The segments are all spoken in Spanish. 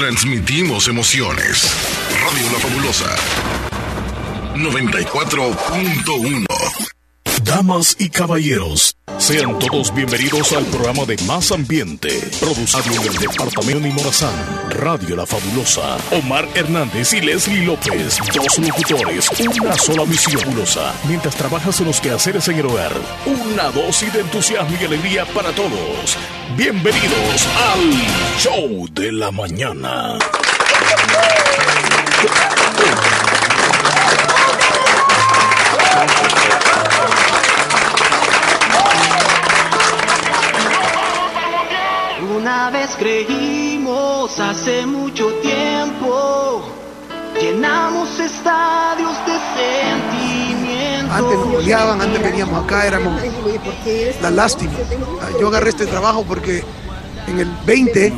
Transmitimos emociones. Radio La Fabulosa 94.1 Damas y caballeros, sean todos bienvenidos al programa de Más Ambiente, producido en el departamento de Morazán, Radio La Fabulosa. Omar Hernández y Leslie López, dos locutores, una sola misión fabulosa. Mientras trabajas en los quehaceres en el hogar, una dosis de entusiasmo y alegría para todos. Bienvenidos al Show de la Mañana. Creímos hace mucho tiempo, llenamos estadios de sentimientos. Antes nos goleaban, antes veníamos acá, éramos la lástima. Yo agarré este trabajo porque en el 20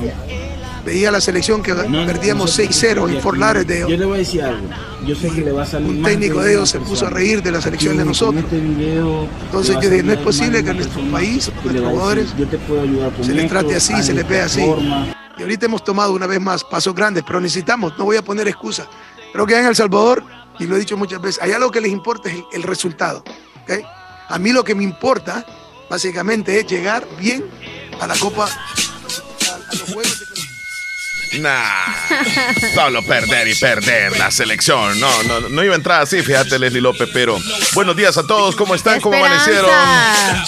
veía la selección que perdíamos 6-0 en Fort Lauderdale. Yo le voy a decir algo. Yo sé que le va a salir Un técnico de ellos se puso a reír de la selección de nosotros. Este video Entonces yo dije, no es posible que a nuestro país, a nuestros jugadores, yo te puedo ayudar con se les trate así, se les vea así. Y ahorita hemos tomado una vez más pasos grandes, pero necesitamos, no voy a poner excusas. Creo que en El Salvador, y lo he dicho muchas veces, hay algo que les importa es el, el resultado. ¿ok? A mí lo que me importa, básicamente, es llegar bien a la Copa, a, a los Juegos de Nah, solo perder y perder la selección. No, no, no iba a entrar así, fíjate, Leslie López, pero buenos días a todos, ¿cómo están? ¿Cómo amanecieron?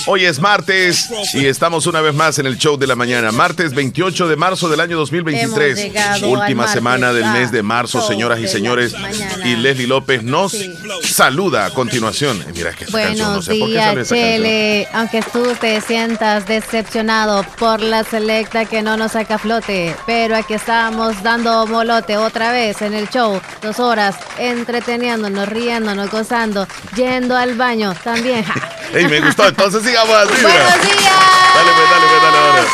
Hoy es martes y estamos una vez más en el show de la mañana. Martes 28 de marzo del año Hemos 2023. llegado Última semana del mes de marzo, señoras y señores. Y Leslie López nos Sí. saluda a continuación. Mira, es que esta canción, no Buenos sé por qué días, esa. Aunque tú te sientas decepcionado por la selecta que no nos saca a flote, pero aquí estamos dando molote otra vez en el show. Dos horas entreteniéndonos, riéndonos, gozando, yendo al baño también. Ey, me gustó, entonces sigamos así. ¡Buenos días! Dale, pues, dale, pues, dale, ahora.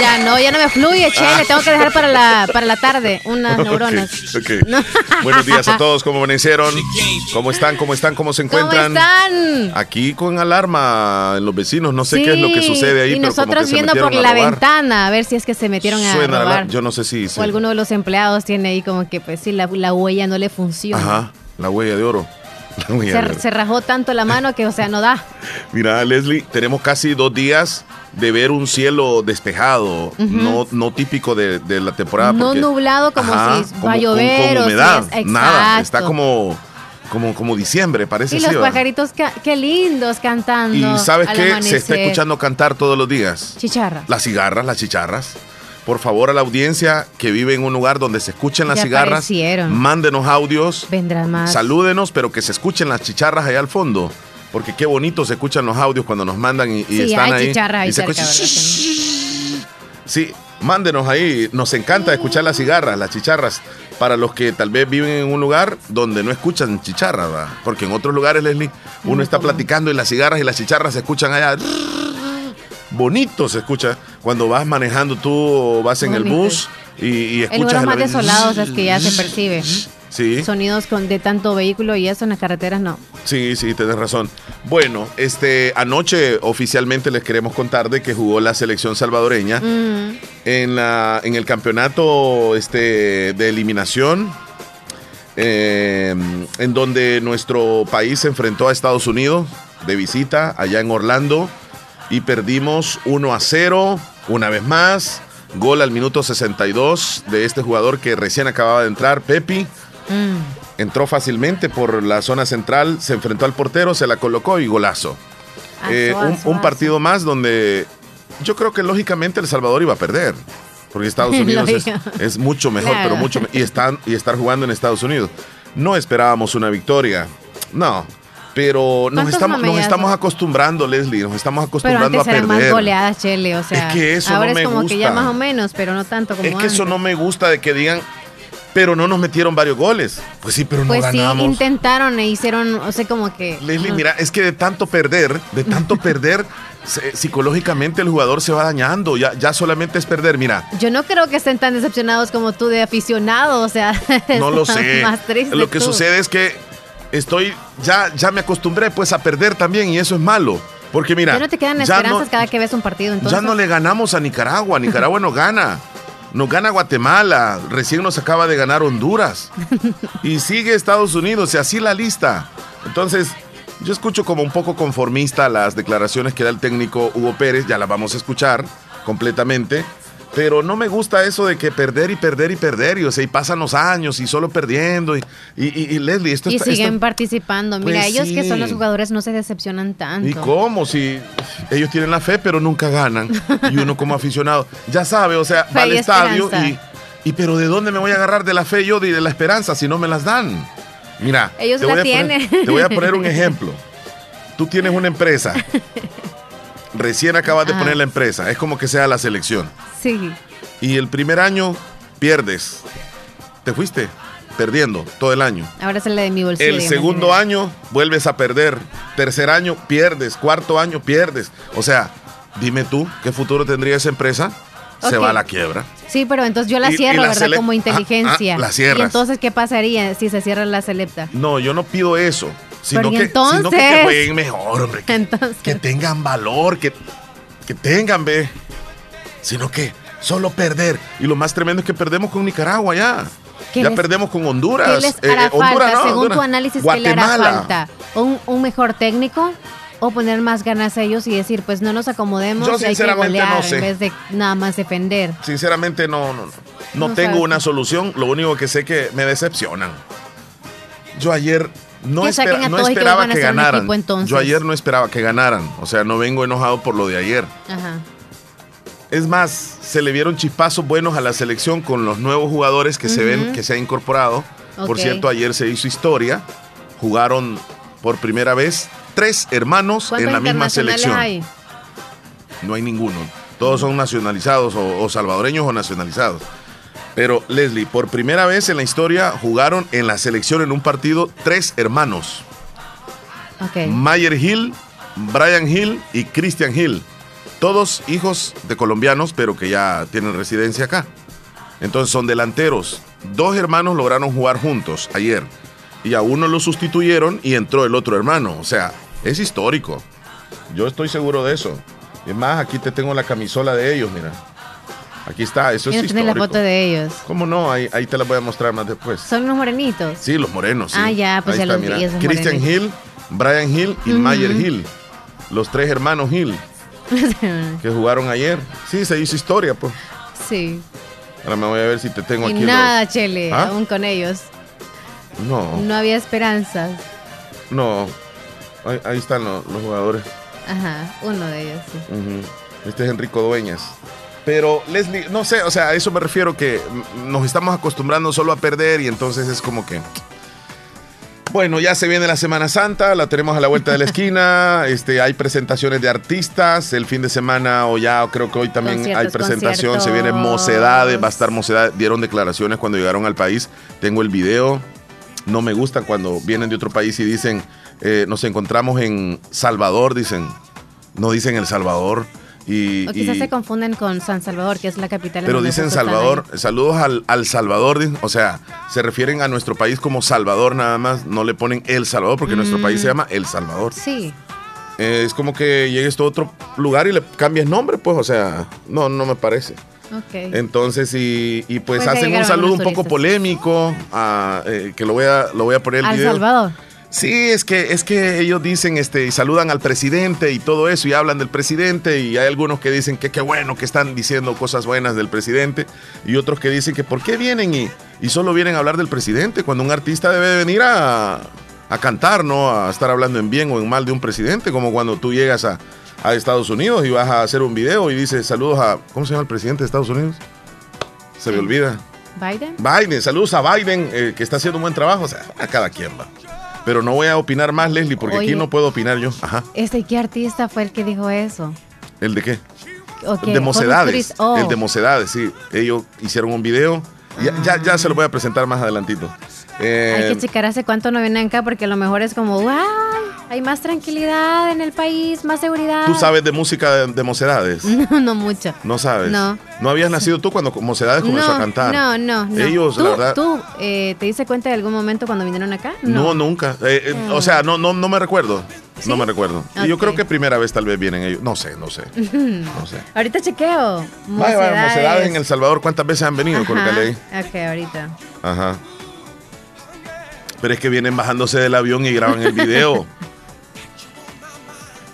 Ya no, ya no me fluye, Chele. Tengo que dejar para la, para la tarde unas neuronas. Buenos días a todos, ¿cómo amanecieron? ¿Cómo están? ¿Cómo están? ¿Cómo se ¿Cómo encuentran? están? Aquí con alarma en los vecinos, no sé Sí, qué es lo que sucede ahí. Y pero como nosotros se viendo por la ventana a ver si es que se metieron a Suena robar. yo no sé si... si- O alguno de los empleados tiene ahí como que, pues sí, la, la huella no le funciona. Ajá, la huella de oro. Se, se rajó tanto la mano que, o sea, no da. Mira, Leslie, tenemos casi dos días de ver un cielo despejado, no, no típico de, de la temporada. No porque- nublado como si va a con- llover Con, o si humedad, es- nada, está como, como, como diciembre, parece Y los pajaritos, ca- qué lindos cantando. Y ¿sabes qué? Se está escuchando cantar todos los días. Chicharra. Las cigarras, las chicharras. Por favor, a la audiencia que vive en un lugar donde se escuchen las Ya cigarras, aparecieron. mándenos audios, Vendrán más. salúdenos, pero que se escuchen las chicharras allá al fondo. Porque qué bonito se escuchan los audios cuando nos mandan y, y Sí, están hay ahí. chicharras y se cerca. Sí, mándenos ahí. Nos encanta escuchar las cigarras, las chicharras. Para los que tal vez viven en un lugar donde no escuchan chicharras, ¿verdad? Porque en otros lugares, Leslie, uno está platicando y las cigarras y las chicharras se escuchan allá. Bonito se escucha cuando vas manejando tú o vas en el bus y, y En escuchas. el- más desolados es que ya se percibe. Sí. Sonidos con, de tanto vehículo y eso en las carreteras no. Sí, sí, tienes razón. Bueno, este anoche oficialmente les queremos contar de que jugó la selección salvadoreña Mm. en la en el campeonato este de eliminación eh, en donde nuestro país se enfrentó a Estados Unidos de visita allá en Orlando y perdimos 1 a 0 una vez más. Gol al minuto 62 de este jugador que recién acababa de entrar, Pepi. Mm. Entró fácilmente por la zona central, se enfrentó al portero, se la colocó y golazo. Aso, Eh, un, aso, un aso. partido más donde yo creo que lógicamente El Salvador iba a perder. Porque Estados Unidos es, mucho mejor, Claro. pero mucho y están y estar jugando en Estados Unidos. No esperábamos una victoria. No. Pero nos ¿Cuántos estamos, nos mameyazos? estamos acostumbrando, Leslie, nos estamos Pero acostumbrando antes a eran más perder. goleadas, Chele, o sea. Es que eso ahora no es me como que ya gusta. más o menos, pero no tanto como Es que eso no me gusta de que digan, pero no nos metieron varios goles. Pues sí, pero no Pues sí, ganamos. intentaron e hicieron, o sea, como que. Leslie, no. mira, es que de tanto perder, de tanto perder, se- psicológicamente el jugador se va dañando. Ya, ya solamente es perder. Mira, Yo no creo que estén tan decepcionados como tú de aficionado, o sea. no lo sé. Más triste Lo que tú. sucede es que estoy, ya, ya me acostumbré pues a perder también y eso es malo. Porque mira, Ya no te quedan esperanzas no- cada que ves un partido, entonces. ya no le ganamos a Nicaragua. Nicaragua no gana. nos gana Guatemala, recién nos acaba de ganar Honduras. y sigue Estados Unidos, y así la lista. Entonces, yo escucho como un poco conformista las declaraciones que da el técnico Hugo Pérez, ya las vamos a escuchar completamente. Pero no me gusta eso de que perder y perder y perder, y, o sea, y pasan los años y solo perdiendo. Y, y, y- y Leslie, esto Y está- siguen participando. Mira, Pues ellos que son los jugadores no se decepcionan tanto. ¿Y cómo? Si ellos tienen la fe, pero nunca ganan. Y uno como aficionado, ya sabe, o sea, Fe va al estadio y, y pero ¿de dónde me voy a agarrar de la fe yo y de la esperanza si no me las dan? Mira, Ellos te la voy a poner- tienen. te voy a poner un ejemplo. Tú tienes una empresa. Recién acabas de Ajá. poner la empresa. Es como que sea la selección. Sí. Y el primer año pierdes. Te fuiste perdiendo todo el año. Ahora el de mi bolsillo. El segundo año vuelves a perder. Tercer año pierdes. Cuarto año pierdes. O sea, dime tú, ¿qué futuro tendría esa empresa? Se va a la quiebra. Sí, pero entonces yo la Y- y cierro, la ¿verdad? Como inteligencia. Ah, ah, la cierras. Y entonces, ¿qué pasaría si se cierra la selecta? No, yo no pido eso. Sino, Pero, ¿y que, entonces? sino que, que jueguen mejor, hombre. Que, Entonces, que tengan valor, que, que tengan, ve. Sino que solo perder. Y lo más tremendo es que perdemos con Nicaragua ya. ¿Qué Ya les- perdemos con Honduras. ¿qué les Eh, hará eh, Honduras, no, Según Honduras. tu análisis, ¿qué le hará Guatemala. falta? ¿Un, un mejor técnico? ¿O poner más ganas a ellos y decir, pues no nos acomodemos Yo y hay que no sé. en vez de nada más defender? Sinceramente no, no, no. No No tengo sabes. una solución. Lo único que sé que me decepcionan. Yo ayer no, espera- que esperaba que ganaran. equipo. Yo ayer no esperaba que ganaran. O sea, no vengo enojado por lo de ayer. Ajá. Es más, se le vieron chispazos buenos a la selección con los nuevos jugadores que se ven que se ha incorporado. Por cierto, ayer se hizo historia. Jugaron por primera vez tres hermanos ¿Cuántos en la misma selección. hay? No hay ninguno. Todos son nacionalizados o, o salvadoreños o nacionalizados. Pero Leslie, por primera vez en la historia jugaron en la selección en un partido tres hermanos. Ok. Mayer Hill, Brian Hill y Christian Hill. Todos hijos de colombianos, pero que ya tienen residencia acá. Entonces son delanteros. Dos hermanos lograron jugar juntos ayer. Y a uno lo sustituyeron y entró el otro hermano. O sea, es histórico. Yo estoy seguro de eso. Es más, aquí te tengo la camisola de ellos, mira. Aquí está, eso es histórico. la foto de ellos. ¿Cómo no? Ahí, ahí te la voy a mostrar más después. Son unos morenitos. Sí, los morenos. sí. Ah, ya, pues Ahí ya está, los esos Christian morenitos. Hill, Brian Hill y. Mayer Hill. Los tres hermanos Hill que jugaron ayer. Sí, se hizo historia, pues. sí. Ahora me voy a ver si te tengo Y aquí. nada, Chele, ¿Ah? aún con ellos. los- No, No había esperanzas. no. Ahí, ahí están los, los jugadores. Ajá, uno de ellos, sí. Este es Enrico Dueñas. Pero Leslie, no sé, o sea, a eso me refiero que nos estamos acostumbrando solo a perder y entonces es como que... Bueno, ya se viene la Semana Santa, la tenemos a la vuelta de la esquina, este, hay presentaciones de artistas, el fin de semana o ya creo que hoy también hay Conciertos, presentación, se vienen conciertos. mocedades, va a estar mocedades, dieron declaraciones cuando llegaron al país, tengo el video, no me gusta cuando vienen de otro país y dicen, eh, nos encontramos en Salvador, dicen, no dicen El Salvador. Y, O quizás y- se confunden con San Salvador, que es la capital. pero dicen Salvador, saludos al, al Salvador, o sea, se refieren a nuestro país como Salvador nada más, no le ponen El Salvador porque nuestro Mm. país se llama El Salvador. Sí. Eh, es como que llegues a otro lugar y le cambies nombre, pues, o sea, no, no me parece. Entonces, y, y pues, Pues hacen un saludo un poco polémico, ah, eh, que lo voy a, lo voy a poner el Al video. Salvador. Sí, es que, es que ellos dicen este, y saludan al presidente y todo eso, y hablan del presidente, y hay algunos que dicen que qué bueno que están diciendo cosas buenas del presidente, y otros que dicen que por qué vienen y, y solo vienen a hablar del presidente, cuando un artista debe venir a, a cantar, no a estar hablando en bien o en mal de un presidente, como cuando tú llegas a, a Estados Unidos y vas a hacer un video y dices saludos a, ¿cómo se llama el presidente de Estados Unidos? Se me olvida. Biden. Biden, saludos a Biden, eh, que está haciendo un buen trabajo. O sea, a cada quien va. Pero no voy a opinar más, Leslie, porque aquí no puedo opinar yo. Ajá. Este, ¿qué artista fue el que dijo eso? ¿El de qué? El de ¿Fue un Mocedades. Oh. El de Mocedades, sí. Ellos hicieron un video. Ya, ya, ya se lo voy a presentar más adelantito. Eh, Hay que checar hace cuánto no vienen acá porque a lo mejor es como, wow, hay más tranquilidad en el país, más seguridad. ¿Tú sabes de música de, de Mocedades? No, no mucho. No sabes. No. ¿No habías nacido tú cuando Mocedades comenzó no, a cantar? No, no, no. Ellos, ¿Tú, la verdad. ¿Tú eh, te diste cuenta de algún momento cuando vinieron acá? No, nunca. Eh, eh, O sea, no, no, no me recuerdo. ¿Sí? No me recuerdo. Y yo creo que primera vez tal vez vienen ellos. No sé, no sé. No sé. Ahorita chequeo. Vaya, vaya, mocedades en El Salvador, ¿cuántas veces han venido? Colócale ahí. Ok, ahorita. Ajá. Pero es que vienen bajándose del avión y graban el video.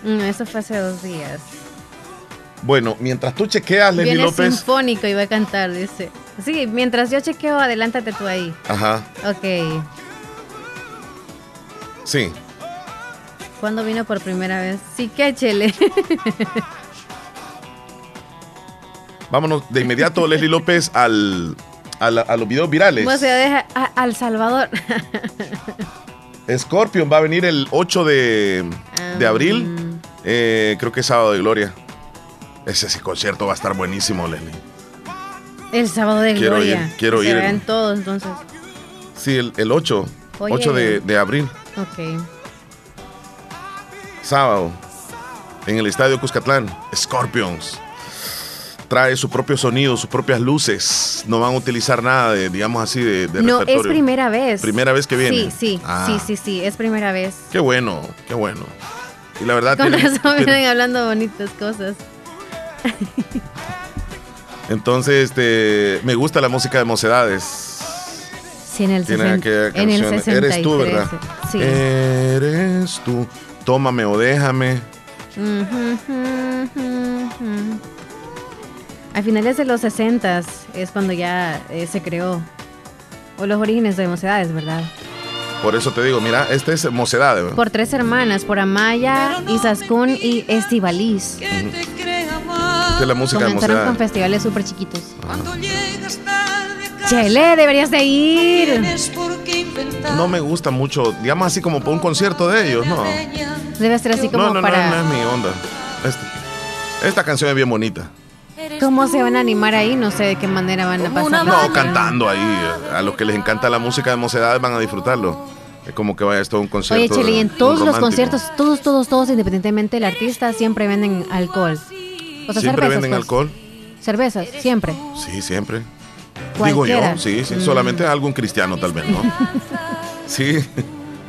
Mm, eso fue hace dos días. bueno, mientras tú chequeas, Leslie Viene López. sinfónico y va a cantar, dice. Sí, mientras yo chequeo, adelántate tú ahí. Ajá, Ok. sí. ¿Cuándo vino por primera vez? Sí, que chele. Vámonos de inmediato, Leslie López, al, a, la- a los videos virales. ¿Cómo se deja a- al Salvador? Scorpion va a venir el 8 de, de abril. Eh, creo que es sábado de gloria. Ese, ese concierto va a estar buenísimo, Leslie. El sábado de Quiero gloria. ir, quiero ir. Vean todos, entonces. Sí, el, el 8. Oye. 8 de, de abril, Ok. sábado. En el estadio Cuscatlán. Scorpions. Trae su propio sonido, sus propias luces. No van a utilizar nada de, digamos así, de, de No, es primera vez. Primera vez que viene. Sí, sí, Ah. sí, sí, sí, es primera vez. Qué bueno, qué bueno. Y la verdad Con tiene- razón tiene- vienen hablando bonitas cosas. Entonces, este, me gusta la música de Mocedades. Sí, en el, Tiene 60 aquella en el canción, 63. Eres tú, ¿verdad? Sí. Eres tú. Tómame o déjame. A finales de los 60 es cuando ya eh, se creó. O los orígenes de Mocedades, ¿verdad? Por eso te digo, mira, esta es Mocedades. ¿verdad? Por tres hermanas, por Amaya, Isaskun y Estivaliz. Esta es la música de Comenzaron con Mocedades. festivales súper chiquitos. Chele, deberías de ir. No me gusta mucho, digamos así como para un concierto de ellos, no. Debe ser así como No, no, no, para... no es mi onda. Este- esta canción es bien bonita. ¿Cómo se van a animar ahí? No sé de qué manera van a pasar. No, cantando ahí. A los que les encanta la música de Mocedades van a disfrutarlo. Es como que vaya esto a un concierto. Oye, Chele, y en todos los conciertos, todos, todos, todos, independientemente del artista, siempre venden alcohol. O sea, ¿Siempre cervezas, venden pues. alcohol? Cervezas, siempre. Sí, siempre. Digo Cualquiera. yo, sí, sí. Mm. Solamente algún cristiano, tal vez, ¿no? sí.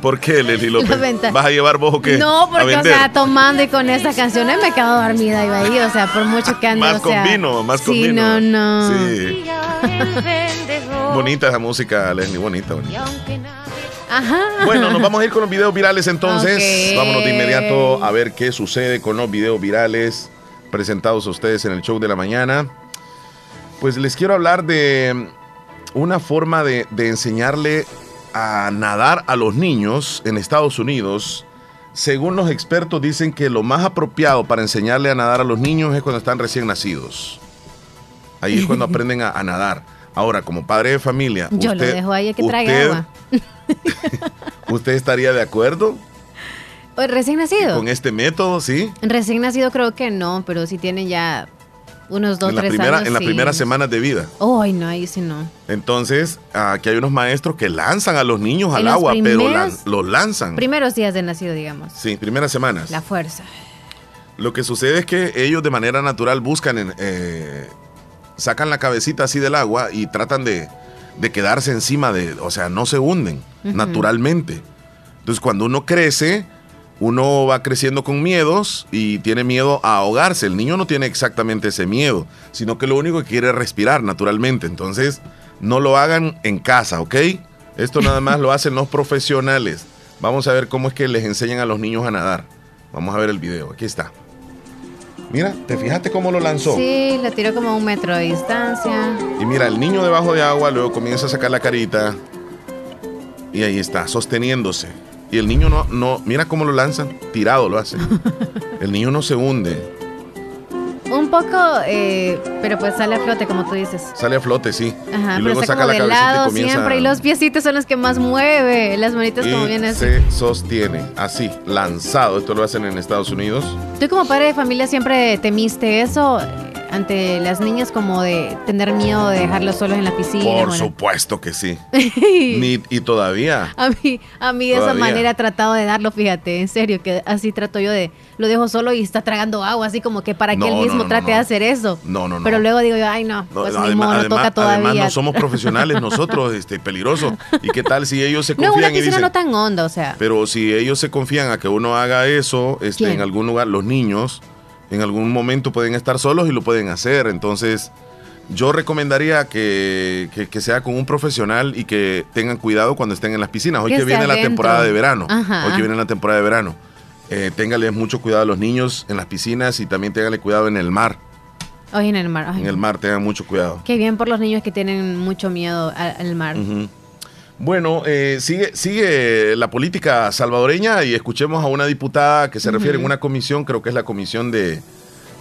¿Por qué, Leslie López? ¿Vas a llevar vos o qué? No, porque, o sea, tomando y con esta canción eh, me quedo dormida iba ahí, o sea, por mucho que ande, más o con sea, vino, más con sí, vino. no, no. Sí. Bonita esa música, Leslie, bonita, bonita. Ajá. Bueno, nos vamos a ir con los videos virales entonces. Vámonos de inmediato a ver qué sucede con los videos virales presentados a ustedes en el show de la mañana. Pues les quiero hablar de una forma de, de enseñarle a nadar a los niños en Estados Unidos. Según los expertos dicen que lo más apropiado para enseñarle a nadar a los niños es cuando están recién nacidos. Ahí es cuando aprenden a, a nadar. Ahora, como padre de familia, Yo lo usted- dejo ahí a que traiga usted- agua. ¿Usted estaría de acuerdo O Recién nacido. con este método? Sí. Recién nacido creo que no, pero si tienen ya unos dos, en la tres primera, años. en las sí. primeras semanas de vida. Ay, no, ahí sí no. Entonces, aquí hay unos maestros que lanzan a los niños En al los agua, pero lan- los lanzan. Primeros días de nacido, digamos. sí, primeras semanas. La fuerza. Lo que sucede es que ellos de manera natural buscan, en, eh, sacan la cabecita así del agua y tratan de, de quedarse encima de, o sea, no se hunden naturalmente. Entonces, cuando uno crece, uno va creciendo con miedos y tiene miedo a ahogarse. El niño no tiene exactamente ese miedo, sino que lo único que quiere es respirar naturalmente. Entonces, no lo hagan en casa, ¿ok? Esto nada más lo hacen los profesionales. Vamos a ver cómo es que les enseñan a los niños a nadar. Vamos a ver el video. Aquí está. Mira, ¿te fijaste cómo lo lanzó? Sí, lo tiró como a un metro de distancia. Y mira, el niño debajo de agua luego comienza a sacar la carita. Y ahí está, sosteniéndose. Y el niño no, no, mira cómo lo lanzan, tirado lo hace. El niño no se hunde, Un poco, eh, pero pues sale a flote, como tú dices. sale a flote, sí. Ajá, y pero luego saca la cabecita y lado comienza. siempre. Y los piecitos son los que más mueve. Las manitas como y vienen así. se sostiene, así, lanzado. Esto lo hacen en Estados Unidos. ¿Tú como padre de familia siempre temiste eso? Ante las niñas como de tener miedo de dejarlos solos en la piscina. Por bueno. supuesto que sí. Ni- y todavía. A mí, a mí de esa manera he tratado de darlo, fíjate, en serio, que así trato yo de, lo dejo solo y está tragando agua, así como que para que No, él no, mismo no, trate de hacer eso. No, no, no. Pero luego digo yo, ay no, pues no, ni además, modo, no además- toca todavía. además no somos profesionales nosotros, este, peligroso. ¿Y qué tal si ellos se No, una confían y dicen, no tan honda, o sea. pero si ellos se confían a que uno haga eso, este, ¿Quién? en algún lugar, los niños, en algún momento pueden estar solos y lo pueden hacer. Entonces, yo recomendaría que, que- que sea con un profesional y que tengan cuidado cuando estén en las piscinas. Hoy Que viene la temporada de verano. Ajá. Hoy que viene la temporada de verano. Eh, mucho cuidado a los niños en las piscinas y también téngale cuidado en el mar. Hoy en el mar. ay, En el mar, tengan mucho cuidado. Qué bien por los niños que tienen mucho miedo al mar. Bueno, eh, sigue, sigue la política salvadoreña y escuchemos a una diputada que se refiere en una comisión, creo que es la comisión de,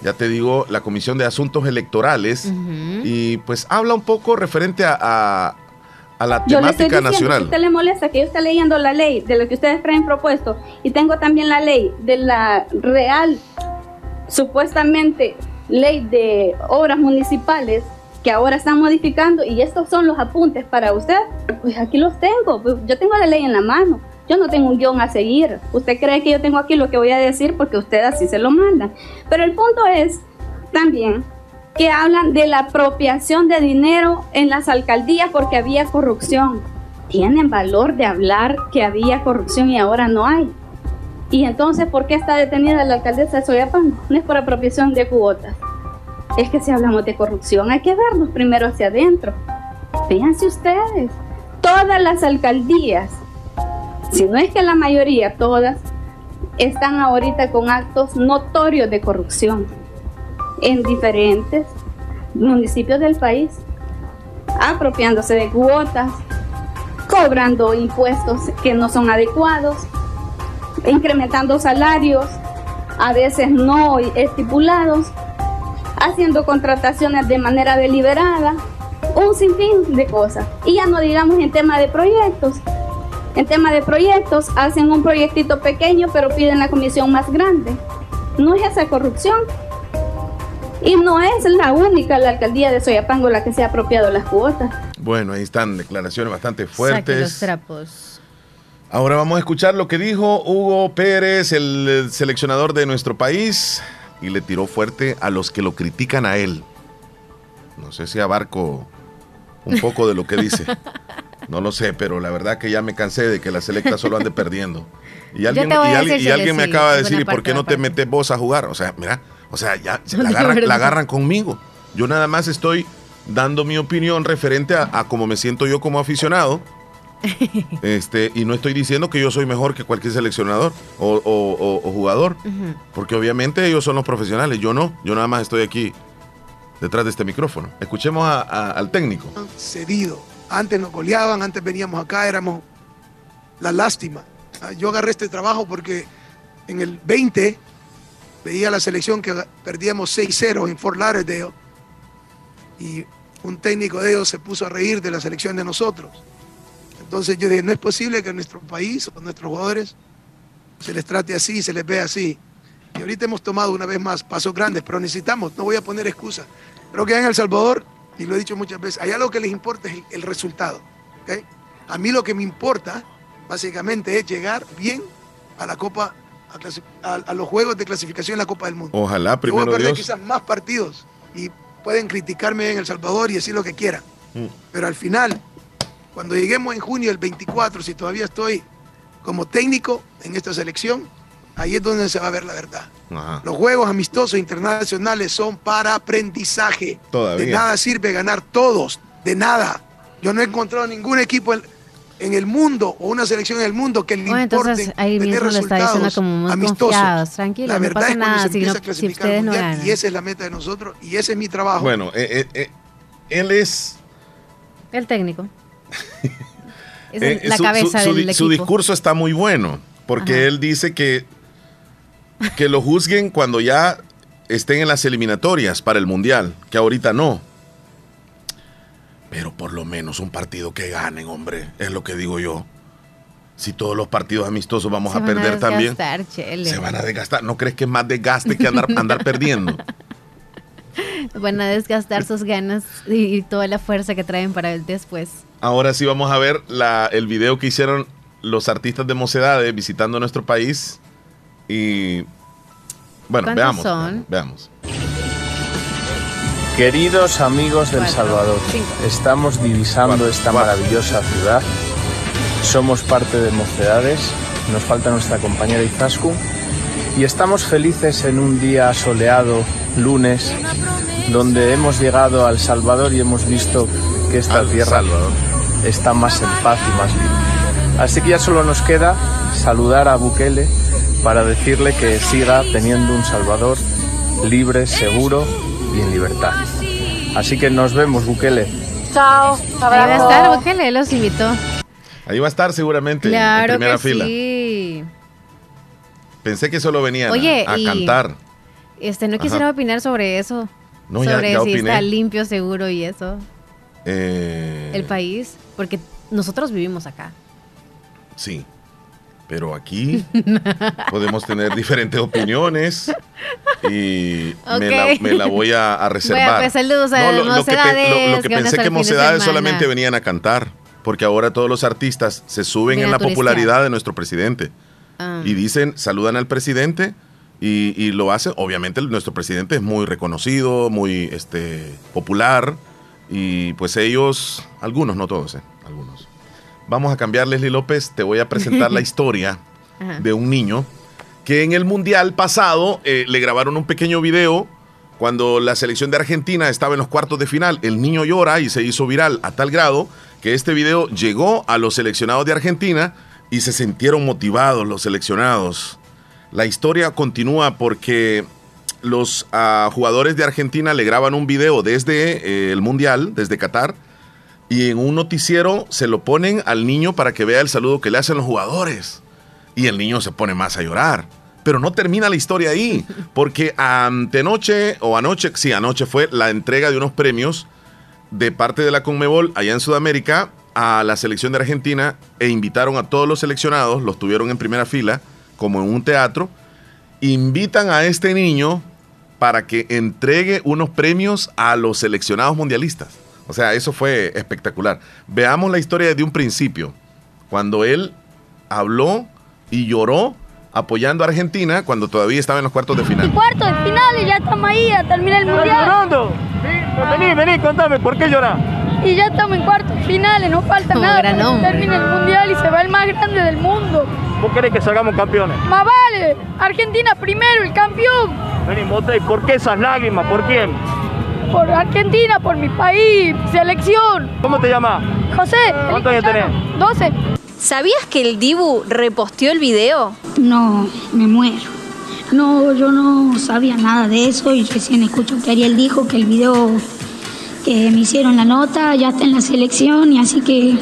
ya te digo, la comisión de asuntos electorales, y pues habla un poco referente a, a- a la Yo le estoy temática nacional. usted le molesta que yo esté leyendo la ley de lo que ustedes traen propuesto y tengo también la ley de la real, supuestamente, ley de obras municipales que ahora están modificando y estos son los apuntes para usted, pues aquí los tengo, pues yo tengo la ley en la mano. Yo no tengo un guion a seguir. Usted cree que yo tengo aquí lo que voy a decir porque usted así se lo manda. Pero el punto es también que hablan de la apropiación de dinero en las alcaldías porque había corrupción. Tienen valor de hablar que había corrupción y ahora no hay. Y entonces, ¿por qué está detenida la alcaldesa de Soyapango? No es por apropiación de cuotas. Es que si hablamos de corrupción hay que vernos primero hacia adentro. Fíjense ustedes, todas las alcaldías, si no es que la mayoría, todas, están ahorita con actos notorios de corrupción en diferentes municipios del país, apropiándose de cuotas, cobrando impuestos que no son adecuados, incrementando salarios, a veces no estipulados, haciendo contrataciones de manera deliberada, un sinfín de cosas. Y ya no digamos en tema de proyectos. En tema de proyectos, hacen un proyectito pequeño, pero piden la comisión más grande. No es esa corrupción. Y no es la única la alcaldía de Soyapango la que se ha apropiado las cuotas. Bueno, ahí están declaraciones bastante Saque los fuertes. trapos. Ahora vamos a escuchar lo que dijo Hugo Pérez, el seleccionador de nuestro país, y le tiró fuerte a los que lo critican a él. No sé si abarco un poco de lo que dice. No lo sé, pero la verdad que ya me cansé de que la selecta solo ande perdiendo. Y alguien, y y me acaba de decir, ¿y por qué no te metes vos a jugar? O sea, mira, o sea, ya la agarran, la agarran conmigo. Yo nada más estoy dando mi opinión referente a, a cómo me siento yo como aficionado. Este, y no estoy diciendo que yo soy mejor que cualquier seleccionador o, o- o- o jugador, porque obviamente ellos son los profesionales, yo no, yo nada más estoy aquí detrás de este micrófono. Escuchemos a- a- al técnico. cedido. Antes nos goleaban, antes veníamos acá, éramos la lástima. Ah, Yo agarré este trabajo porque en el 20 veía la selección que perdíamos 6-0 en Fort Lauderdale y un técnico de ellos se puso a reír de la selección de nosotros. Entonces yo dije, no es posible que en nuestro país o nuestros jugadores se les trate así, se les vea así. Y ahorita hemos tomado una vez más pasos grandes, pero necesitamos, no voy a poner excusa. Creo que en El Salvador, y lo he dicho muchas veces, allá lo que les importa es el, el resultado. ¿ok? A mí lo que me importa, básicamente, es llegar bien a la Copa, a, a- a los juegos de clasificación en la Copa del Mundo. Ojalá, Yo voy a primero perder Dios. quizás más partidos y pueden criticarme en El Salvador y decir lo que quieran. Mm. Pero al final, cuando lleguemos en junio del 24, si todavía estoy como técnico en esta selección, ahí es donde se va a ver la verdad. Ajá. Los juegos amistosos internacionales son para aprendizaje. Todavía. De nada sirve ganar todos, de nada. Yo no he encontrado ningún equipo en, en el mundo o una selección en el mundo que le Bueno, importe entonces ahí tener mismo lo está diciendo resultados como muy amistosos. Tranquilo, la no verdad pasa es cuando nada se si, empieza no- a si clasificar no mundial, y esa es la meta de nosotros y ese es mi trabajo. Bueno, eh, eh, eh, él es... El técnico. Es eh, la su, cabeza su- su del di- su equipo. discurso está muy bueno, porque Ajá. él dice que, que lo juzguen cuando ya estén en las eliminatorias para el Mundial, que ahorita no. Pero por lo menos un partido que ganen, hombre, es lo que digo yo. Si todos los partidos amistosos vamos Se a perder también, desgastar, Chele. se van a desgastar. ¿No crees que es más desgaste que andar, andar perdiendo? Van a desgastar sus ganas y, y toda la fuerza que traen para el después. Ahora sí vamos a ver la- el video que hicieron los artistas de Mocedades visitando nuestro país. Y bueno, ¿Cuántos veamos. son? Veamos. Queridos amigos del Cuatro, Salvador, cinco. estamos divisando Cuatro, esta cuatro. maravillosa ciudad. Somos parte de Mocedades, nos falta nuestra compañera Izaskun y estamos felices en un día soleado, lunes, donde hemos llegado al Salvador y hemos visto que esta Al tierra Salvador. está más en paz y más limpia. Así que ya solo nos queda saludar a Bukele para decirle que siga teniendo un Salvador libre, seguro y en libertad. Así que nos vemos, Bukele. Ahí va a estar, Bukele los invitó. Ahí va a estar seguramente en primera que fila. sí. Pensé que solo venían a- Oye, a, y- cantar. Este, no Ajá. quisiera opinar sobre eso. No, ya- sobre ya si opiné. está limpio, seguro y eso. Eh, El país. Porque nosotros vivimos acá. Sí. Pero aquí podemos tener diferentes opiniones y me, la, Ok. me la voy a, a reservar. Bueno, pues, saludos a lo, lo que, lo- lo pensé que Mocedades solamente venían a cantar, porque ahora todos los artistas se suben en la popularidad de nuestro presidente Ah. y dicen, saludan al presidente y, y lo hacen. Obviamente nuestro presidente es muy reconocido, muy este, popular y pues ellos, algunos, no todos, eh, algunos. Vamos a cambiar, Leslie López, te voy a presentar la historia Ajá. de un niño que en el mundial pasado eh, le grabaron un pequeño video cuando la selección de Argentina estaba en los cuartos de final. El niño llora y se hizo viral a tal grado que este video llegó a los seleccionados de Argentina y se sintieron motivados los seleccionados. La historia continúa porque los ah, jugadores de Argentina le graban un video desde eh, el mundial, desde Qatar, y en un noticiero se lo ponen al niño para que vea el saludo que le hacen los jugadores. Y el niño se pone más a llorar. Pero no termina la historia ahí, porque antenoche o anoche, sí, anoche fue la entrega de unos premios de parte de la Conmebol allá en Sudamérica a la selección de Argentina e invitaron a todos los seleccionados, los tuvieron en primera fila, como en un teatro, invitan a este niño para que entregue unos premios a los seleccionados mundialistas. O sea, eso fue espectacular. Veamos la historia desde un principio, cuando él habló y lloró apoyando a Argentina cuando todavía estaba en los cuartos de final. Cuarto de final y ya estamos ahí, a terminar el mundial. llorando? Vení, vení, contame, ¿por qué lloras? Y ya estamos en cuartos finales, no falta Como nada gran para que hombre. termine el mundial y se va el más grande del mundo. ¿Vos querés que salgamos campeones? Más vale, Argentina primero, el campeón. Vení, Mote, ¿por qué esas lágrimas? ¿Por quién? Por Argentina, por mi país, selección. ¿Cómo te llamas? José. ¿Cuántos años tenés? 12. ¿Sabías que el Dibu reposteó el video? No, me muero. No, yo no sabía nada de eso y recién escucho que Ariel dijo que el video que me hicieron la nota ya está en la selección y así que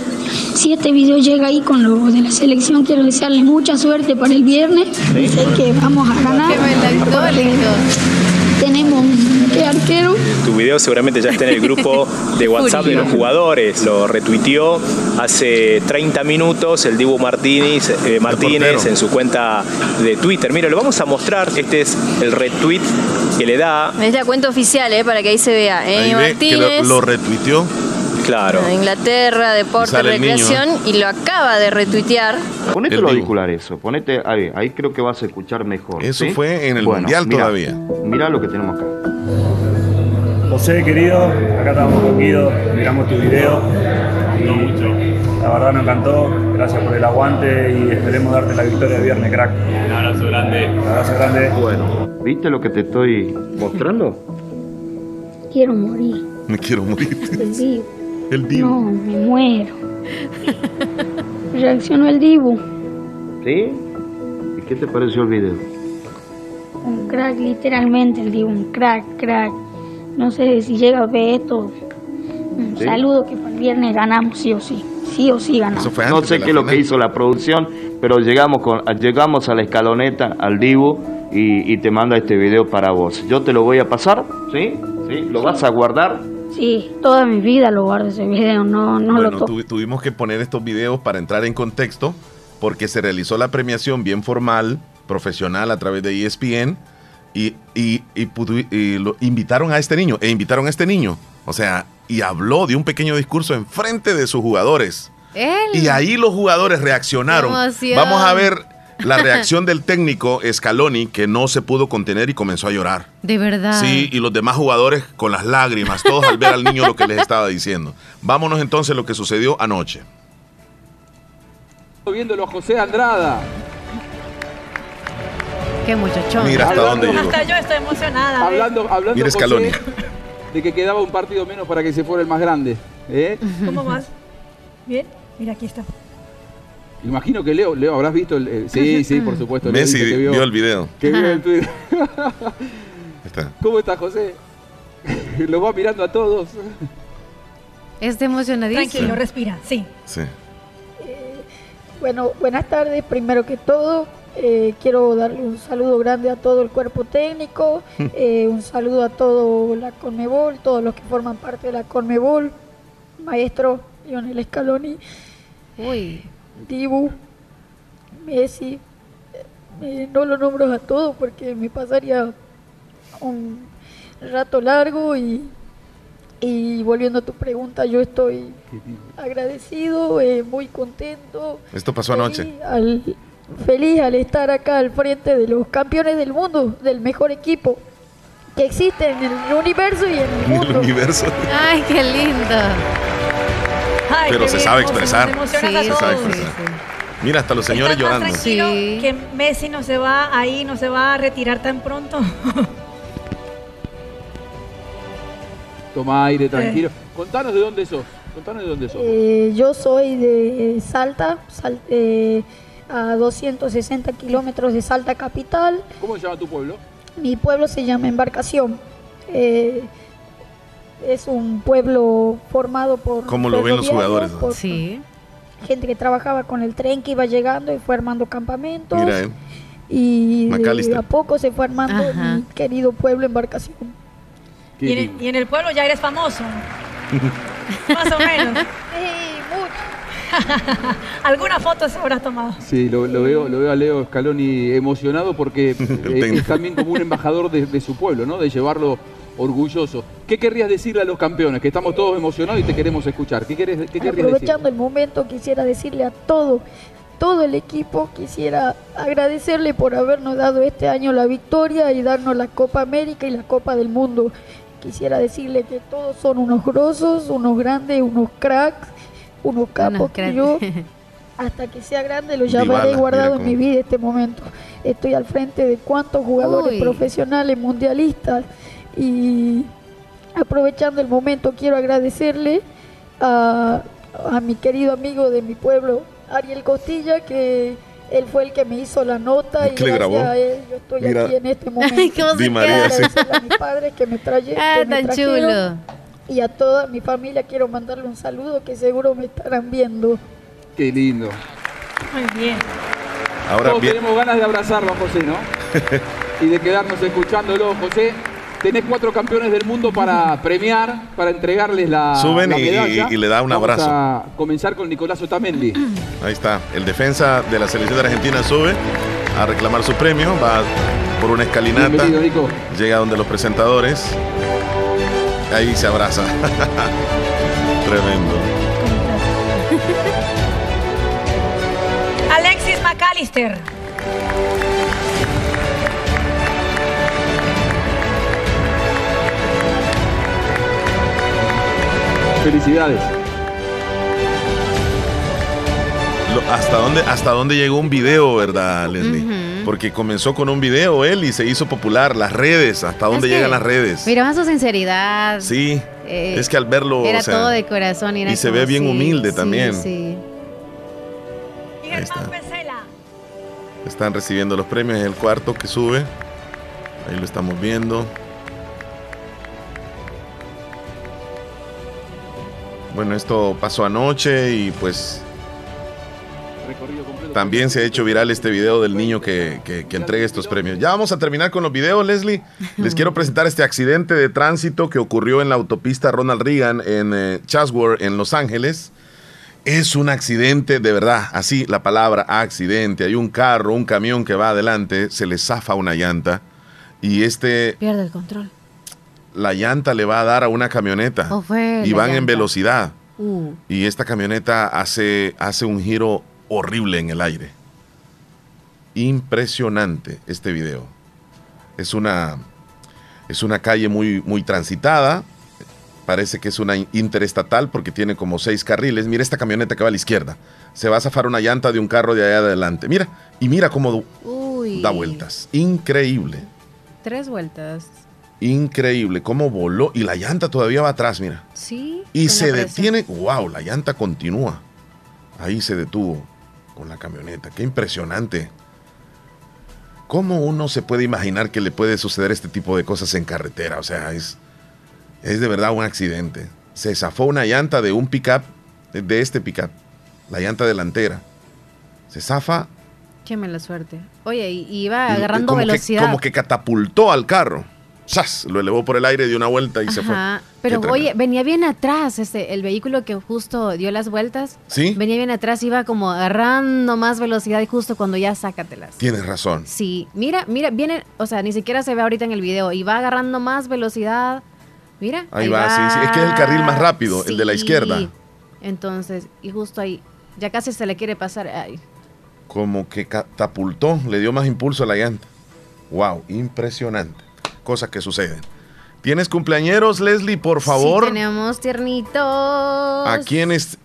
si este video llega ahí con lo de la selección quiero desearle mucha suerte para el viernes. Sé que vamos a ganar. Tenemos un qué arquero. Tu video seguramente ya está en el grupo de WhatsApp de los jugadores. Lo retuiteó hace 30 minutos el Dibu Martínez, eh, Martínez en su cuenta de Twitter. Mira, lo vamos a mostrar. Este es el retweet que le da. Es la cuenta oficial, ¿eh? para que ahí se vea. ¿eh? Ahí ve que lo, retuiteó. Claro. Inglaterra, deporte, recreación, y lo acaba de retuitear. Ponete El auriculares eso, ponete ahí, ahí creo que vas a escuchar mejor. Eso ¿sí? fue en el Bueno, Mundial mirá, todavía. Mirá lo que tenemos acá. José, querido, acá estamos con Guido, miramos tu video. y La verdad nos encantó, gracias por el aguante y esperemos darte la victoria el viernes, crack. Un abrazo grande. Un abrazo grande. Bueno, ¿viste lo que te estoy mostrando? Quiero morir. Me quiero morir. El Dibu. El Dibu. No, me muero. Reaccionó el Dibu. ¿Sí? ¿Y qué te pareció el video? Un crack, literalmente el Dibu, un crack, crack. No sé si llega a ver esto. Un Sí. saludo que para el viernes ganamos sí o sí. Sí o sí ganamos. no sé qué es lo que hizo la producción, pero llegamos con llegamos a la escaloneta, al Dibu, y, y te manda este video para vos. Yo te lo voy a pasar, ¿sí? ¿Sí? ¿Lo vas a guardar? Sí, toda mi vida lo guardo ese video, no, no Bueno, lo toco. tuvi- tuvimos que poner estos videos para entrar en contexto, porque se realizó la premiación bien formal, profesional a través de ESPN, Y, y- y y lo invitaron a este niño, e invitaron a este niño. O sea, y habló de un pequeño discurso en frente de sus jugadores. Él. Y ahí los jugadores reaccionaron. Vamos a ver la reacción del técnico Scaloni, que no se pudo contener y comenzó a llorar. De verdad. Sí, y los demás jugadores con las lágrimas, todos al ver al niño lo que les estaba diciendo. Vámonos entonces a lo que sucedió anoche. Viéndolo a José Andrada. Qué muchachón. Mira hasta dónde llegó. Hasta yo estoy emocionada. Hablando, hablando Mira José, Scaloni. De que quedaba un partido menos para que se fuera el más grande. ¿eh? ¿Cómo vas? Bien, mira, aquí está. Imagino que Leo, Leo, habrás visto el. eh, sí, sí, por supuesto. Leo Messi dice que vio el video. Que vio el Twitter. está. ¿Cómo estás, José? Lo va mirando a todos. Está emocionadísimo. Tranquilo, respira, sí. Sí. Bueno, buenas tardes. Primero que todo, eh, quiero darle un saludo grande a todo el cuerpo técnico, eh, un saludo a todo la Conmebol, todos los que forman parte de la Conmebol, maestro Lionel Scaloni, Uy. Dibu, Messi. Eh, no lo nombro a todos porque me pasaría un rato largo y, y volviendo a tu pregunta, yo estoy agradecido, eh, muy contento. Esto pasó anoche. al, feliz al estar acá al frente de los campeones del mundo, del mejor equipo que existe en el universo y en el En el mundo. universo. Ay, qué lindo. Ay, Pero qué se sabe expresar. a Se sabe expresar. Mira, hasta los señores ¿Estás más llorando. tranquilo que Messi no se va ahí, no se va a retirar tan pronto? Toma aire, tranquilo. Contanos de dónde sos. Contanos de dónde sos. Eh, yo soy de Salta, Sal- eh, a 260 kilómetros de Salta capital. ¿Cómo se llama tu pueblo? Mi pueblo se llama Embarcación. Eh, es un pueblo formado por Como lo ven los jugadores, ¿no? por Sí. gente que trabajaba con el tren que iba llegando y fue armando campamentos. Mira, eh. Y de a poco se fue armando Ajá. mi querido pueblo Embarcación. Y en, el, y en el pueblo ya eres famoso. Más o menos. ¿Alguna foto se habrás tomado? Sí, lo, lo veo, lo veo a Leo Scaloni emocionado porque eh, es también como un embajador de, de su pueblo, ¿no? De llevarlo orgulloso. ¿Qué querrías decirle a los campeones? Que estamos todos emocionados y te queremos escuchar. ¿Qué, querés, qué querrías decir? Aprovechando el momento, quisiera decirle a todo, todo el equipo, quisiera agradecerle por habernos dado este año la victoria y darnos la Copa América y la Copa del Mundo. Quisiera decirle que todos son unos grosos, unos grandes, unos cracks, unos capos que yo hasta que sea grande lo llamaré guardado en mi vida este momento. Estoy al frente de cuantos jugadores Uy. profesionales, mundialistas y aprovechando el momento quiero agradecerle a, a mi querido amigo de mi pueblo, Ariel Costilla, que él fue el que me hizo la nota y gracias grabó. a él yo estoy Mira. aquí en este momento. Ay, ¿cómo se Di María, sí. agradecerle a mis padres que me, traje, Ah, que me tan trajeron chulo. Y a toda mi familia quiero mandarle un saludo que seguro me estarán viendo. Qué lindo. Muy bien. Ahora Todos bien. tenemos ganas de abrazarlo a José, ¿no? y de quedarnos escuchándolo, José. Tenés cuatro campeones del mundo para premiar, para entregarles la, Suben la y- medalla. y- y le da un Vamos abrazo. a comenzar con Nicolás Otamendi. Ahí está. El defensa de la selección de Argentina sube a reclamar su premio. Va por una escalinata. Bienvenido, Nico. Llega donde los presentadores. Ahí se abraza. Tremendo. Alexis McAllister. Felicidades. Lo- ¿Hasta dónde, ¿Hasta dónde llegó un video, verdad, Leslie? Porque comenzó con un video él y se hizo popular. Las redes, ¿hasta dónde Es que llegan las redes? Miraban su sinceridad. Sí. Eh, es que al verlo. Era o sea, todo de corazón. Y, era y se ve bien sí, humilde sí, también. Sí. Ahí está. Están recibiendo los premios. Es el cuarto que sube. Ahí lo estamos viendo. Bueno, esto pasó anoche y pues. También se ha hecho viral este video del niño que, que- que entrega estos premios. Ya vamos a terminar con los videos, Leslie. Les quiero presentar este accidente de tránsito que ocurrió en la autopista Ronald Reagan en eh, Chatsworth, en Los Ángeles. Es un accidente de verdad, así la palabra accidente. Hay un carro, un camión que va adelante, se le zafa una llanta Y este, Pierde el control. la llanta le va a dar a una camioneta. ¿O fue y van en velocidad. Uh, Y esta camioneta hace, hace un giro horrible en el aire. Impresionante este video. Es una, es una calle muy, muy transitada. Parece que es una interestatal porque tiene como seis carriles. Mira esta camioneta que va a la izquierda. Se va a zafar una llanta de un carro de allá adelante. Mira, y mira cómo uy. da vueltas. Increíble. Tres vueltas. Increíble. Cómo voló. Y la llanta todavía va atrás, mira. Sí. Y se presión. detiene. ¡Wow! La llanta continúa. Ahí se detuvo la camioneta. ¡Qué impresionante! ¿Cómo uno se puede imaginar que le puede suceder este tipo de cosas en carretera? O sea, es, es de verdad un accidente. Se zafó una llanta de un pickup, de- este pickup, la llanta delantera. Se zafa. Qué mala suerte. Oye, iba agarrando como que- velocidad. como que catapultó al carro. ¡Sas! Lo elevó por el aire, dio una vuelta y se fue. Pero oye, venía bien atrás, este, el vehículo que justo dio las vueltas. ¿Sí? Venía bien atrás, iba como agarrando más velocidad y justo cuando ya sácatelas. Tienes razón. Sí, mira, mira, viene, o sea, ni siquiera se ve ahorita en el video y va agarrando más velocidad. Mira. Ahí va, sí, sí. Es que es el carril más rápido, el de la izquierda. Entonces, y justo ahí, ya casi se le quiere pasar. Ay, como que catapultó, le dio más impulso a la llanta. Wow, impresionante. Cosas que suceden. ¿Tienes cumpleañeros, Leslie, por favor? Sí, tenemos tiernitos. ¿A quiénes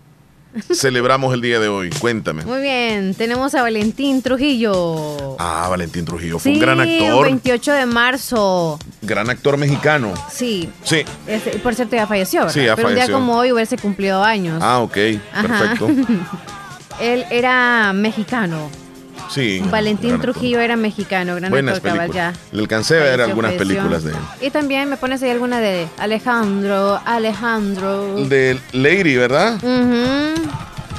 celebramos el día de hoy? Cuéntame. Muy bien, tenemos a Valentín Trujillo. Ah, Valentín Trujillo, fue sí, un gran actor, 28 de marzo. gran actor mexicano. Sí. Sí. Este, por cierto, ya falleció, ¿verdad? Sí, ya Pero un día como hoy hubiese cumplido años. Ah, ok, Ajá. perfecto. Él era mexicano. Sí. Valentín. Trujillo era mexicano, gran Buenas actor películas. ya. Le alcancé a ver algunas películas de él. Y también me pones ahí alguna de Alejandro, Alejandro. De Lady, ¿verdad?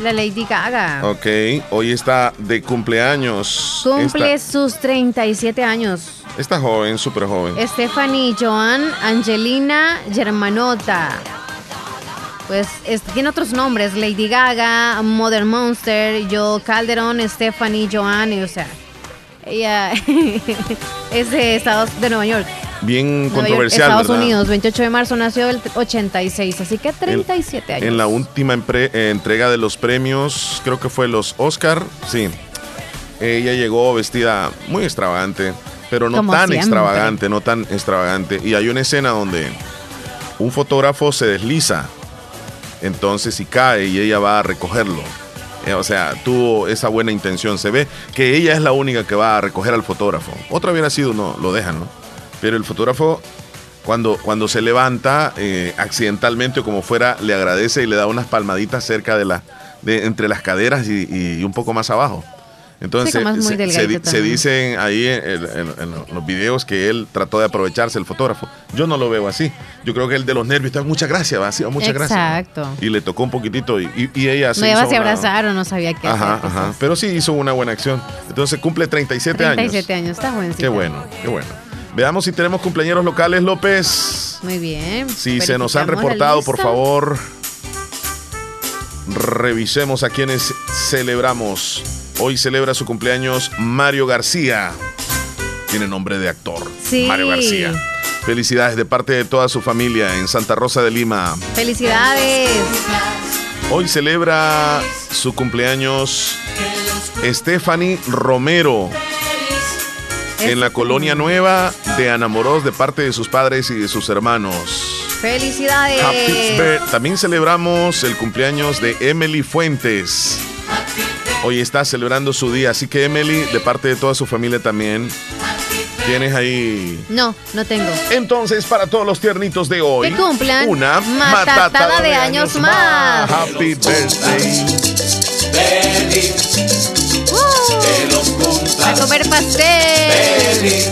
La Lady Gaga. Ok, hoy está de cumpleaños. Cumple Está, sus 37 años. está joven, súper joven. Stephanie Joan Angelina Germanota. Pues es- tiene otros nombres, Lady Gaga, Mother Monster, Joe Calderon, Stephanie Joan, y, o sea, ella es de Estados de Nueva York. Bien Nueva York, controversial, Estados ¿verdad? Unidos, 28 de marzo nació el 86, así que 37 años. En la última empre- eh, entrega de los premios, creo que fue los Oscar, sí. Ella llegó vestida muy extravagante, pero no Como tan siempre. extravagante, no tan extravagante. Y hay una escena donde un fotógrafo se desliza, entonces y cae y ella va a recogerlo. Eh, O sea, tuvo esa buena intención. Se ve que ella es la única que va a recoger al fotógrafo. Otra hubiera sido, no, lo dejan, ¿no? Pero el fotógrafo, cuando, cuando se levanta eh, accidentalmente o como fuera, le agradece y le da unas palmaditas cerca de la, de, entre las caderas y un poco más abajo. Entonces, Sí, se, se, se dicen ahí en, en- en los videos que él trató de aprovecharse el fotógrafo. Yo no lo veo así. Yo creo que el de los nervios está muchas gracias, va, sí, muchas gracias. Exacto. Y le tocó un poquitito y, y- y ella se No iba a una- abrazaron, no sabía qué Ajá, hacer. ajá. Pero sí hizo una buena acción. Entonces cumple 37, 37 años. años, está jovencita. Qué bueno, qué bueno. Veamos si tenemos cumpleaños locales, López. Muy bien. Si se nos han reportado, por favor, revisemos a quienes celebramos. Hoy celebra su cumpleaños Mario García. Tiene nombre de actor. Sí. Mario García. Felicidades de parte de toda su familia en Santa Rosa de Lima. Felicidades. Hoy celebra su cumpleaños Stephanie Romero en la colonia nueva de Anamoros de parte de sus padres y de sus hermanos. Felicidades. Happy. También celebramos el cumpleaños de Emily Fuentes. Hoy está celebrando su día, así que Emily, de parte de toda su familia también, tienes ahí. No, no tengo. Entonces, para todos los tiernitos de hoy, Que cumplan una matatada de años más. Happy birthday. Uh, a comer pastel.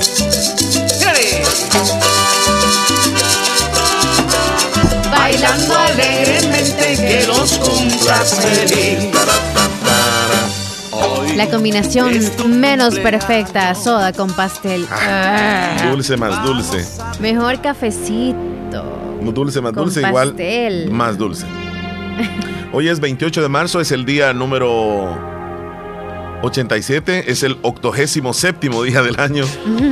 Bailando alegremente que los cumplas feliz. La combinación menos perfecta, soda con pastel. Ah. Dulce más dulce. Mejor cafecito. Dulce más dulce, pastel. igual más dulce. Hoy es 28 de marzo, es el día número 87 es el octogésimo séptimo día del año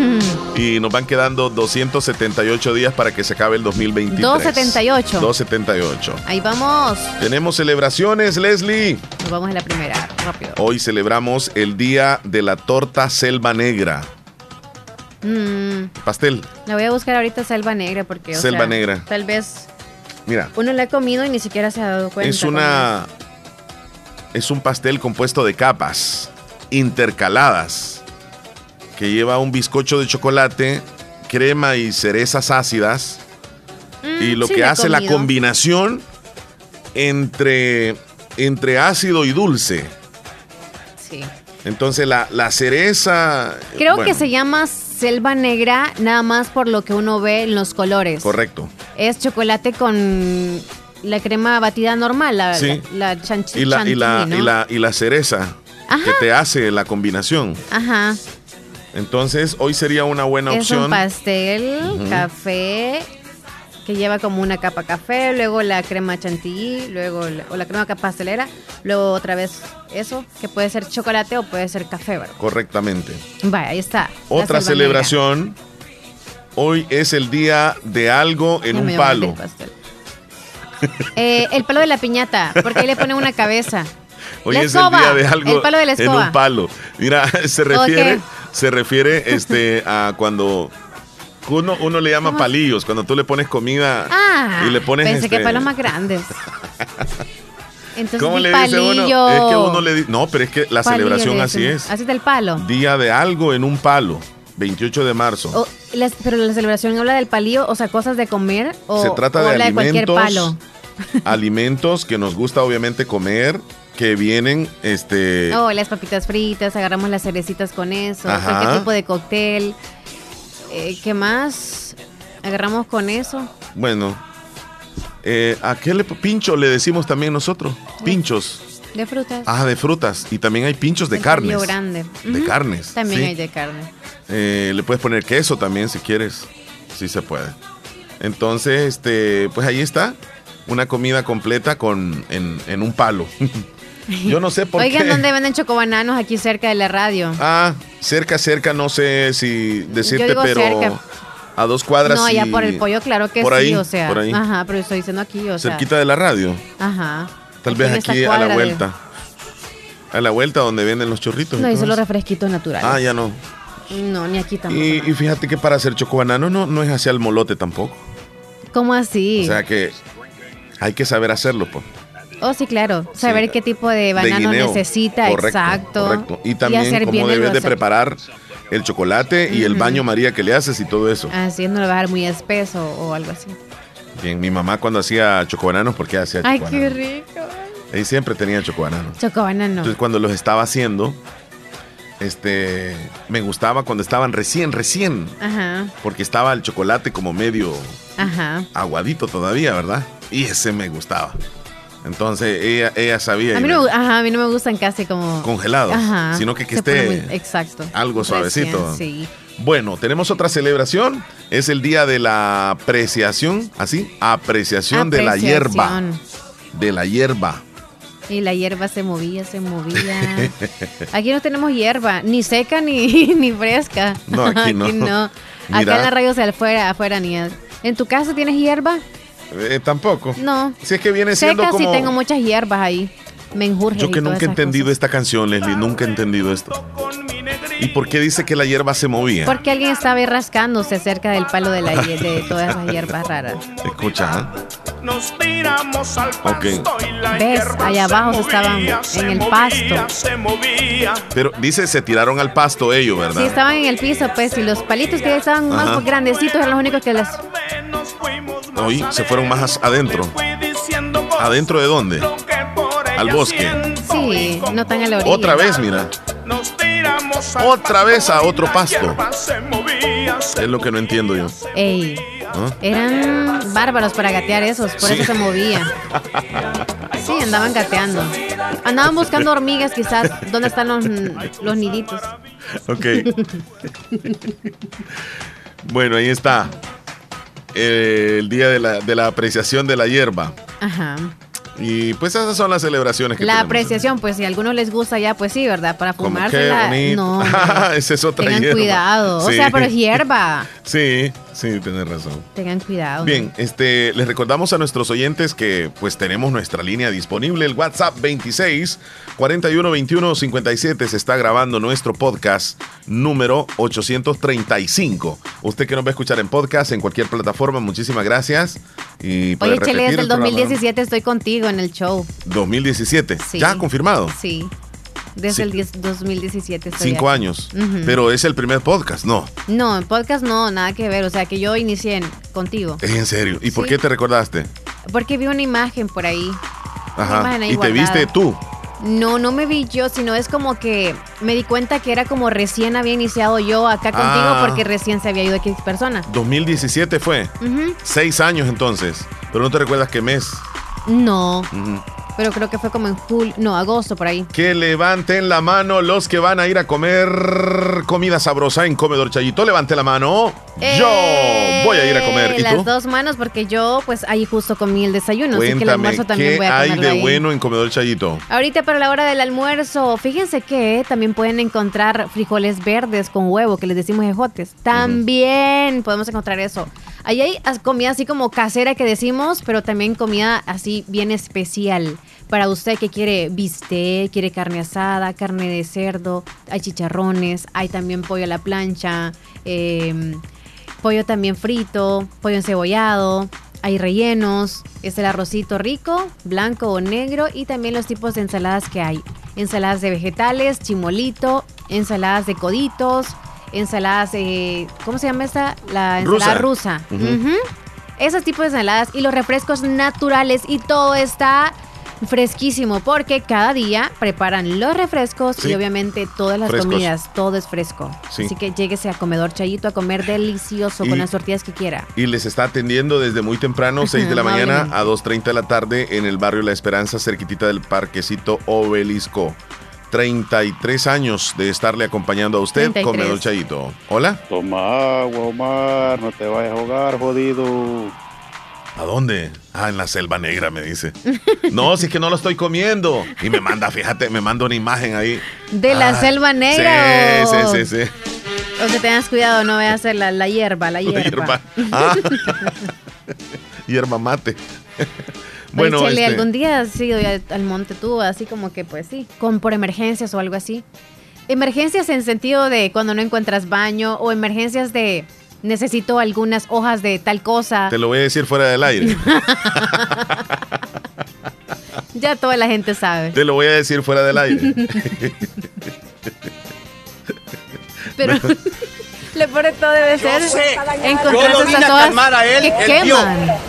y nos van quedando 278 días para que se acabe el 2023. 278. 278. Ahí vamos. Tenemos celebraciones, Leslie. Nos vamos a la primera, rápido. Hoy celebramos el día de la torta selva negra. Mm, Pastel, la voy a buscar ahorita selva negra porque o Selva sea, negra. Tal vez mira, uno la ha comido y ni siquiera se ha dado cuenta. es una es un pastel compuesto de capas intercaladas que lleva un bizcocho de chocolate, crema y cerezas ácidas y lo Mm, sí que hace la combinación entre entre ácido y dulce. Sí. Entonces la, la cereza Creo bueno, que se llama selva negra nada más por lo que uno ve en los colores. correcto. Es chocolate con la crema batida normal, la, Sí. la, la chanchi- Y la, y la, y la, y la cereza Ajá. que te hace la combinación. Ajá. Entonces, hoy sería una buena es un opción. pastel, café, que lleva como una capa café, luego la crema chantilly, luego la, o la crema pastelera, luego otra vez eso, que puede ser chocolate o puede ser café, ¿verdad? Correctamente. Vaya, ahí está. Otra celebración. Hoy es el día de algo en un palo. el. Eh, el palo de la piñata, porque ahí le ponen una cabeza. Hoy La es escoba, el día de algo el palo de la en un palo. Mira, se refiere, se refiere este, a cuando uno, uno le llama palillos, cuando tú le pones comida Ah, y le pones pensé que este, palos más grandes. Entonces, ¿Cómo le dice uno? palillo. Es que uno le dice, no, pero es que la Palillo celebración le así es. Así es del palo. Día de algo en un palo, 28 de marzo. O- las- pero la celebración habla del palillo, o sea, cosas de comer o, Se trata o de habla de cualquier alimentos, palo. alimentos que nos gusta obviamente comer, que vienen, este, Oh, las papitas fritas, agarramos las cerecitas con eso, Ajá. cualquier tipo de cóctel. Eh, ¿Qué más? Agarramos con eso. bueno, eh, ¿a qué le, pincho le decimos también nosotros? Pinchos. De frutas. Ah, de frutas. Y también hay pinchos de carnes. grande. De Ujú. carnes, También sí. hay de carne. Eh, le puedes poner queso también si quieres. Sí se puede. Entonces, este, pues ahí está. Una comida completa con, en, en un palo. Yo no sé por Oigan, qué. ¿dónde venden chocobananos aquí cerca de la radio? Ah, cerca, cerca, no sé si decirte, digo pero cerca. a dos cuadras. no, allá por el pollo, claro que por sí, ahí, o sea. por ahí. Ajá, pero estoy diciendo aquí, o sea. cerquita de la radio. Ajá. Tal vez aquí a la de- vuelta. A la vuelta donde venden los chorritos. No, y solo refresquitos naturales. Ah, ya no. No, ni aquí tampoco. Y, y fíjate que para hacer chocobanano no, no es hacia el molote tampoco. ¿Cómo así? O sea que hay que saber hacerlo, pues. Oh, sí, claro. Saber qué tipo de banano necesita, Correcto, exacto. correcto. Y también cómo debes de preparar el chocolate y el baño María que le haces y todo eso. Así no lo va a dejar muy espeso o algo así. Bien, mi mamá cuando hacía chocobananos, porque hacía Ay, chocobananos. qué rico. Ahí siempre tenía chocobananos. Chocobanano. Entonces cuando los estaba haciendo, este, me gustaba cuando estaban recién, recién, Ajá, porque estaba el chocolate como medio ajá. aguadito todavía, ¿verdad? Y ese me gustaba. Entonces ella, ella sabía A mí, no, ajá, a mí no me gustan casi como... Congelados, Ajá. sino que Se esté muy- exacto. algo Recién, suavecito. sí. Bueno, tenemos otra celebración. Es el día de la apreciación, así, apreciación, de la hierba. De la hierba. Y la hierba se movía, se movía. Aquí no tenemos hierba, ni seca ni, ni fresca. No, aquí no. no. Mira. Acá en la radio de afuera, afuera ni es. ¿En tu casa tienes hierba? Eh, tampoco. No. Si es que viene siendo Seca sí como. tengo muchas hierbas ahí. Menjurjes Yo y que nunca he entendido esta canción, Leslie, nunca he entendido esto. ¿Y por qué dice que la hierba se movía? Porque alguien estaba ahí rascándose cerca del palo de, la, de todas esas hierbas raras. Escucha, ¿ah? Nos tiramos al Ok. ¿Ves? Allá abajo estaban en el pasto. se movía. Pero dice se tiraron al pasto ellos, ¿verdad? Sí, estaban en el piso, pues, y los palitos que estaban Ajá. más grandecitos eran los únicos que les... Hoy se fueron más adentro. ¿Adentro de dónde? Al bosque. Sí, no tan a la orilla. Otra vez, mira. Otra vez a otro pasto. Es lo que no entiendo yo. Ey, ¿Ah? eran bárbaros para gatear esos, por Sí. eso se movían. Sí, andaban gateando. Andaban buscando hormigas quizás, ¿dónde están los, los niditos? Ok. bueno, ahí está. Eh, el día de la, de la apreciación de la hierba. Ajá. Y pues esas son las celebraciones que La tenemos. apreciación, pues si a algunos les gusta ya, pues sí, ¿verdad? Para bonito. No, Esa es otra tengan hierba. cuidado. O sea, pero es hierba. Sí, sí, tienes razón. Tengan cuidado. Bien, este, les recordamos a nuestros oyentes que pues tenemos nuestra línea disponible, el WhatsApp 26 41 21 57 se está grabando nuestro podcast número 835. Usted que nos va a escuchar en podcast en cualquier plataforma, muchísimas gracias. Y Oye, Chele, desde el programa. 2017 estoy contigo en el show. 2017. Sí. Ya confirmado. Sí. Desde Sí. el 10 2017 estoy Cinco aquí. años. Pero es el primer podcast, no. No, en podcast no, nada que ver. O sea, que yo inicié en- contigo. Es en serio. ¿Y por qué te recordaste? Porque vi una imagen por ahí. Ajá. imagen ahí Y te viste tú. No, no me vi yo, sino es como que me di cuenta que era como recién había iniciado yo acá contigo Ah. porque recién se había ido aquí persona. 2017 fue. Seis años entonces. Pero no te recuerdas qué mes. No. Pero creo que fue como en julio, no, agosto por ahí. Que levanten la mano los que van a ir a comer comida sabrosa en Comedor Chayito. Levante la mano. Yo voy a ir a comer. Eh, ¿Y Las tú? dos manos porque yo pues ahí justo comí el desayuno, así que el Cuéntame, almuerzo también ¿qué voy a hay de ahí. bueno en Comedor Chayito? Ahorita para la hora del almuerzo, fíjense que también pueden encontrar frijoles verdes con huevo, que les decimos ejotes. También podemos encontrar eso. Ahí hay comida así como casera que decimos, pero también comida así bien especial. Para usted que quiere bistec, quiere carne asada, carne de cerdo, hay chicharrones, hay también pollo a la plancha, eh, pollo también frito, pollo encebollado, hay rellenos, es el arrocito rico, blanco o negro y también los tipos de ensaladas que hay. Ensaladas de vegetales, chimolito, ensaladas de coditos, ensaladas de... ¿Cómo se llama esta? La ensalada rusa. Esos tipos de ensaladas y los refrescos naturales y todo está fresquísimo porque cada día preparan los refrescos Sí. y obviamente todas las Frescos. comidas, todo es fresco. Sí. Así que lléguese a comedor Chayito a comer delicioso Y- con las tortillas que quiera. Y les está atendiendo desde muy temprano, 6 de la mañana a 2.30 de la tarde en el barrio La Esperanza, cerquitita del parquecito Obelisco. 33 años de estarle acompañando a usted, 33. Comedor Chayito. Hola. Toma agua, Omar, no te vayas a ahogar, jodido. ¿A dónde? Ah, en la selva negra, me dice. No, si es que no lo estoy comiendo. Y me manda, fíjate, me manda una imagen ahí. ¿De la selva negra Sí, o- sí, sí, sí. O que tengas cuidado, no hacer la, la hierba, la hierba. Hierba. Ah. Hierba mate. Bueno, Chele, este, ¿algún día has ido ya al monte tú, así como que pues sí, con por emergencias o algo así? Emergencias en sentido de cuando no encuentras baño o emergencias de necesito algunas hojas de tal cosa. te lo voy a decir fuera del aire. Ya toda la gente sabe. Te lo voy a decir fuera del aire. Pero peor de todo debe ser Yo encontrar lo vine a calmar a él, que él vio,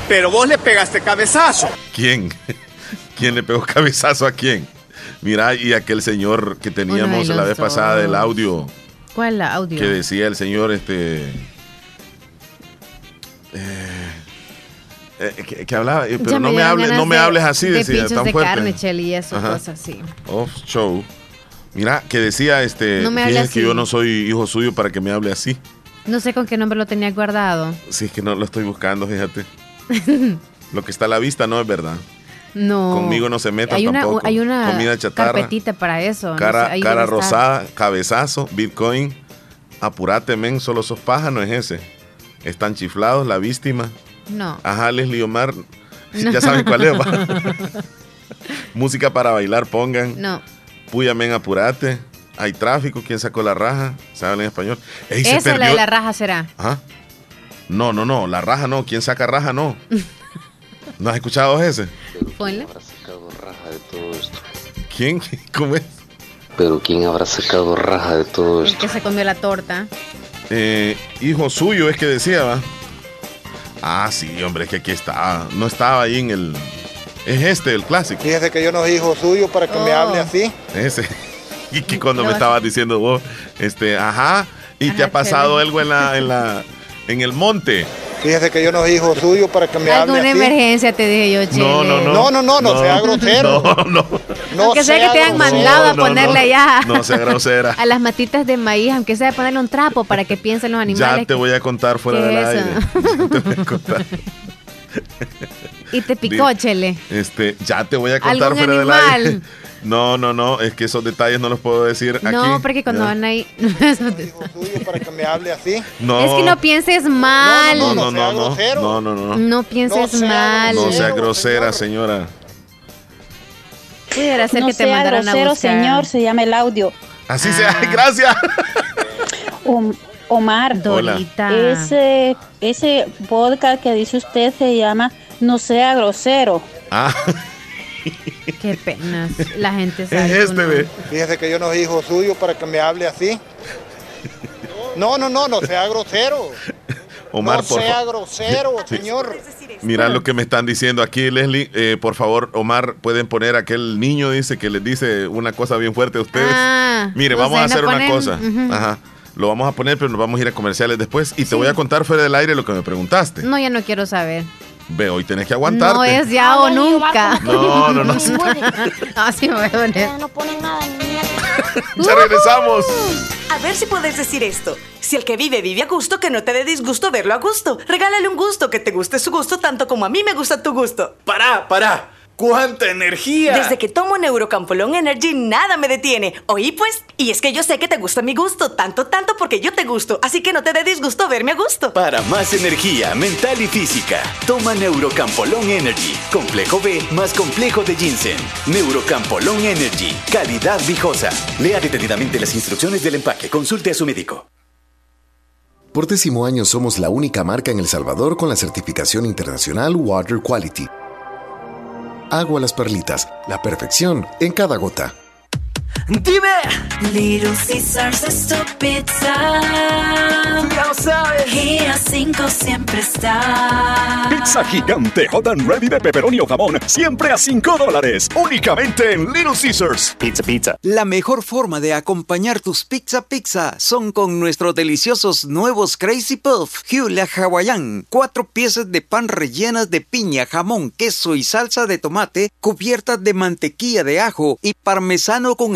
pero vos le pegaste cabezazo. ¿Quién? ¿Quién le pegó cabezazo a quién? Mira, y aquel señor que teníamos la vez pasada del audio, ¿Cuál la audio? que decía el señor, este... eh, eh, que, que hablaba, eh, pero Ya no me, hables, no me hables así, de decía, pinchos tan de fuerte. carne, Chele, y eso, Ajá. cosas así. Off show. Mira, que decía, este, No me hable fíjese que así. yo no soy hijo suyo para que me hable así. No sé con qué nombre lo tenía guardado. Si es que no lo estoy buscando, fíjate. Lo que está a la vista no es verdad. No. Conmigo no se metan hay una, tampoco. Hay una Comida chatarra. carpetita para eso. no Cara, sé, cara rosada, cabezazo, Bitcoin. Apurate, men, solo sos paja, no es ese. Están chiflados, la víctima. No. Ajá, Leslie Omar. No. Ya saben cuál es. Música para bailar, pongan. No. Puya, men, apurate. Hay tráfico, ¿quién sacó la raja? ¿Se habla en español? Ey, se Esa es la de la raja será. Ajá. No, no, no, la raja no. ¿Quién saca raja no? ¿No has escuchado ese? Ponle. raja de todo esto? ¿Quién? ¿Cómo es? Pero ¿quién habrá sacado raja de todo El esto? que se comió la torta. Eh, hijo suyo es que decía, ¿va? Ah, sí, hombre, es que aquí está. No estaba ahí en el. Es este, el clásico. Fíjese que yo no soy hijo suyo para que me Oh. hable así. Ese. Y que cuando me estabas diciendo vos, este, ajá, y te Ajá, ha pasado algo en la, en la, en el monte. Fíjese que yo no soy hijo suyo para que me hable Alguna así. emergencia te dije yo, Chele. No, no, no. No, no, no, no sea grosero. No, no. No aunque sea que te hayan grosero. mandado a No, no, ponerle no. allá. No sea grosera. A las matitas de maíz, aunque sea ponerle un trapo para que piensen los animales. Ya te voy a contar fuera ¿Qué del aire. Ya te voy a contar. Y te picó, Chele. Este, ya te voy a contar ¿Algún fuera del aire. No, no, no, es que esos detalles no los puedo decir aquí. No, porque cuando Ya. van ahí. para que me hable así. No. Es que no pienses mal. No, no, no, no, no, no, no. No pienses No sea mal. No sea grosera, señora. Pudiera ser no que te mandaran a grosero, buscar. señor, se llama el audio. Así sea, gracias. Om- Omar, Dorita. ese, ese podcast que dice usted se llama No sea grosero. Ah, Qué penas. La gente sabe. Es este, ve. Fíjese que yo no soy hijo suyo para que me hable así. No, no, no, no sea grosero. Omar, no por sea favor. grosero, Sí. señor. Mira lo que me están diciendo aquí, Leslie. Eh, por favor, Omar, pueden poner aquel niño, dice que les dice una cosa bien fuerte a ustedes. Ah, Mire, vamos a hacer una ponen- cosa. Ajá. Lo vamos a poner, pero nos vamos a ir a comerciales después. Y te voy a contar fuera del aire lo que me preguntaste. No, ya no quiero saber. Ve, hoy tenés que aguantarte. No es ya o nunca. No, no, no. Así me voy a poner. No ponen nada ni Ya regresamos. A ver si puedes decir esto. Si el que vive vive a gusto, que no te dé disgusto verlo a gusto. Regálale un gusto, que te guste su gusto tanto como a mí me gusta tu gusto. Pará, pará. ¡Cuánta energía! Desde que tomo Neurocampolón Energy, nada me detiene. Oí pues, y es que yo sé que te gusta mi gusto, tanto, tanto porque yo te gusto. Así que no te dé disgusto verme a gusto. Para más energía mental y física, toma Neurocampolón Energy. Complejo B más complejo de ginseng. Neurocampolón Energy. Calidad viejosa. Lea detenidamente las instrucciones del empaque. Consulte a su médico. Por décimo año somos la única marca en El Salvador con la certificación internacional Water Quality. Agua las perlitas, la perfección en cada gota. Dime. Little Caesars es tu pizza. Ya lo sabes. Y a 5 siempre está. Pizza gigante hot and ready de pepperoni o jamón, siempre a 5 dólares, únicamente en Little Caesars. Pizza, pizza. La mejor forma de acompañar tus pizza pizza son con nuestros deliciosos nuevos Crazy Puff Hula Hawaiian. Cuatro piezas de pan rellenas de piña, jamón, queso y salsa de tomate, cubiertas de mantequilla de ajo y parmesano con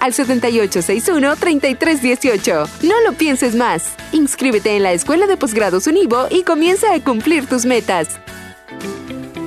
al 7861-3318. No lo pienses más. Inscríbete en la Escuela de Posgrados Univo y comienza a cumplir tus metas.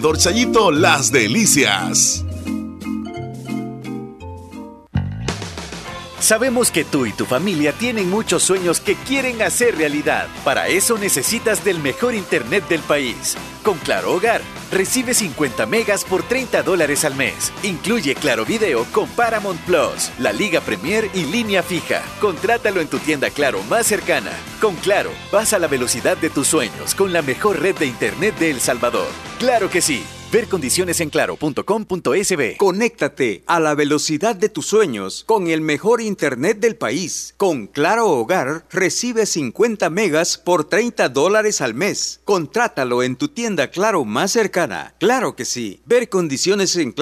Chayito Las Delicias. Sabemos que tú y tu familia tienen muchos sueños que quieren hacer realidad. Para eso necesitas del mejor internet del país. Con Claro Hogar, recibe 50 megas por 30 dólares al mes. Incluye Claro Video con Paramount Plus, la Liga Premier y línea fija. Contrátalo en tu tienda Claro más cercana. Con Claro, vas a la velocidad de tus sueños con la mejor red de internet de El Salvador. ¡Claro que sí! Ver condiciones en. Conéctate a la velocidad de tus sueños con el mejor internet del país. Con Claro Hogar recibe 50 megas por 30 dólares al mes. Contrátalo en tu tienda Claro más cercana. Claro que sí. Ver condiciones en.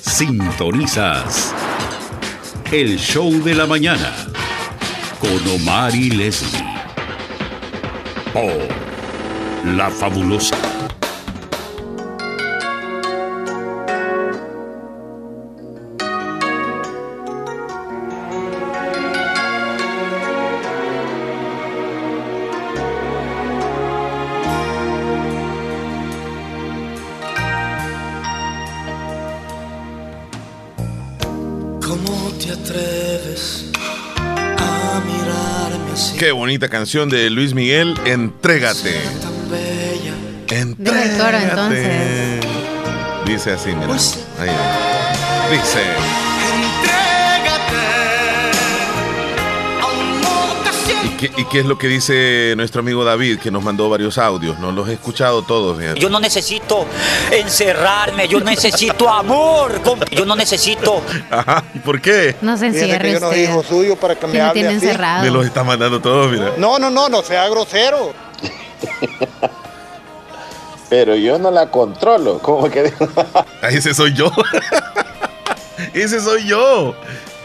Sintonizas el show de la mañana con Omar y Leslie por La Fabulosa. Bonita canción de Luis Miguel, Entrégate. Dime el coro, entonces. Entrégate. Dice así, mira. Ahí. Dice. Qué, y qué es lo que dice nuestro amigo David, que nos mandó varios audios? No los he escuchado todos. fíjate. Yo no necesito encerrarme, yo necesito amor, yo no necesito. Ajá, ¿y por qué? No se encierre que yo no soy usted. hijo suyo para que me hable tiene así. encerrado. Me los está mandando todos, mira. No, no, no, no sea grosero. Pero yo no la controlo. ¿Cómo que? Ah, ese soy yo. ese soy yo.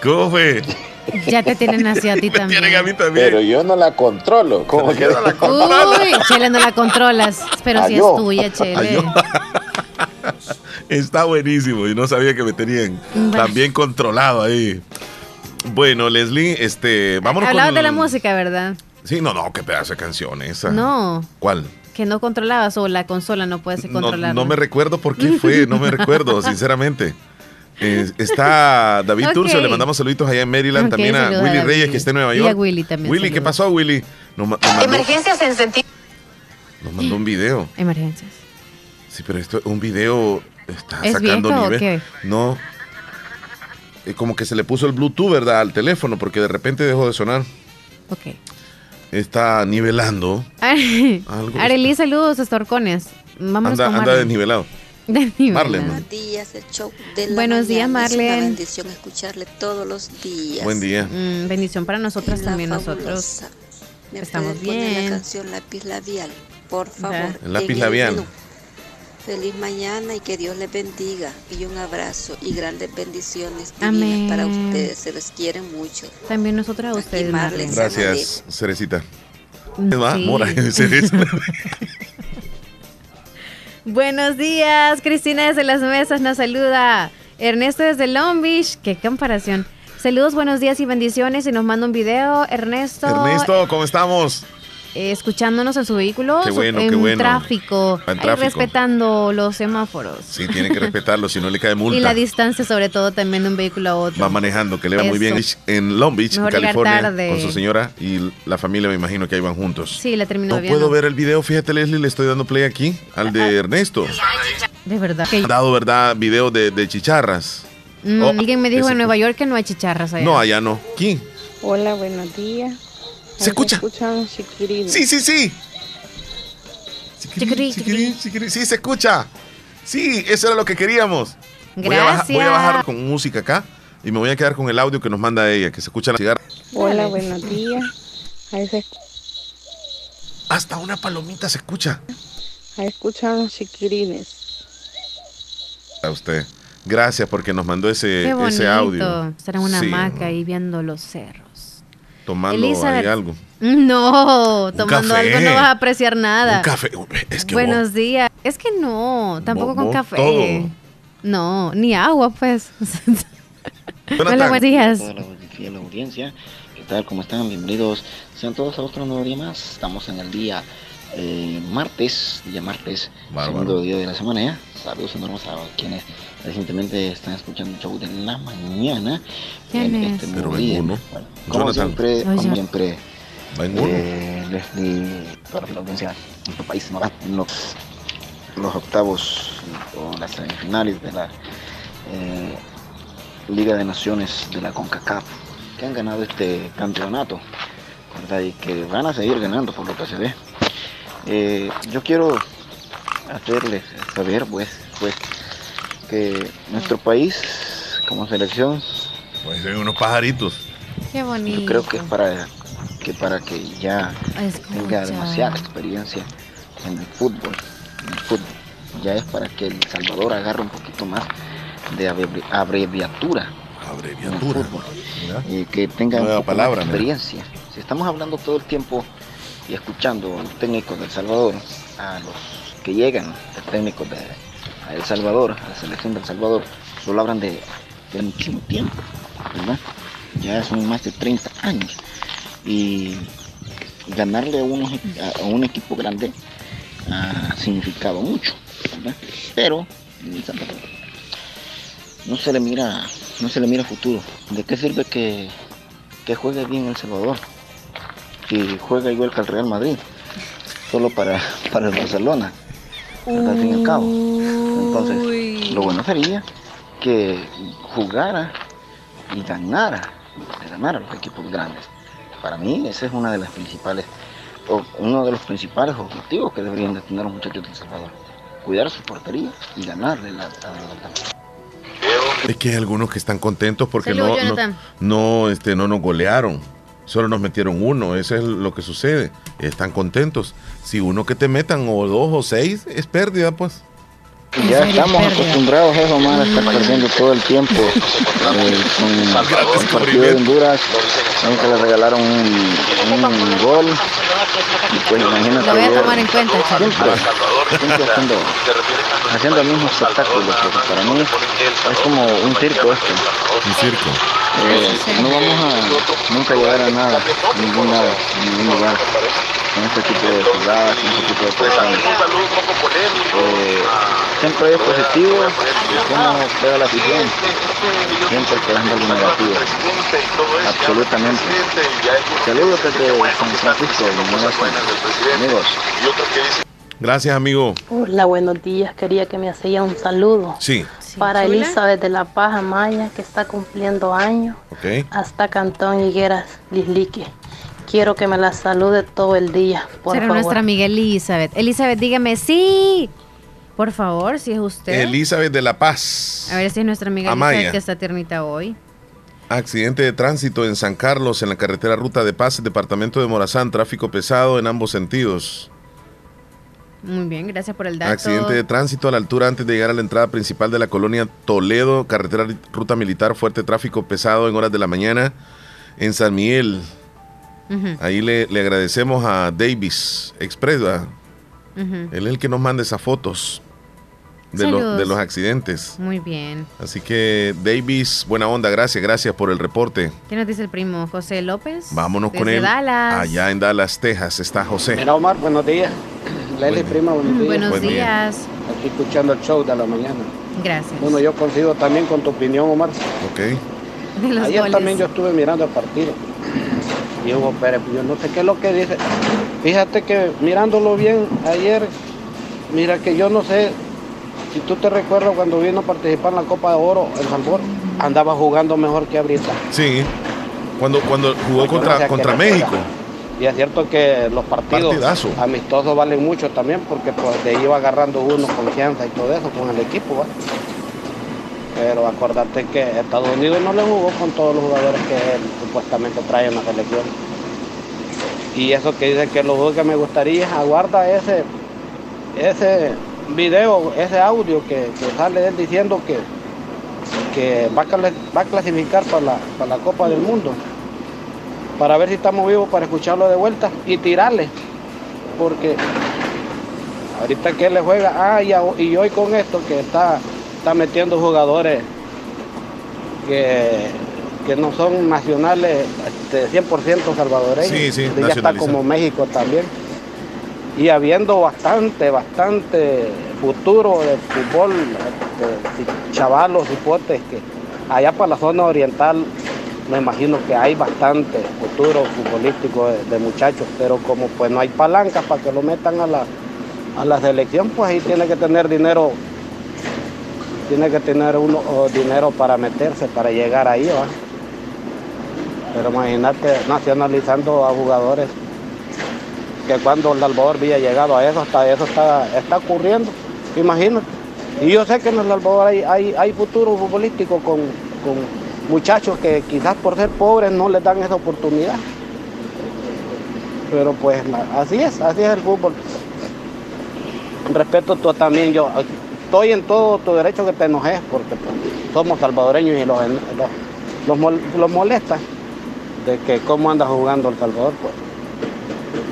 ¿Cómo fue? Ya te tienen así a ti también. Tienen a mí también. Pero yo no la controlo. ¿Cómo que? Uy, Chele, no la controlas. Pero si es Ayó. tuya, Chele. Está buenísimo y no sabía que me tenían Bah. tan bien controlado ahí. Bueno, Leslie, este, vámonos Hablabas con... de la música, ¿verdad? Sí, no, no, qué pedazo de canción esa. No. ¿Cuál? Que no controlabas o la consola no puedes No, controlar. no me recuerdo por qué fue, no me recuerdo, sinceramente. Eh, está David Ok. Turcio, le mandamos saluditos allá en Maryland. También a Willy. Reyes, que está en Nueva Y York. a Willy también, Willy, ¿qué pasó, Willy? Nos, ma- nos mandó, Emergencias en sentido. nos mandó un video. Emergencias. Sí, pero esto un video está ¿Es sacando viejo o nivel. qué? No. Eh, Como que se le puso el Bluetooth, ¿verdad? Al teléfono, porque de repente dejó de sonar. Ok. Está nivelando. Arely, saludos, estorcones. Vámonos Anda, desnivelado. Marlene. Buenos días, el show de la Buenos días, mañana. Es una Marlene. bendición escucharle todos los días. Buen día. Mm, bendición para nosotras La también, fabulosa. nosotros. ¿Me Estamos bien. la canción Lápiz Labial, por favor. El lápiz el labial. Feliz mañana y que Dios les bendiga. Y un abrazo y grandes bendiciones divinas Amén. para ustedes. Se les quiere mucho. También nosotras a ustedes, Marlene. Marlene. Gracias, Cerecita. Mm, ¿Qué va? sí. Mora, Cereza. Buenos días, Cristina desde las mesas nos saluda. Ernesto desde Long Beach, qué comparación. Saludos, buenos días y bendiciones. Y nos manda un video, Ernesto. Ernesto, ¿cómo estamos? Eh, escuchándonos en su vehículo. Qué bueno, en qué bueno. tráfico. En respetando los semáforos. Sí, tiene que respetarlo, si no le cae multa. Y la distancia, sobre todo, también de un vehículo a otro. Va manejando, que le va muy bien en Long Beach, Mejor California, tarde. con su señora y la familia, me imagino que ahí van juntos. Sí, la terminó No viendo. puedo ver el video, fíjate Leslie, le estoy dando play aquí al de Ernesto. De verdad. Ha dado, ¿verdad? Video de, de chicharras. Mm, Oh, alguien me dijo ese- en Nueva York que no hay chicharras allá. No, allá no. ¿Quién? Hola, buenos días. ¿Se escucha? escuchan. Sí, sí, sí. Chiquirín, chiquirín, chiquirín. Sí, se escucha. Sí, eso era lo que queríamos. Voy a, baja- voy a Gracias. bajar con música acá y me voy a quedar con el audio que nos manda ella, que se escucha la cigarra. Hola, buenos días. Hasta una palomita se escucha. ahí escuchan los chiquirines. A usted. Gracias porque nos mandó ese, Qué bonito. ese audio. Estar en una Sí, hamaca ahí viendo los cerros. Tomando Elizabeth. algo. No, tomando café. algo no vas a apreciar nada. Un café. Es que Buenos días. Es que no, tampoco Vos- con vos café. todo. No, ni agua, pues. Hola, buenos días. Toda la audiencia, ¿qué tal? ¿Cómo están? Bienvenidos sean todos a otro nuevo día más. Estamos en el día eh, martes, día martes, Bárbaro. segundo día de la semana. Saludos enormes a quienes recientemente están escuchando el show de la mañana. ¿Quién en es? este Pero nuevo en día. uno. Bueno, como Jonathan. siempre, Oye. como siempre, Va en eh, Leslie, para la audiencia nuestro país, ¿no? los, los octavos o las semifinales de la eh, Liga de Naciones de la CONCACAF, que han ganado este campeonato, ¿verdad? Y que van a seguir ganando por lo que se ve. Eh, yo quiero hacerles saber, pues, pues, que nuestro país, como selección, Pues hay unos pajaritos. Qué bonito. yo creo que es para que para que ya tenga demasiada experiencia en el fútbol, en el fútbol. Ya es para que El Salvador agarre un poquito más de abrevi- abreviatura. Abreviatura. en el fútbol. Y que tenga un Nueva poco más palabra, mira. experiencia. Si estamos hablando todo el tiempo y escuchando a los técnicos de El Salvador, a los que llegan, los técnicos de El Salvador, a la selección de El Salvador, solo hablan de, muchísimo tiempo, ¿verdad? Ya son más de 30 años. Y ganarle a, unos- a- un equipo grande ha significado mucho, ¿verdad? Pero no se le mira, no se le mira futuro. ¿De qué sirve que, que juegue bien El Salvador? Que juega igual que el Real Madrid, solo para, para el Barcelona, al fin y al cabo. Entonces, lo bueno sería que jugara y ganara, ganara los equipos grandes. Para mí, esa es una de las principales, o uno de los principales objetivos que deberían de tener los muchachos de El Salvador. Cuidar su portería y ganarle la, la- Es que hay algunos que están contentos porque Salud, no, no, este, no nos golearon. Solo nos metieron uno. Eso es lo que sucede. Están contentos. Si uno que te metan o dos o seis es pérdida, pues. Ya estamos acostumbrados a eso, man, a estar perdiendo todo el tiempo eh, con el partido de Honduras, aunque le regalaron un, un gol. Y pues imagínate. Lo voy a tomar en cuenta. Siempre, siempre haciendo, haciendo el mismo espectáculo, porque para mí es como un circo esto. Un circo. Eh, no vamos a nunca llegar a nada, a ningún lado, a ningún lugar. Con este tipo de jugadas, con este tipo de personas. Eh, siempre es positivo cómo queda la afición, siempre quedando algo negativo. Absolutamente. Saludos desde San Francisco, amigos. Gracias, amigo. Hola, buenos días. Quería que me hacía un saludo. Sí. Para. Elizabeth de la Paz Amaya, que está cumpliendo años, Ok. hasta Cantón Higueras Lislique. Quiero que me la salude todo el día, por Será favor. nuestra amiga Elizabeth. Elizabeth, dígame sí. Por favor, si es usted. Elizabeth de la Paz. A ver si es nuestra amiga Amaya. Elizabeth que está tiernita hoy. Accidente de tránsito en San Carlos, en la carretera Ruta de Paz, departamento de Morazán. Tráfico pesado en ambos sentidos. Muy bien, gracias por el dato. Accidente de tránsito a la altura antes de llegar a la entrada principal de la colonia Toledo, carretera Ruta Militar, fuerte tráfico pesado en horas de la mañana en San Miguel. Ahí le, le agradecemos a Davis Express, ¿verdad? ujú. él es el que nos manda esas fotos de, los- Saludos. de los accidentes. Muy bien. Así que Davis, buena onda, gracias, gracias por el reporte. ¿Qué nos dice el primo José López? Vámonos con él. Dallas. Allá en Dallas, Texas, está José. Mira Omar, buenos días. Prima, buenos días. Buenos Buen día. días. Aquí escuchando el show de la mañana. Gracias. Bueno, yo coincido también con tu opinión, Omar. Ok. De los Ayer goles. también yo estuve mirando el partido. Y Hugo Pérez, yo no sé qué es lo que dice. Fíjate que mirándolo bien ayer, mira que yo no sé, si tú te recuerdas cuando vino a participar en la Copa de Oro, El Salvador, andaba jugando mejor que ahorita. Sí, cuando, cuando jugó Yo no sé contra, contra México. Y es cierto que los partidos Partidazo. amistosos valen mucho también porque pues, ahí va agarrando uno confianza y todo eso con el equipo. ¿va? Pero acordate que Estados Unidos no le jugó con todos los jugadores que él supuestamente trae en la selección. Y eso que dice que lo único que me gustaría es aguarda ese, ese video, ese audio que, que sale él diciendo que, que va, a, clasificar para la, para la Copa del Mundo para ver si estamos vivos para escucharlo de vuelta y tirarle. Porque ahorita que él le juega, ah, y hoy con esto que está, está metiendo jugadores que, que no son nacionales este, 100% salvadoreños. Sí, sí, ya está como México también. Y habiendo bastante, bastante futuro de fútbol, este, chavalos, hipotes, que allá para la zona oriental me imagino que hay bastante futuro futbolístico de, de muchachos, pero como pues no hay palancas para que lo metan a la, a la selección, pues ahí tiene que tener dinero, tiene que tener uno o dinero para meterse, para llegar ahí, ¿va? Pero imagínate nacionalizando a jugadores que cuando el Salvador había llegado a eso, hasta eso está, está ocurriendo, imagínate. Y yo sé que en el Salvador hay, hay, hay futuro futbolístico con, con muchachos que quizás por ser pobres no les dan esa oportunidad. Pero pues así es, así es el fútbol. Respeto tú también, yo estoy en todo tu derecho que te enojes porque pues, somos salvadoreños y los, los, los mol- los molesta de que cómo anda jugando El Salvador. Pues.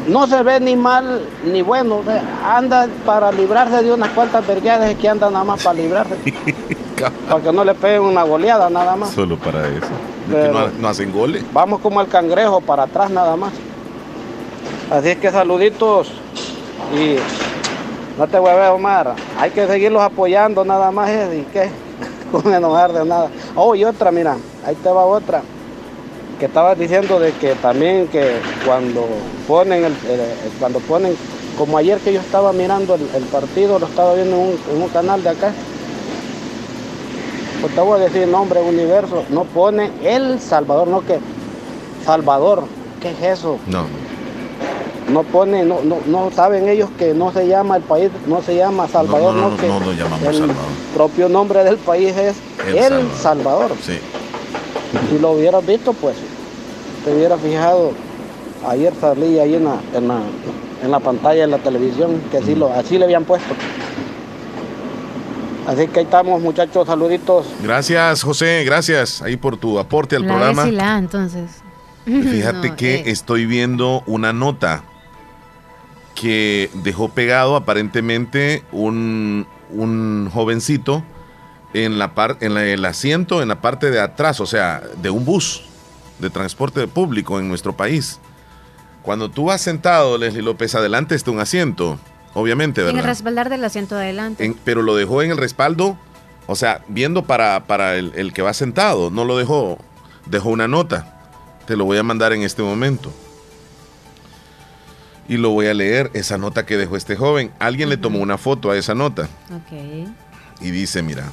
No se ve ni mal ni bueno, anda para librarse de unas cuantas vergueadas que anda nada más para librarse, para que no le peguen una goleada nada más. Solo para eso. ¿Es que Pero- no, no hacen goles. Vamos como el cangrejo para atrás nada más. Así es que saluditos y no te ver Omar, hay que seguirlos apoyando nada más y qué, con enojar de nada. Oh, y otra, mira, ahí te va otra, que estabas diciendo de que también que cuando ponen, el, cuando ponen, como ayer que yo estaba mirando el, el partido, lo estaba viendo en un, en un canal de acá, pues te voy a decir nombre, universo, no pone El Salvador, no que Salvador, ¿qué es eso? No. No pone, no, no, no saben ellos que no se llama el país, no se llama Salvador, no, no, no, que no lo llamamos el Salvador. propio nombre del país es El El, Salvador. Salvador. Sí. Si lo hubieras visto, pues te hubieras fijado. Ayer salí ahí en la, en la, en la pantalla de la televisión, que así, lo, así le habían puesto. Así que ahí estamos, muchachos, saluditos. Gracias, José, gracias ahí por tu aporte al La programa. Entonces. Fíjate No, que eh, estoy viendo una nota que dejó pegado aparentemente un, un jovencito en la par- en la- el asiento en la parte de atrás, o sea, de un bus de transporte público en nuestro país. Cuando tú vas sentado, Leslie López, adelante está un asiento, obviamente, En el ¿verdad? respaldar del asiento de adelante. En- pero lo dejó en el respaldo, o sea, viendo para, para el, el que va sentado, no lo dejó, dejó una nota. Te lo voy a mandar en este momento. Y lo voy a leer, esa nota que dejó este joven. Alguien le tomó una foto a esa nota Ok. y dice, mira,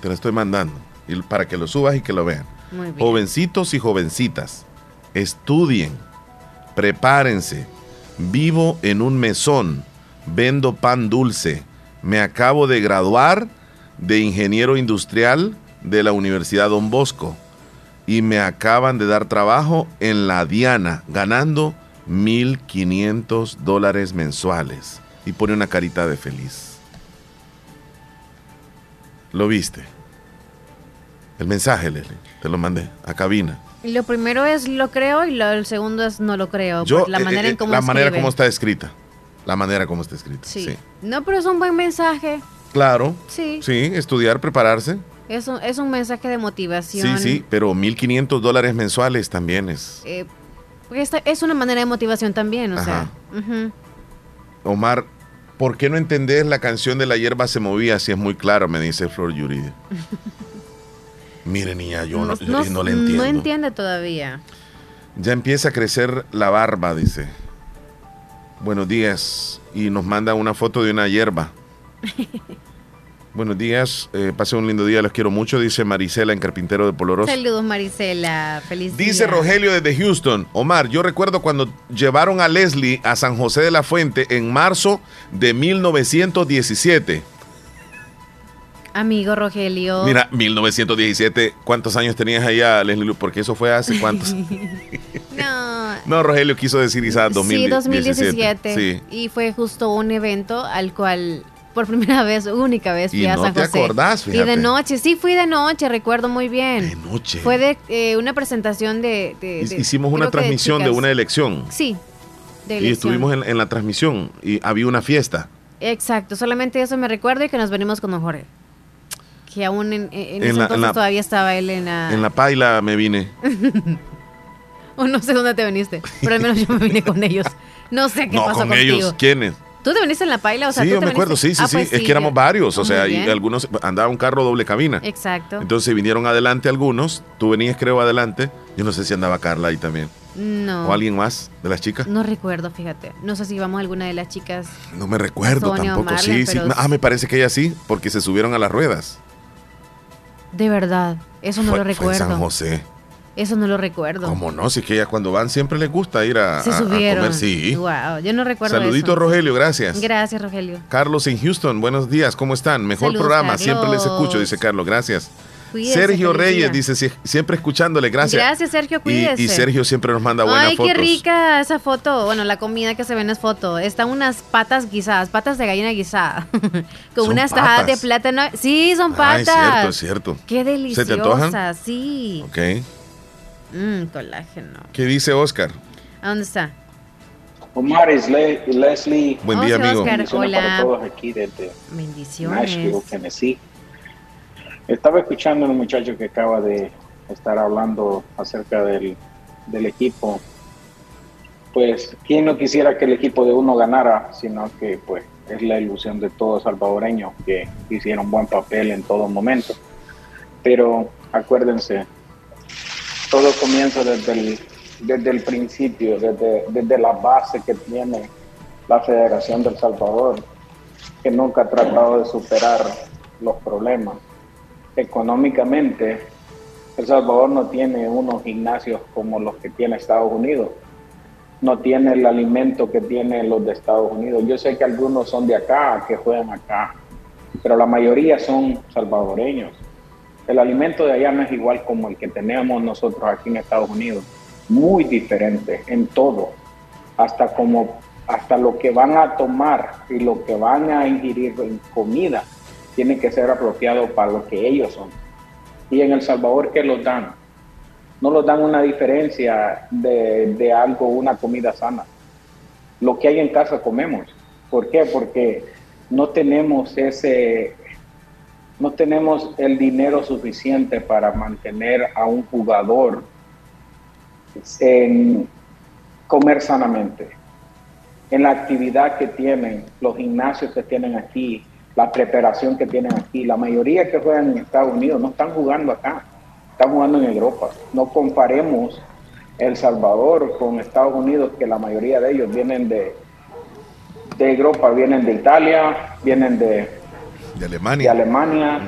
te lo estoy mandando y para que lo subas y que lo vean. Muy bien. Jovencitos y jovencitas, estudien, prepárense. Vivo en un mesón, vendo pan dulce. Me acabo de graduar de ingeniero industrial de la Universidad Don Bosco y me acaban de dar trabajo en la Diana, ganando 1.500 dólares mensuales. Y pone una carita de feliz. ¿Lo viste? El mensaje, Leslie, te lo mandé a cabina. Lo primero es lo creo y lo, el segundo es no lo creo. Yo, la eh, manera eh, en cómo la manera como está escrita. La manera como está escrita. Sí. Sí. No, pero es un buen mensaje. Claro. Sí. Sí, estudiar, prepararse. Es un, es un mensaje de motivación. Sí, sí, pero 1.500 dólares mensuales también es. Eh, porque esta es una manera de motivación también, o sea. Omar, ¿por qué no entendés la canción de La hierba se movía si es muy claro? Me dice Flor Yuridia. Mire, niña, yo no, no, no le entiendo. no entiende todavía. Ya empieza a crecer la barba, dice. Buenos días. Y nos manda una foto de una hierba. Buenos días. Eh, pase un lindo día, los quiero mucho, dice Marisela en Carpintero de Poloroso. Saludos, Marisela. Feliz Dice día. Rogelio desde Houston. Omar, yo recuerdo cuando llevaron a Leslie a San José de la Fuente en marzo de 1917. Amigo Rogelio. Mira, 1917, ¿cuántos años tenías allá, Leslie? Lu? Porque eso fue hace cuántos. no. no, Rogelio quiso decir quizás Sí, 2017. 2017. Sí. Y fue justo un evento al cual por primera vez, única vez fui Y a no San te José. acordás, Y fíjate. de noche, sí fui de noche, recuerdo muy bien. De noche. Fue de eh, una presentación de... de- de- Hicimos una de transmisión de, una elección. Sí, de Y elección. estuvimos en, en la transmisión y había una fiesta. Exacto, solamente eso me recuerdo y que nos venimos con don Jorge. Que aún en, en, En ese la- entonces la- todavía estaba él en la... En la paila me vine. o no sé dónde te viniste, pero al menos yo me vine con ellos. No sé qué no, pasó con contigo. ellos. ¿Quiénes? ¿Tú te viniste en la paila? O sea, sí, ¿tú yo te me acuerdo, sí, sí, Ah, sí. pues es que éramos varios, o Muy sea, y algunos andaba un carro doble cabina. Exacto. Entonces vinieron adelante algunos, tú venías creo adelante, yo no sé si andaba Carla ahí también. No. O alguien más de las chicas. No recuerdo, fíjate. No sé si íbamos a alguna de las chicas. No me recuerdo Sonia tampoco. Sí, sí. Ah, me parece que ella sí, porque se subieron a las ruedas. De verdad, eso no Fue- lo fue en recuerdo. San José. Eso no lo recuerdo. ¿Cómo no? Si es que ellas cuando van siempre les gusta ir a, Se a- a subieron. comer. Sí. Wow, yo no recuerdo Saludito, eso. Rogelio, gracias. Gracias, Rogelio. Carlos en Houston, buenos días, ¿cómo están? Mejor programa, siempre les escucho, dice Carlos, gracias. Cuídese, Sergio Reyes día. dice, "Sie- siempre escuchándole, gracias. Gracias, Sergio, cuídese. y Sergio siempre nos manda buenas Ay, fotos. qué rica esa foto. Bueno, la comida que se ve en esa foto. Están unas patas guisadas, patas de gallina guisada. Con Son unas tajadas de patas. plátano. Sí, son es patas. cierto, es cierto. Qué ¿Se te antojan? deliciosas, sí. Ok. Mmm, colágeno. ¿Qué dice Oscar? ¿A dónde está? Omar y Le- y Leslie. Buen día, amigo. Oscar. Bendiciones Hola. para todos aquí desde Bendiciones. Nashville, Tennessee. Estaba escuchando a un muchacho que acaba de estar hablando acerca del, del equipo. Pues, ¿quién no quisiera que el equipo de uno ganara? Sino que, pues, es la ilusión de todos salvadoreños que hicieron buen papel en todo momento. Pero acuérdense, todo comienza desde el, desde el principio, desde, desde la base que tiene la Federación del Salvador, que nunca ha tratado de superar los problemas. Económicamente, El Salvador no tiene unos gimnasios como los que tiene Estados Unidos, no tiene el alimento que tienen los de Estados Unidos. Yo sé que algunos son de acá, que juegan acá, pero la mayoría son salvadoreños. El alimento de allá no es igual como el que tenemos nosotros aquí en Estados Unidos, muy diferente en todo, hasta como hasta lo que van a tomar y lo que van a ingerir en comida tiene que ser apropiado para lo que ellos son. Y en El Salvador, ¿qué los dan? No los dan una diferencia de, de algo, una comida sana. Lo que hay en casa comemos. ¿Por qué? Porque no tenemos ese, no tenemos el dinero suficiente para mantener a un jugador en, comer sanamente. En la actividad que tienen, los gimnasios que tienen aquí, la preparación que tienen aquí, la mayoría que juegan en Estados Unidos no están jugando acá, están jugando en Europa. No comparemos El Salvador con Estados Unidos, que la mayoría de ellos vienen de, de Europa, vienen de Italia, vienen de, De Alemania. de Alemania,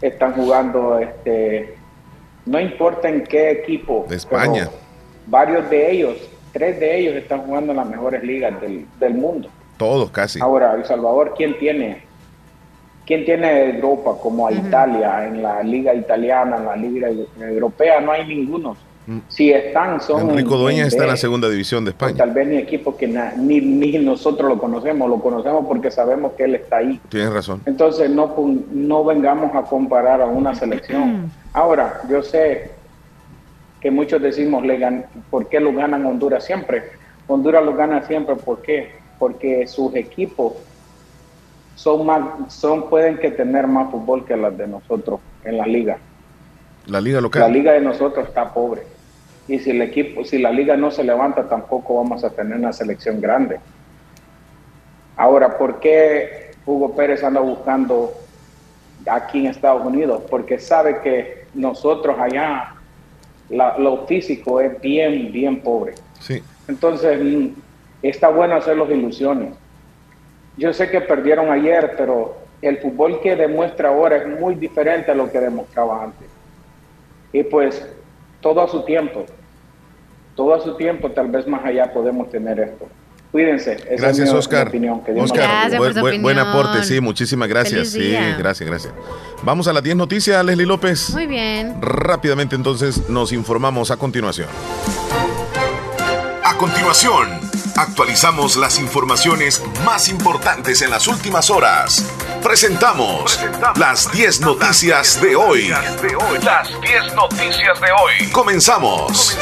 están jugando, este, no importa en qué equipo. De España. varios de ellos, tres de ellos están jugando en las mejores ligas del, del mundo. Todos casi. Ahora, El Salvador, ¿quién tiene? ¿Quién tiene Europa como a Italia, en la liga italiana, en la liga europea? No hay ninguno. Si están, son... Enrico en- Dueñas está en la segunda división de o España. Tal vez ni equipo que na- ni, ni nosotros lo conocemos, lo conocemos porque sabemos que él está ahí. Tienes razón. Entonces no, no vengamos a comparar a una selección. Ahora, yo sé que muchos decimos, le gan- ¿por qué lo ganan Honduras siempre? Honduras lo gana siempre, ¿por qué? Porque sus equipos son más, son, pueden que tener más fútbol que las de nosotros en la liga. La liga La local. liga de nosotros está pobre. Y si el equipo, si la liga no se levanta, tampoco vamos a tener una selección grande. Ahora, ¿por qué Hugo Pérez anda buscando aquí en Estados Unidos? Porque sabe que nosotros allá, la- lo físico es bien, bien pobre. Sí. Entonces, mm, está bueno hacer las ilusiones. Yo sé que perdieron ayer, pero el fútbol que demuestra ahora es muy diferente a lo que demostraba antes. Y pues, todo a su tiempo, todo a su tiempo, tal vez más allá podemos tener esto. Cuídense. Esa es Gracias, mi- mi Oscar. opinión. Que Oscar. Gracias por buen, buen aporte, sí, muchísimas gracias. Sí, gracias, gracias. Vamos a las 10 noticias, Leslie López. Muy bien. Rápidamente entonces nos informamos a continuación. A continuación, actualizamos las informaciones más importantes en las últimas horas. Presentamos las 10 noticias de hoy. Las 10 noticias de hoy. Comenzamos.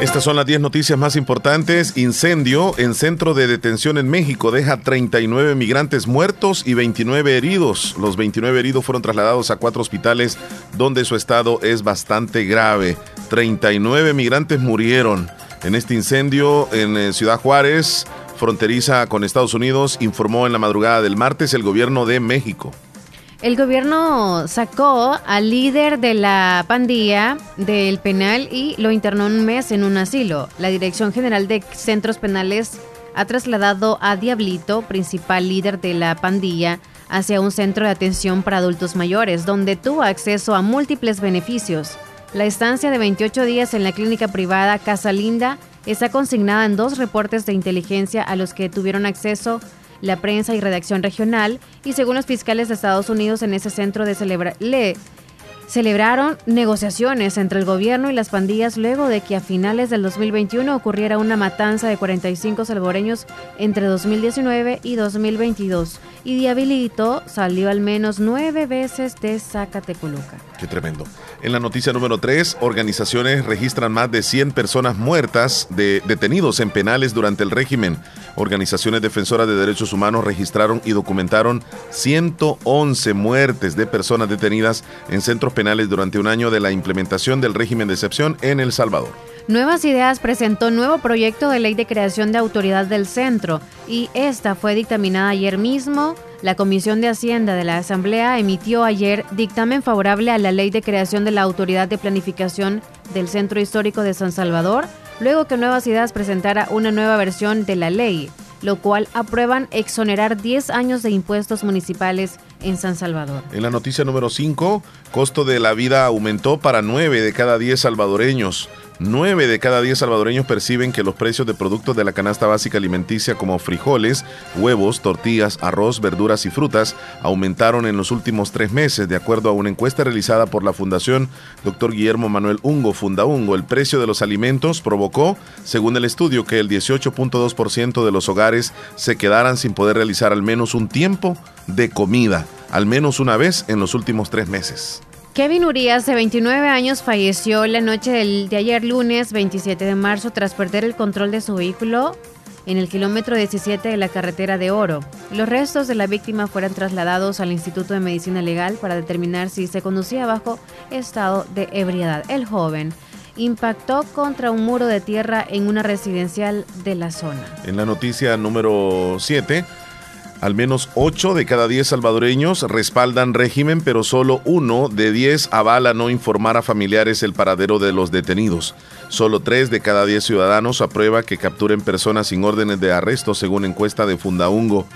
Estas son las 10 noticias más importantes. Incendio en centro de detención en México deja 39 migrantes muertos y 29 heridos. Los 29 heridos fueron trasladados a cuatro hospitales donde su estado es bastante grave. 39 migrantes murieron en este incendio en eh, Ciudad Juárez, fronteriza con Estados Unidos, informó en la madrugada del martes el gobierno de México. El gobierno sacó al líder de la pandilla del penal y lo internó un mes en un asilo. La Dirección General de Centros Penales ha trasladado a Diablito, principal líder de la pandilla, hacia un centro de atención para adultos mayores, donde tuvo acceso a múltiples beneficios. La estancia de 28 días en la clínica privada Casa Linda está consignada en dos reportes de inteligencia a los que tuvieron acceso la prensa y redacción regional, y según los fiscales de Estados Unidos en ese centro de celebra le celebraron negociaciones entre el gobierno y las pandillas luego de que a finales del 2021 ocurriera una matanza de 45 salvadoreños entre 2019 y 2022 y Diablito salió al menos nueve veces de Zacatecoluca. Qué tremendo. En la noticia número 3, organizaciones registran más de 100 personas muertas de detenidos en penales durante el régimen. Organizaciones defensoras de derechos humanos registraron y documentaron 111 muertes de personas detenidas en centros penales durante un año de la implementación del régimen de excepción en El Salvador. Nuevas Ideas presentó nuevo proyecto de ley de creación de autoridad del centro y esta fue dictaminada ayer mismo. La Comisión de Hacienda de la Asamblea emitió ayer dictamen favorable a la ley de creación de la autoridad de planificación del Centro Histórico de San Salvador, luego que Nuevas Ideas presentara una nueva versión de la ley, lo cual aprueban exonerar 10 años de impuestos municipales en San Salvador. En la noticia número 5, costo de la vida aumentó para 9 de cada 10 salvadoreños. 9 de cada 10 salvadoreños perciben que los precios de productos de la canasta básica alimenticia como frijoles, huevos, tortillas, arroz, verduras y frutas aumentaron en los últimos tres meses, de acuerdo a una encuesta realizada por la Fundación Dr. Guillermo Manuel Ungo, Funda Ungo. El precio de los alimentos provocó, según el estudio, que el 18.2% de los hogares se quedaran sin poder realizar al menos un tiempo de comida, al menos una vez en los últimos tres meses. Kevin Urias, de 29 años, falleció la noche de ayer lunes 27 de marzo tras perder el control de su vehículo en el kilómetro 17 de la carretera de Oro. Los restos de la víctima fueron trasladados al Instituto de Medicina Legal para determinar si se conducía bajo estado de ebriedad. El joven impactó contra un muro de tierra en una residencial de la zona. En la noticia número 7, al menos 8 de cada 10 salvadoreños respaldan régimen, pero solo uno de 10 avala no informar a familiares el paradero de los detenidos. Solo 3 de cada 10 ciudadanos aprueba que capturen personas sin órdenes de arresto, según encuesta de Fundaungo.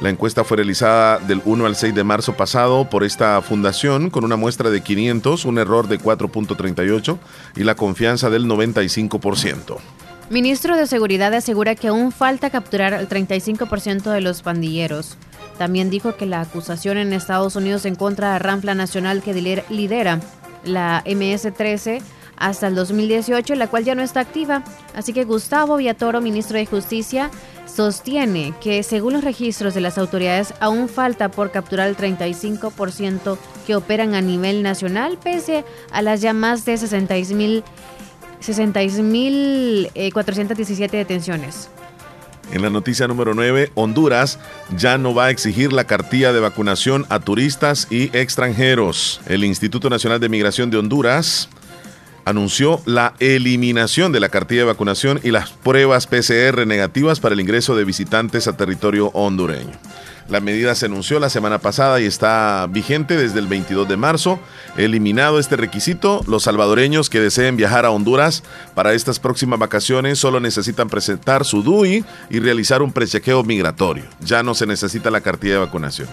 La encuesta fue realizada del 1 al 6 de marzo pasado por esta fundación con una muestra de 500, un error de 4.38 y la confianza del 95%. Ministro de Seguridad asegura que aún falta capturar el 35% de los pandilleros. También dijo que la acusación en Estados Unidos en contra de Rampla Nacional que lidera la MS-13 hasta el 2018, la cual ya no está activa. Así que Gustavo Villatoro, ministro de Justicia, sostiene que según los registros de las autoridades aún falta por capturar el 35% que operan a nivel nacional, pese a las ya más de 66 mil 66.417 detenciones. En la noticia número 9, Honduras ya no va a exigir la cartilla de vacunación a turistas y extranjeros. El Instituto Nacional de Migración de Honduras anunció la eliminación de la cartilla de vacunación y las pruebas PCR negativas para el ingreso de visitantes a territorio hondureño. La medida se anunció la semana pasada y está vigente desde el 22 de marzo. Eliminado este requisito, los salvadoreños que deseen viajar a Honduras para estas próximas vacaciones solo necesitan presentar su DUI y realizar un prechequeo migratorio. Ya no se necesita la cartilla de vacunación.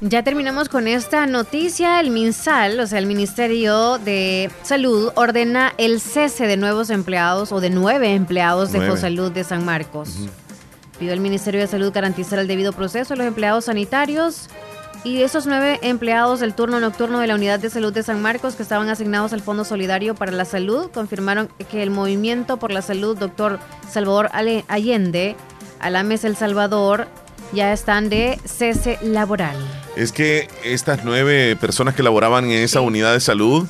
Ya terminamos con esta noticia. El MinSal, o sea, el Ministerio de Salud, ordena el cese de nuevos empleados o de nueve empleados de Salud de San Marcos. Pidió al Ministerio de Salud garantizar el debido proceso a los empleados sanitarios y esos nueve empleados del turno nocturno de la Unidad de Salud de San Marcos que estaban asignados al Fondo Solidario para la Salud confirmaron que el Movimiento por la Salud, doctor Salvador Allende, Alames El Salvador, ya están de cese laboral. Es que estas nueve personas que laboraban en esa unidad de salud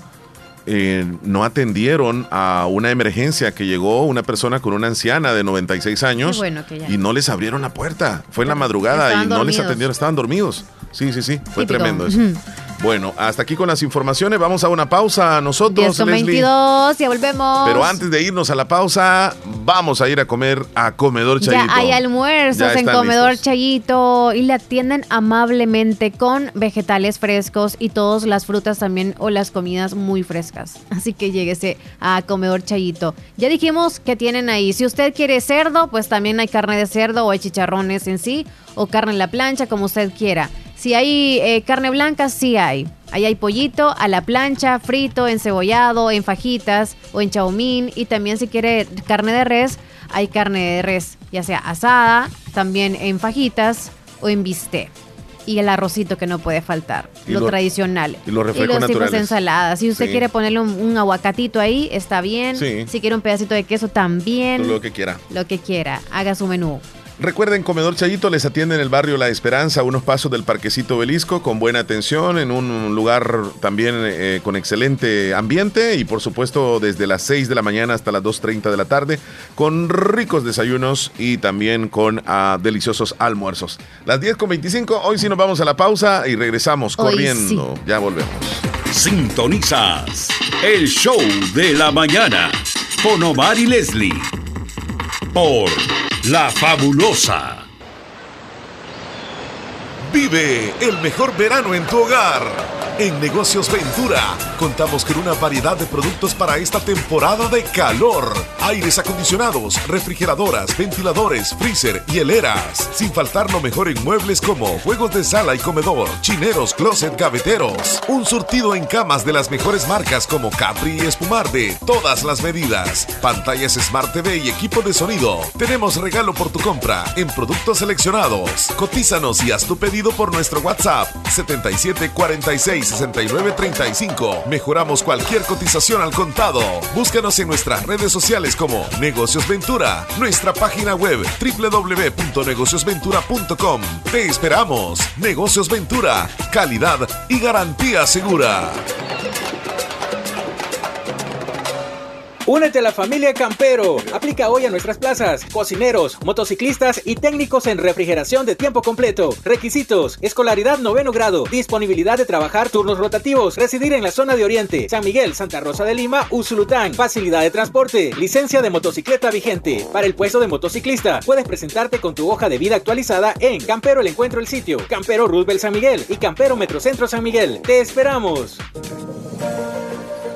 eh, no atendieron a una emergencia que llegó una persona con una anciana de 96 años y no les abrieron la puerta. Fue en la madrugada y no les atendieron, estaban dormidos. Sí, sí, sí, fue tremendo eso. Bueno, hasta aquí con las informaciones. Vamos a una pausa nosotros. 22, ya volvemos. Pero antes de irnos a la pausa, vamos a ir a comer a Comedor Chayito. Ya hay almuerzos en Comedor Chayito y le atienden amablemente con vegetales frescos y todas las frutas también o las comidas muy frescas. Así que lléguese a Comedor Chayito. Ya dijimos que tienen ahí. Si usted quiere cerdo, pues también hay carne de cerdo o hay chicharrones en sí o carne en la plancha, como usted quiera. Si hay eh, carne blanca, sí hay. Ahí hay pollito a la plancha, frito, encebollado, en fajitas o en chaumín. Y también si quiere carne de res, hay carne de res, ya sea asada, también en fajitas o en bistec. Y el arrocito que no puede faltar, lo, tradicional. Y los refrescos y los tipos de ensaladas. Si usted quiere ponerle un, aguacatito ahí, está bien. Si quiere un pedacito de queso, también. Lo que quiera. Lo que quiera. Haga su menú. Recuerden, Comedor Chayito les atiende en el barrio La Esperanza, unos pasos del Parquecito Belisco, con buena atención, en un lugar también eh, con excelente ambiente y por supuesto desde las 6 de la mañana hasta las 2.30 de la tarde, con ricos desayunos y también con ah, deliciosos almuerzos. Las 10 con 25, hoy sí nos vamos a la pausa y regresamos corriendo. Ya volvemos. Sintonizas el show de la mañana con Omar y Leslie por La Fabulosa. Vive el mejor verano en tu hogar. En Negocios Ventura contamos con una variedad de productos para esta temporada de calor. Aires acondicionados, refrigeradoras, ventiladores, freezer y heleras. Sin faltar lo mejor en muebles como juegos de sala y comedor, chineros, closet, gaveteros. Un surtido en camas de las mejores marcas como Capri y Espumar de todas las medidas. Pantallas Smart TV y equipo de sonido. Tenemos regalo por tu compra en productos seleccionados. Cotízanos y haz tu pedido por nuestro WhatsApp 7746 6935. Mejoramos cualquier cotización al contado. Búscanos en nuestras redes sociales como Negocios Ventura, nuestra página web www.negociosventura.com. Te esperamos. Negocios Ventura, calidad y garantía segura. Únete a la familia Campero. Aplica hoy a nuestras plazas. Cocineros, motociclistas y técnicos en refrigeración de tiempo completo. Requisitos: escolaridad noveno grado, disponibilidad de trabajar turnos rotativos, residir en la zona de Oriente, San Miguel, Santa Rosa de Lima, Usulután, facilidad de transporte, licencia de motocicleta vigente. Para el puesto de motociclista, puedes presentarte con tu hoja de vida actualizada en Campero el Encuentro el Sitio, Campero Roosevelt San Miguel y Campero Metrocentro San Miguel. Te esperamos.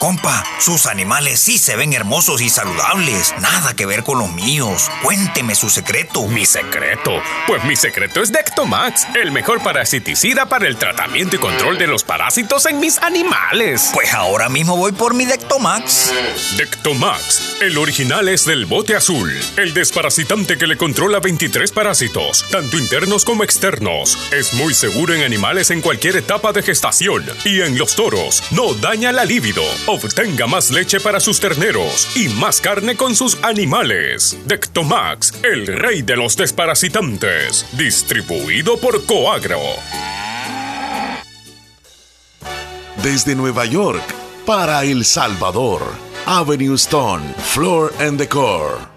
Compa, sus animales sí se ven hermosos y saludables. Nada que ver con los míos. Cuénteme su secreto. ¿Mi secreto? Pues mi secreto es Dectomax, el mejor parasiticida para el tratamiento y control de los parásitos en mis animales. Pues ahora mismo voy por mi Dectomax. Dectomax, el original es del bote azul, el desparasitante que le controla 23 parásitos, tanto internos como externos. Es muy seguro en animales en cualquier etapa de gestación y en los toros. No daña la libido Obtenga más leche para sus terneros y más carne con sus animales. Dectomax, el rey de los desparasitantes. Distribuido por Coagro. Desde Nueva York para El Salvador. Avenue Stone, Floor and Decor.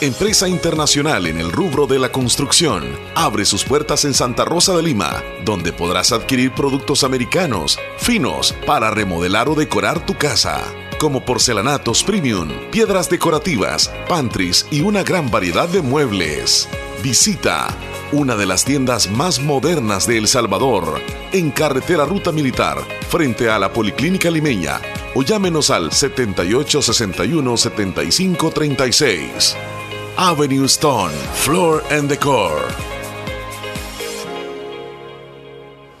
Empresa internacional en el rubro de la construcción, abre sus puertas en Santa Rosa de Lima, donde podrás adquirir productos americanos, finos, para remodelar o decorar tu casa, como porcelanatos premium, piedras decorativas, pantries y una gran variedad de muebles. Visita una de las tiendas más modernas de El Salvador, en carretera Ruta Militar, frente a la Policlínica Limeña, o llámenos al 7861 7536. Avenue Stone, Floor and Decor.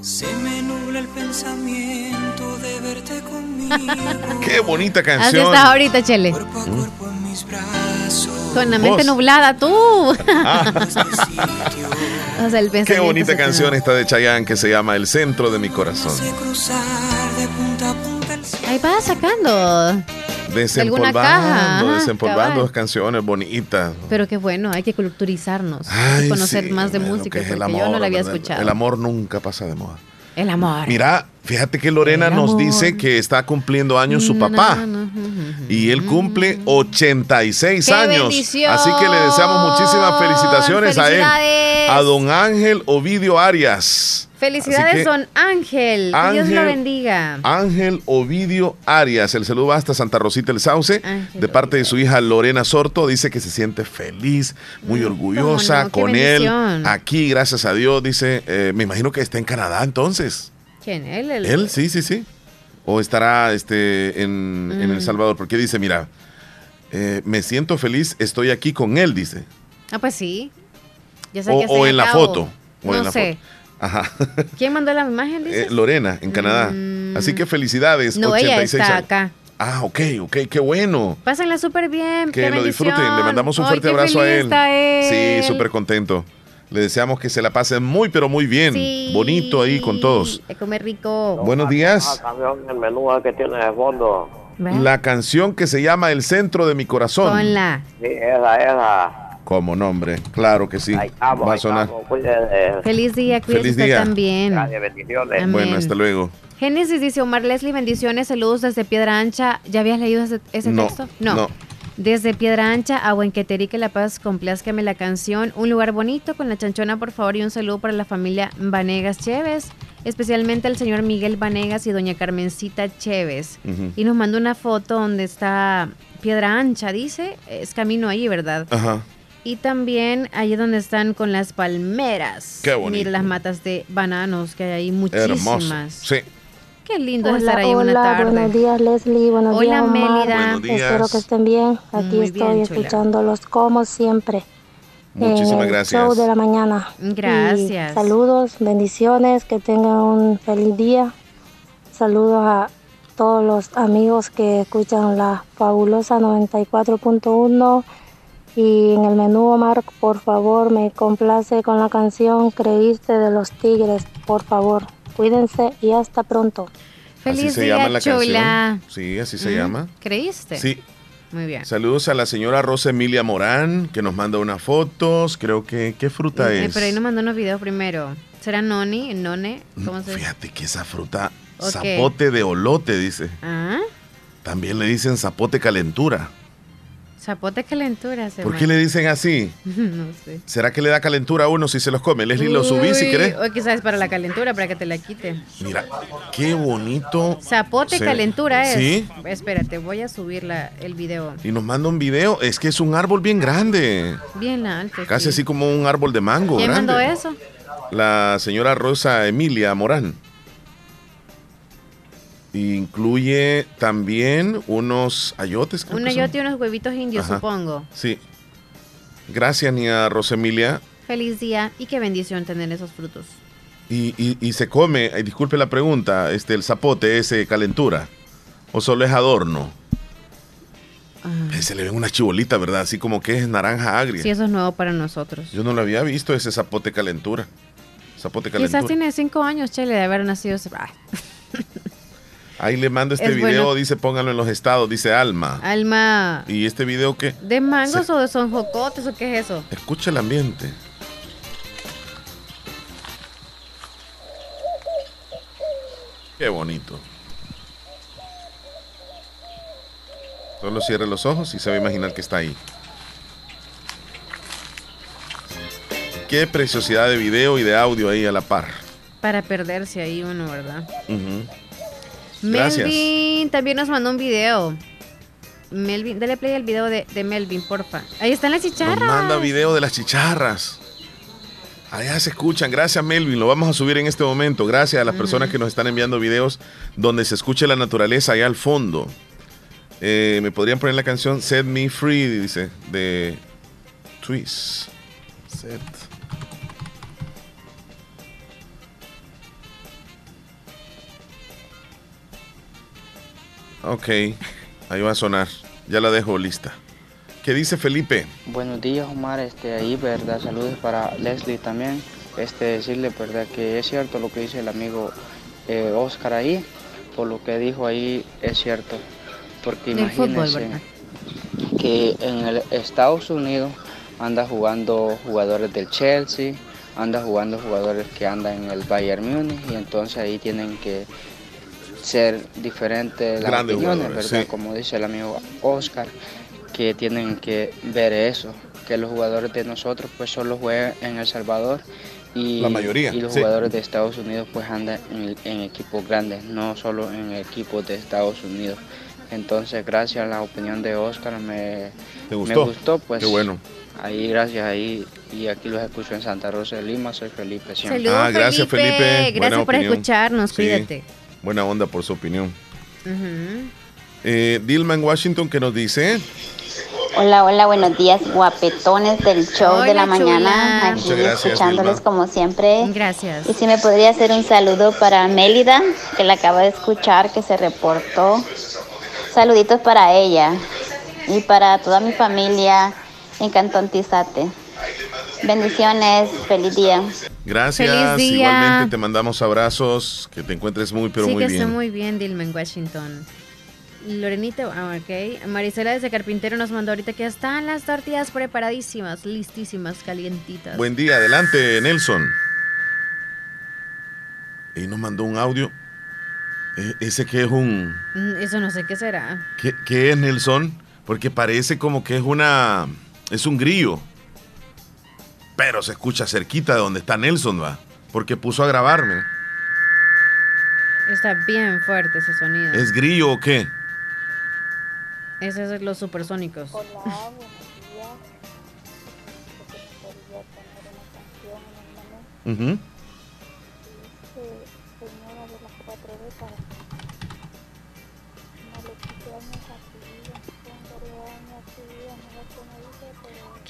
Se me nubla el pensamiento de verte conmigo. Qué bonita Así canción. estás ahorita, Chele. Con la mente Vos. nublada, tú. Ah. o sea, el Qué bonita canción esta de Chayanne que se llama El centro de mi corazón. a. Ahí va sacando. Desempolvando, ajá, desempolvando cabal. canciones bonitas. Pero qué bueno, hay que culturizarnos. Ay, conocer sí, más de bueno, música, porque yo no la había escuchado. El amor nunca pasa de moda. El amor. Mira, fíjate que Lorena El nos amor. dice que está cumpliendo años su papá. Y él cumple 86 ¡Qué años. bendición! Así que le deseamos muchísimas felicitaciones a él. A don Ángel Ovidio Arias. Felicidades, don Ángel. Dios lo bendiga. Ángel Ovidio Arias. El saludo va hasta Santa Rosita el Sauce. Ángel de parte de su hija Lorena Sorto. Dice que se siente feliz, muy orgullosa Mm, no, qué con él. Aquí, gracias a Dios, dice. eh, me imagino que está en Canadá entonces. ¿Quién? Él. el- Él, sí, sí, sí. O estará este, en, en El Mm. Salvador. Porque dice, mira, eh, me siento feliz, estoy aquí con él, dice. Ah, pues sí. Yo sé O, que o en la foto. o- o en no la sé. foto. Ajá. ¿Quién mandó la imagen? Eh, dices? Lorena, en Canadá. Así que felicidades. no, ella 86 está años. acá. Ah, ok, ok, qué bueno. Pásenla súper bien. Que qué lo bendición. disfruten. Le mandamos un Ay, fuerte abrazo a él. está él. Sí, súper contento. Le deseamos que se la pasen muy, pero muy bien. Sí. Bonito ahí con todos. De comer rico. Buenos días. el menú que tiene de fondo. La canción que se llama El centro de mi corazón. Ponla. Sí, esa, esa. Como nombre, claro que sí. Vamos, Va a ahí sonar. estamos. Feliz día, usted día. también. Gracias, bendiciones. Amén. Bueno, hasta luego. Génesis dice Omar Leslie, bendiciones, saludos desde Piedra Ancha. ¿Ya habías leído ese, ese No, texto? no. Desde Piedra Ancha a Huenqueterique, La Paz, complázcame la canción. Un lugar bonito con la chanchona, por favor, y un saludo para la familia Vanegas Chévez, especialmente al señor Miguel Vanegas y doña Carmencita Chévez. Y nos mandó una foto donde está Piedra Ancha, dice, es camino ahí, ¿verdad? Ajá. Y también allí donde están con las palmeras. Qué bonito. Mira las matas de bananos que hay ahí muchísimas. Hermoso. Sí. Qué lindo Hola, estar ahí una hola, tarde. buenos días Leslie, buenos Hola, días Omar. Mélida. Buenos días. Espero que estén bien. Aquí Muy estoy bien, chula. escuchándolos como siempre. Muchísimas en el gracias. Show de la mañana. Gracias. Y saludos, bendiciones, que tengan un feliz día. Saludos a todos los amigos que escuchan la fabulosa 94.1 y en el menú Omar, por favor, me complace con la canción Creíste de los Tigres, por favor. Cuídense y hasta pronto. Feliz Así se día, llama la chula. canción. Sí, así se Mm, llama. ¿Creíste? Sí. Muy bien. Saludos a la señora Rosa Emilia Morán, que nos manda unas fotos. Creo que, ¿qué fruta Eh, es? pero ahí nos mandó unos videos primero. ¿Será noni? ¿None? ¿Cómo se Fíjate que esa fruta, zapote de olote, dice. Ah, También le dicen zapote calentura. Zapote calentura. se ¿Por qué le dicen así? no sé. ¿Será que le da calentura a uno si se los come? Leslie, lo subí si querés. O quizás para la calentura, para que te la quite. Mira, qué bonito. Zapote se- calentura es. Sí. Espérate, voy a subir la, el video. Y nos manda un video. Es que es un árbol bien grande. Bien alto. Casi sí. así como un árbol de mango. ¿Quién grande. mandó eso? La señora Rosa Emilia Morán. Incluye también unos ayotes. creo Un que son. ayote y unos huevitos indios, Ajá. supongo. Sí. Gracias, niña Rosa Emilia. Feliz día y qué bendición tener esos frutos. Y, y- y se come, eh, disculpe la pregunta, este, el zapote ese calentura. ¿O solo es adorno? Eh, Se le ven unas chibolitas, ¿verdad? Así como que es naranja agria. Sí, eso es nuevo para nosotros. Yo no lo había visto ese zapote calentura. Zapote calentura. Quizás tiene cinco años, Chele, de haber nacido. Ah, Ahí le mando este Es video, bueno. dice pónganlo en los estados, dice Alma. Alma, ¿Y este video qué? ¿de mangos o de son jocotes o qué es eso? Escucha el ambiente. Qué bonito. Solo cierre los ojos y se va a imaginar que está ahí. Qué preciosidad de video y de audio ahí a la par. Para perderse ahí uno, ¿verdad? Ujú. Gracias. Melvin también nos mandó un video. Melvin, dale play al video de, de Melvin, porfa. Ahí están las Nos chicharras. manda video de las chicharras. Allá se escuchan. Gracias, Melvin. Lo vamos a subir en este momento. Gracias a las personas que nos están enviando videos donde se escuche la naturaleza allá al fondo. Eh, Me podrían poner la canción Set Me Free, dice, de Twist. Set. Ok, ahí va a sonar. Ya la dejo lista. ¿Qué dice Felipe? Buenos días, Omar. Este, ahí, verdad, saludos para Leslie también. Este, decirle, verdad, que es cierto lo que dice el amigo eh, Oscar ahí. Por lo que dijo ahí, es cierto. Porque fútbol, imagínense que en el Estados Unidos anda jugando jugadores del Chelsea, anda jugando jugadores que andan en el Bayern Múnich y entonces ahí tienen que ser diferentes las Grandes opiniones, ¿verdad? sí. Como dice el amigo Oscar, que tienen que ver eso, que los jugadores de nosotros pues solo juegan en El Salvador y, La mayoría, y los sí. jugadores de Estados Unidos pues andan en, en equipos grandes, no solo en equipos de Estados Unidos. Entonces, gracias a la opinión de Oscar me, ¿Te me gustó? gustó, pues Qué bueno. ahí gracias ahí y aquí los escucho en Santa Rosa de Lima, soy Felipe siempre. Saludos, Ah, gracias, Felipe. Gracias Buena por opinión. escucharnos, Sí. cuídate. Buena onda por su opinión. Eh, Dilma en Washington que nos dice. Hola, hola, buenos días, guapetones del show de la chula. mañana. Aquí Muchas gracias, escuchándoles Vilma. como siempre. Gracias. Y si me podría hacer un saludo para Mélida, que la acaba de escuchar, que se reportó. Saluditos para ella y para toda mi familia en Cantón Tizate. Bendiciones, feliz día. Gracias. Feliz día. Igualmente te mandamos abrazos. Que te encuentres muy, pero sí, muy que bien. esté muy bien, Dilma, en Washington. Lorenita, ah, ok. Marisela desde Carpintero nos mandó ahorita que ya están las tortillas preparadísimas, listísimas, calientitas. Buen día, adelante, Nelson. Y nos mandó un audio. Eh, Ese que es un. Mm, Eso no sé qué será. ¿Qué, qué es Nelson? Porque parece como que es una. Es un grillo. Pero se escucha cerquita de donde está Nelson, va. Porque puso a grabarme. Está bien fuerte ese sonido. ¿Es grillo o qué? Ese es los supersónicos. Ujú.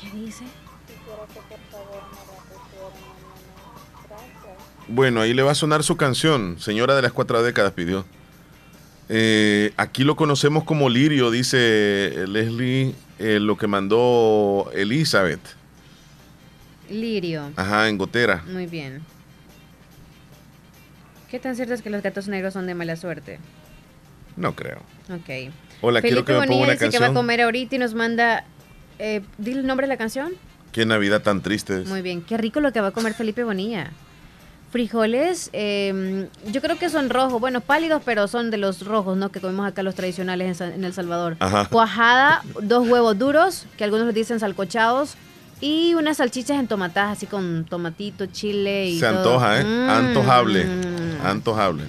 ¿Qué dice? Bueno, ahí le va a sonar su canción. Señora de las cuatro décadas pidió. Eh, aquí lo conocemos como Lirio, dice Leslie, eh, lo que mandó Elizabeth. Lirio. Ajá, en gotera. Muy bien. ¿Qué tan cierto es que los gatos negros son de mala suerte? No creo. Ok. Hola, quiero que me ponga Bonilla una dice que va a comer ahorita y nos manda... Eh, dile el nombre de la canción. Qué Navidad tan triste es. Muy bien. Qué rico lo que va a comer Felipe Bonilla. Frijoles, eh, yo creo que son rojos, bueno, pálidos, pero son de los rojos, ¿no? Que comemos acá los tradicionales en, en El Salvador. Ajá. Cuajada, dos huevos duros, que algunos les dicen salcochados, y unas salchichas entomatadas, así con tomatito, chile y Se todo. antoja, ¿eh? Mm. Antojable. Antojable.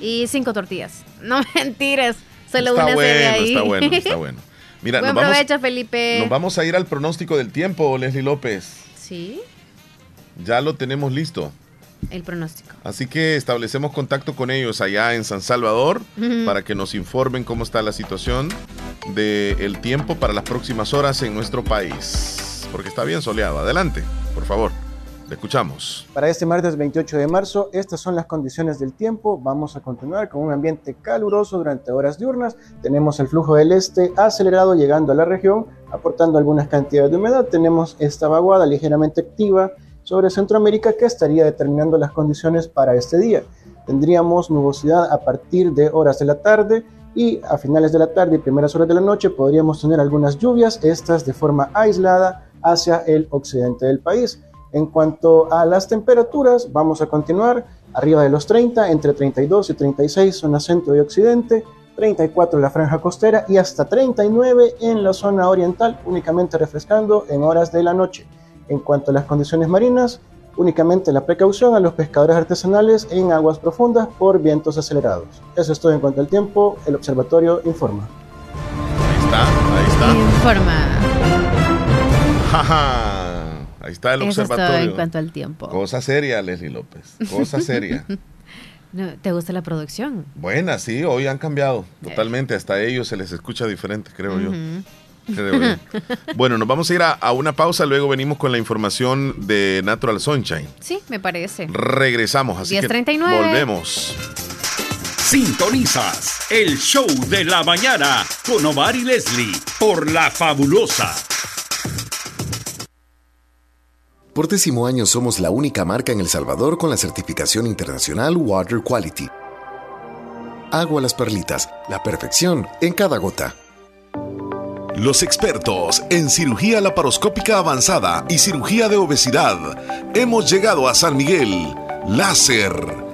Y cinco tortillas. No mentiras, solo está una bueno, ve ahí. está bueno, está bueno. Mira, Buen nos vamos, provecho, Felipe. nos vamos a ir al pronóstico del tiempo, Leslie López. Sí, Ya lo tenemos listo. el pronóstico. Así que establecemos contacto con ellos allá en San Salvador para que nos informen cómo está la situación del tiempo para las próximas horas en nuestro país. Porque está bien soleado. Adelante, por favor. Le escuchamos. Para este martes 28 de marzo, estas son las condiciones del tiempo. Vamos a continuar con un ambiente caluroso durante horas diurnas. Tenemos el flujo del este acelerado llegando a la región, aportando algunas cantidades de humedad. Tenemos esta vaguada ligeramente activa sobre Centroamérica que estaría determinando las condiciones para este día. Tendríamos nubosidad a partir de horas de la tarde y a finales de la tarde y primeras horas de la noche podríamos tener algunas lluvias, estas de forma aislada hacia el occidente del país. En cuanto a las temperaturas, vamos a continuar arriba de los 30, entre 32 y 36 zona centro y occidente, 34 en la franja costera y hasta 39 en la zona oriental, únicamente refrescando en horas de la noche. En cuanto a las condiciones marinas, únicamente la precaución a los pescadores artesanales en aguas profundas por vientos acelerados. Eso es todo en cuanto al tiempo, el observatorio informa. Ahí está, ahí está. Informa. Jaja. Ahí está el Eso es todo observatorio. en cuanto al tiempo. Cosa seria, Leslie López. Cosa seria. No, ¿Te gusta la producción? Buena, sí, hoy han cambiado totalmente. Hasta a ellos se les escucha diferente, creo yo. Creo yo. Bueno, nos vamos a ir a, a una pausa, luego venimos con la información de Natural Sunshine. Sí, me parece. Regresamos, así que 10:39. volvemos. Sintonizas el show de la mañana con Omar y Leslie por La Fabulosa. Por décimo año somos la única marca en El Salvador con la certificación internacional Water Quality. Agua las perlitas, la perfección en cada gota. Los expertos en cirugía laparoscópica avanzada y cirugía de obesidad. Hemos llegado a San Miguel. Láser.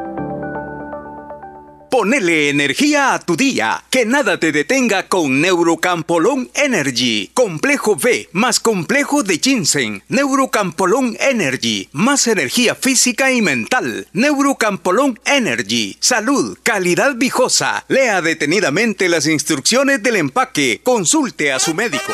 Ponele energía a tu día, que nada te detenga con Neurocampolón Energy. Complejo B más complejo de ginseng. Neurocampolón Energy, más energía física y mental. Neurocampolón Energy, salud, calidad viejosa. Lea detenidamente las instrucciones del empaque. Consulte a su médico.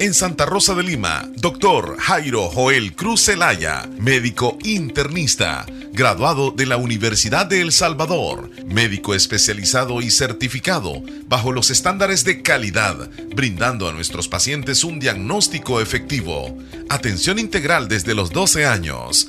En Santa Rosa de Lima, doctor Jairo Joel Cruz Zelaya, médico internista, graduado de la Universidad de El Salvador, médico especializado y certificado bajo los estándares de calidad, brindando a nuestros pacientes un diagnóstico efectivo, atención integral desde los 12 años,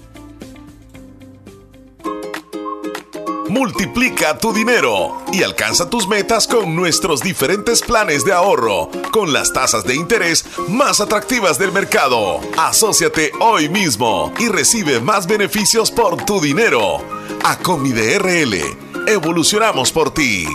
Multiplica tu dinero y alcanza tus metas con nuestros diferentes planes de ahorro, con las tasas de interés más atractivas del mercado. Asociate hoy mismo y recibe más beneficios por tu dinero. Acomide RL, evolucionamos por ti.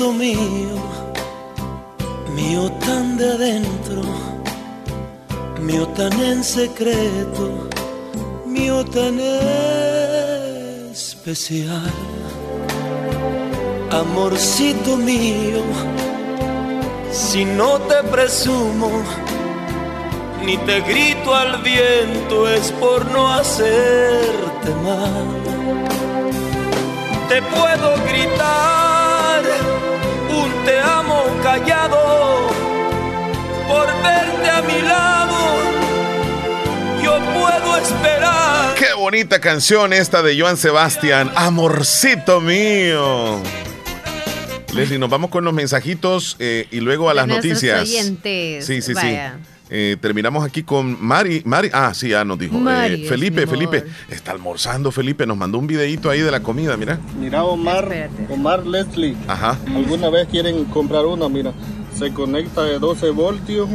Amorcito mío, mío tan de adentro, mío tan en secreto, mío tan especial. Amorcito mío, si no te presumo, ni te grito al viento, es por no hacerte mal. Te puedo esperar. Qué bonita canción esta de Joan Sebastián. Amorcito mío. Leslie, nos vamos con los mensajitos eh, y luego a las noticias. oyentes. Sí, sí, Vaya. sí. Eh, terminamos aquí con Mari. Mari, ah, sí, ya nos dijo. Eh, Mari Felipe. Felipe, está almorzando Felipe, nos mandó un videito ahí de la comida, mira. Mira, Omar, Omar Leslie. Ajá. ¿Alguna vez quieren comprar una? Mira, se conecta de 12 voltios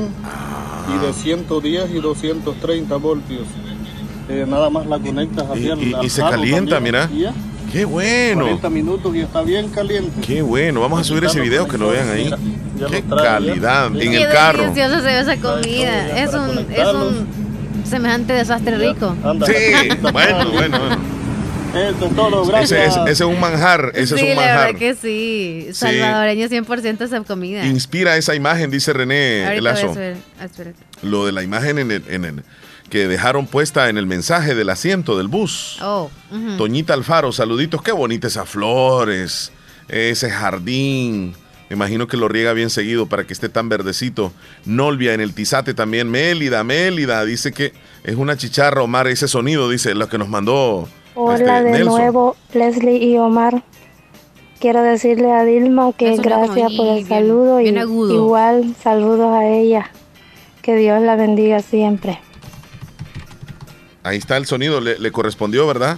y de 110 y 230 voltios. Eh, nada más la conectas así Y, al- y- al y se calienta, también, mira. Qué bueno. 40 minutos y está bien caliente. Qué bueno. Vamos a subir ese video que lo vean ahí. ya Qué lo trae, calidad en Qué el carro. deliciosa se ve esa comida. Es un, es un semejante desastre rico. Sí, bueno, bueno. bueno. Eso es todo, Ese, gracias. ese- ese es un manjar, ese sí, es un la verdad manjar. que sí. Salvadoreño 100% esa comida. Inspira esa imagen, dice René Ahorita voy a Lazo. subir. Lo de la imagen en el, en el- que dejaron puesta en el mensaje del asiento del bus. Oh. Toñita Alfaro, saluditos, qué bonitas esas flores, ese jardín. Me imagino que lo riega bien seguido para que esté tan verdecito. Nolvia en el Tizate también. Mélida, Mélida, dice que es una chicharra, Omar, ese sonido, dice, lo que nos mandó Hola Este, de Nelson. nuevo, Leslie y Omar. Quiero decirle a Dilma que Eso gracias por el bien- saludo bien y agudo. igual saludos a ella. Que Dios la bendiga siempre. Ahí está el sonido, le, le correspondió, ¿verdad?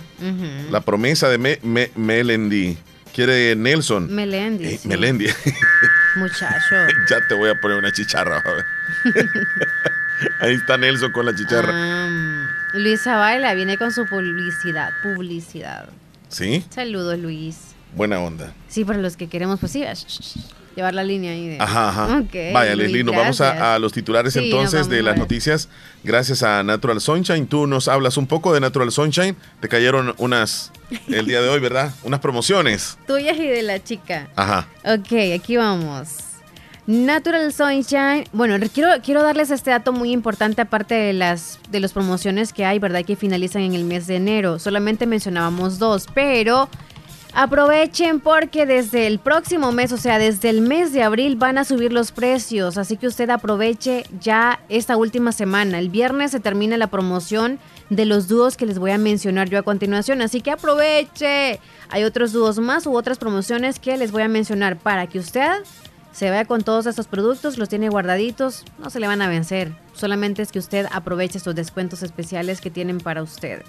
La promesa de Me- Me- Melendi. Quiere Nelson. Melendi. Eh, sí. Melendi. Muchacho. ya te voy a poner una chicharra. a ver. Ahí está Nelson con la chicharra. Ah, Luisa Baila viene con su publicidad. Publicidad. ¿Sí? Saludos, Luis. Buena onda. Sí, para los que queremos, pues sí, llevar la línea ahí de. Ajá, ajá. Vaya, Leslie, nos vamos a, a los titulares Sí, entonces de las noticias. Gracias a Natural Sunshine. Tú nos hablas un poco de Natural Sunshine. Te cayeron unas el día de hoy, ¿verdad? Unas promociones. Tuyas y de la chica. Ajá. Ok, aquí vamos. Natural Sunshine. Bueno, quiero, quiero darles este dato muy importante aparte de las de las promociones que hay, ¿verdad? Que finalizan en el mes de enero. Solamente mencionábamos dos, pero aprovechen porque desde el próximo mes, o sea, desde el mes de abril van a subir los precios. Así que usted aproveche ya esta última semana. El viernes se termina la promoción de los dúos que les voy a mencionar yo a continuación. Así que aproveche. Hay otros dúos más u otras promociones que les voy a mencionar para que usted se vaya con todos estos productos, los tiene guardaditos, no se le van a vencer. Solamente es que usted aproveche estos descuentos especiales que tienen para usted.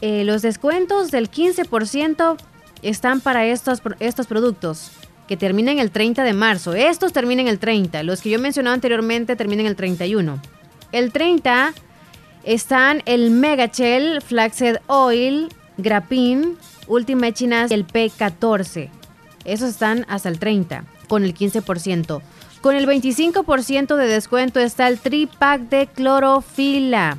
Eh, los descuentos del 15% están para estos, estos productos que terminan el 30 de marzo. Estos terminan el 30. Los que yo mencionaba anteriormente terminan el 31. El 30 están el Mega Shell, Flaxseed Oil, Graphene, Ultimate Chinas y el P14. Esos están hasta el 30, con el 15%. Con el 25% de descuento está el tripack de clorofila.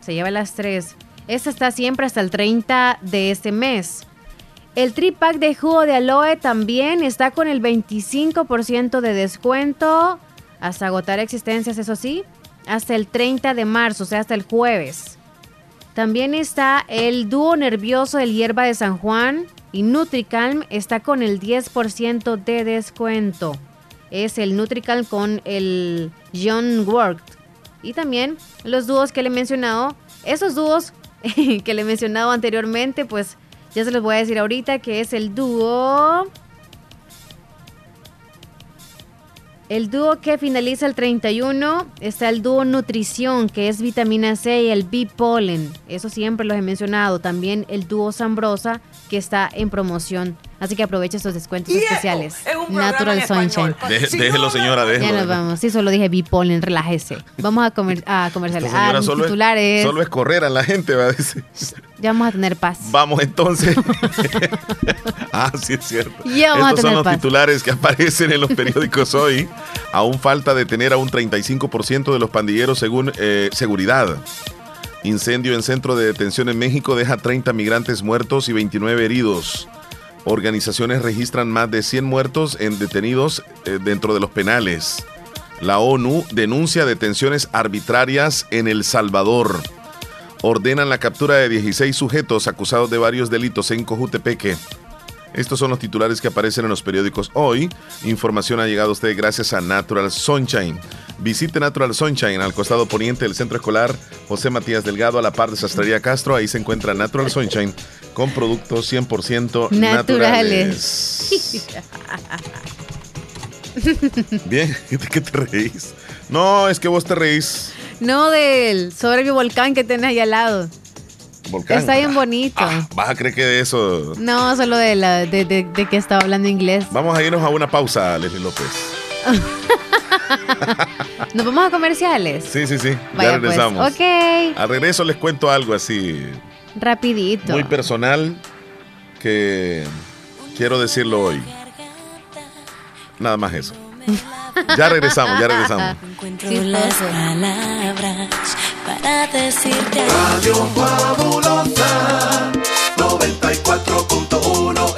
Se lleva las tres. Este está siempre hasta el 30 de este mes. El tripack de jugo de aloe también está con el 25% de descuento. Hasta agotar existencias, eso sí. Hasta el 30 de marzo, o sea, hasta el jueves. También está el dúo nervioso del hierba de San Juan y Nutricalm está con el 10% de descuento. Es el Nutricalm con el John Work. Y también los dúos que le he mencionado, esos dúos que le he mencionado anteriormente, pues ya se los voy a decir ahorita que es el dúo El dúo que finaliza el 31 está el dúo Nutrición, que es vitamina C y el B-Pollen. Eso siempre los he mencionado. También el dúo Zambrosa, que está en promoción. Así que aproveche estos descuentos especiales. Natural Sunshine. Deje- déjelo, señora, Ya déjelo. nos vamos. Sí, solo dije B-Pollen, relájese. Vamos a, comer, a comerciales. Ah, solo, titulares. es, solo es correr a la gente, va a decir. Ya vamos a tener paz. Vamos entonces. ah, sí es cierto. Ya vamos a Estos son tener los paz. titulares que aparecen en los periódicos hoy. Aún falta detener a un 35% de los pandilleros según eh, seguridad. Incendio en centro de detención en México deja 30 migrantes muertos y 29 heridos. Organizaciones registran más de 100 muertos en detenidos eh, dentro de los penales. La ONU denuncia detenciones arbitrarias en El Salvador. Ordenan la captura de 16 sujetos acusados de varios delitos en Cojutepeque. Estos son los titulares que aparecen en los periódicos hoy. Información ha llegado a usted gracias a Natural Sunshine. Visite Natural Sunshine al costado poniente del centro escolar José Matías Delgado a la par de Sastrería Castro. Ahí se encuentra Natural Sunshine con productos 100% naturales. Bien, ¿de qué te reís? No, es que vos te reís. no del soberbio volcán que tenés ahí al lado. Volcán. Está bien bonito. Vas a creer que de eso. No, solo de, la, de, de- de que estaba hablando inglés. Vamos a irnos a una pausa, Leslie López. ¿Nos vamos a comerciales? Sí, sí, sí. Vaya ya regresamos. pues. Ok. Al regreso les cuento algo así Rapidito. muy personal que quiero decirlo hoy. Nada más eso. Ya regresamos, ya regresamos. Encuentro las palabras para decirte Radio Fabulosa 94.1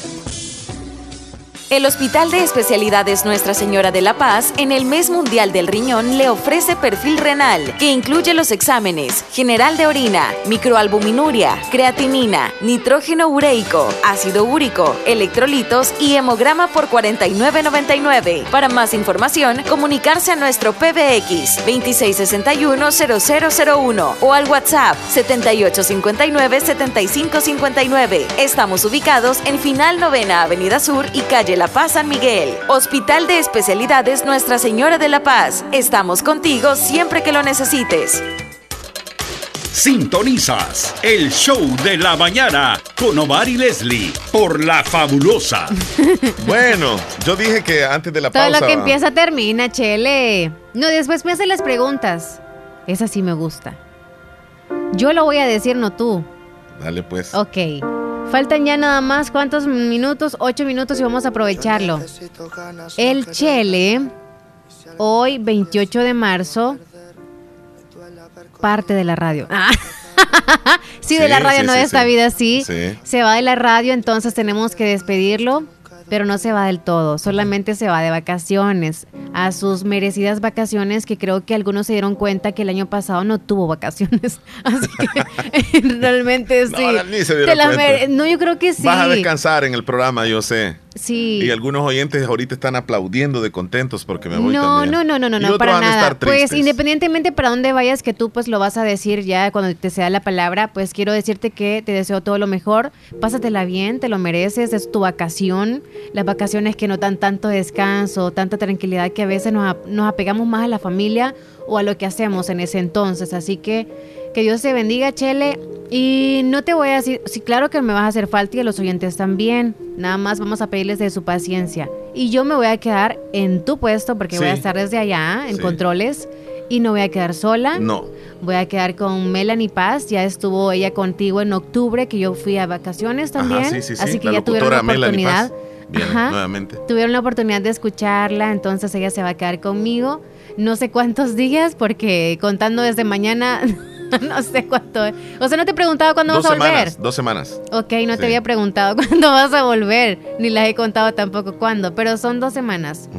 El Hospital de Especialidades Nuestra Señora de la Paz en el mes mundial del riñón le ofrece perfil renal que incluye los exámenes general de orina, microalbuminuria, creatinina, nitrógeno ureico, ácido úrico, electrolitos y hemograma por 49.99. Para más información, comunicarse a nuestro PBX 2661-0001 o al WhatsApp 7859-7559. Estamos ubicados en Final Novena Avenida Sur y Calle La Paz San Miguel. Hospital de Especialidades Nuestra Señora de la Paz. Estamos contigo siempre que lo necesites. Sintonizas el show de la mañana con Omar y Leslie por La Fabulosa. Bueno, yo dije que antes de la Todo pausa. lo que empieza termina, Chele. No, después me hacen las preguntas. Esa sí me gusta. Yo lo voy a decir, no tú. Dale pues. Ok. Faltan ya nada más, ¿cuántos minutos? Ocho minutos y vamos a aprovecharlo. El Chele, hoy 28 de marzo, parte de la radio. Ah. sí, de Sí, la radio, sí, no sí, de esta sí. vida, sí. Sí. Se va de la radio, entonces tenemos que despedirlo, pero no se va del todo, solamente se va de vacaciones, a sus merecidas vacaciones, que creo que algunos se dieron cuenta que el año pasado no tuvo vacaciones. Así que realmente sí. No, ni se dieron cuenta. no, yo creo que sí. Vas a descansar en el programa, yo sé. Sí. Y algunos oyentes ahorita están aplaudiendo de contentos porque me voy No, también. no, no, no, no, Y no, para nada. Pues independientemente para dónde vayas, que tú pues lo vas a decir ya cuando te sea la palabra, pues quiero decirte que te deseo todo lo mejor. Pásatela bien, te lo mereces, es tu vacación. Las vacaciones que no dan tanto descanso, tanta tranquilidad que a veces nos, nos apegamos más a la familia o a lo que hacemos en ese entonces. Así que que Dios te bendiga, Chele. Y no te voy a decir, sí, claro que me vas a hacer falta y a los oyentes también. Nada más vamos a pedirles de su paciencia. Y yo me voy a quedar en tu puesto porque voy a estar desde allá en Sí. controles y no voy a quedar sola. No. Voy a quedar con Melanie Paz. Ya estuvo ella contigo en octubre, que yo fui a vacaciones también. Ajá, sí, sí, sí. Así que La ya tuvieron la oportunidad. Paz viene Ajá. nuevamente. Tuvieron la oportunidad de escucharla, entonces ella se va a quedar conmigo. No sé cuántos días, porque contando desde mañana, no sé cuánto. es. O sea, no te he preguntado cuándo Dos vas a volver. semanas, dos semanas. Ok, no Sí. te había preguntado cuándo vas a volver, ni las he contado tampoco cuándo, pero son dos semanas.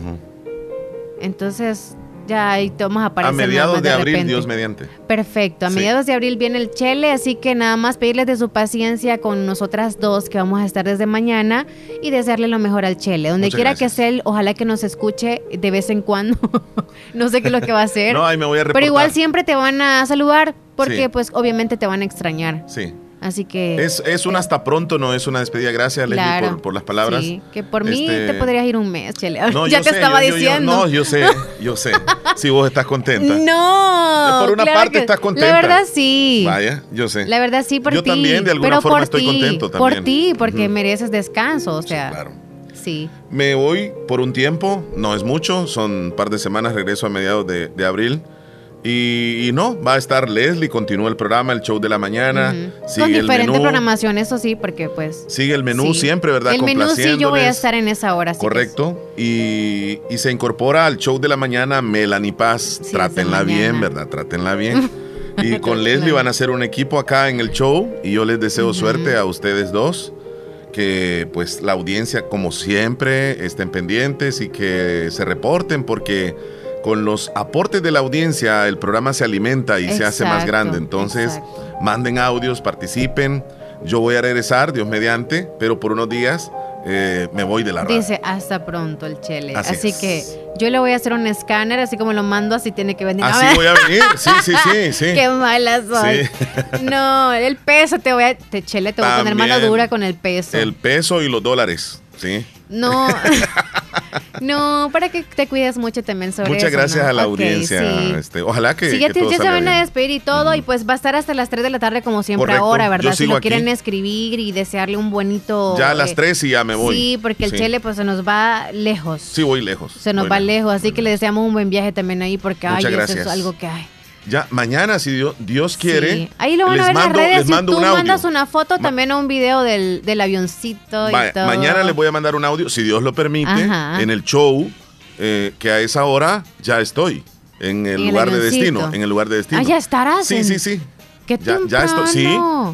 Entonces, ya ahí te vamos a aparecer. A nada mediados de, abril, repente. Dios mediante. Perfecto, a Sí. mediados de abril viene el Chele, así que nada más pedirles de su paciencia con nosotras dos que vamos a estar desde mañana y desearle lo mejor al Chele. Donde Muchas quiera gracias. que sea él, ojalá que nos escuche de vez en cuando. no sé qué es lo que va a hacer. No, ahí me voy a Pero igual reportar. siempre te van a saludar porque Sí. pues obviamente te van a extrañar. Sí. Así que... Es, es un hasta pronto, no es una despedida. Gracias, Leslie, Claro. por, por las palabras. Sí, que por mí Este, te podrías ir un mes, Chele. No, ya te sé, estaba yo- yo- diciendo. no, yo sé, yo sé. Si vos estás contenta. No. Por una claro parte que- estás contenta. La verdad sí. Vaya, yo sé. La verdad sí por Yo ti. también, de alguna pero forma, por estoy ti, contento Por también. ti, porque Ujú. mereces descanso, o sea. claro. Sí. Me voy por un tiempo, no es mucho, son un par de semanas, regreso a mediados de, de abril. Y, y no, va a estar Leslie, continúa el programa, el show de la mañana, sigue Con el diferente menú, programación, eso sí, porque pues. sigue el menú sí. siempre, ¿verdad? El menú sí, yo voy a estar en esa hora. Correcto. Y, y se incorpora al show de la mañana Melanie Paz. Trátenla mañana. bien, ¿verdad? Trátenla bien. y con Leslie van a hacer un equipo acá en el show. Y yo les deseo suerte a ustedes dos. Que pues la audiencia, como siempre, estén pendientes y que se reporten porque con los aportes de la audiencia el programa se alimenta y se hace más grande. Entonces, manden audios, participen. Yo voy a regresar, Dios mediante, pero por unos días eh, me voy de la radio. Dice hasta pronto el Chele. Así Así, es. que yo le voy a hacer un escáner, así como lo mando, así tiene que venir. Así voy a venir. Sí, sí, sí, sí. Qué mala soy. Sí. No, el peso te voy a. Te Chele, te voy a poner mano dura con el peso. El peso y los dólares. Sí. No. no, para que te cuides mucho también sobre Muchas eso, gracias ¿no? a la Ok, audiencia. sí. Este, ojalá que, Sí, ya, que todo ya se van a bien. despedir y todo, y pues va a estar hasta las 3 de la tarde como siempre Correcto. ahora, ¿verdad? Si lo aquí. quieren escribir y desearle un bonito... Ya a las eh, 3 y ya me voy. Sí, porque el Sí. Chele pues se nos va lejos. Sí, voy lejos. Se nos voy va lejos. así que le deseamos un buen viaje también ahí porque ay, eso es algo que hay. Ya, mañana, si Dios, Dios quiere. Sí. Ahí lo van les a ver mando, en las redes. les Si mando tú un audio. mandas una foto, también un video del, del avioncito y todo. mañana les voy a mandar un audio, si Dios lo permite, Ajá. en el show, eh, que a esa hora ya estoy en el lugar de destino. En el lugar de destino. Ah, ya estarás. Sí, en- sí, sí. Qué Ya, ya estoy, sí,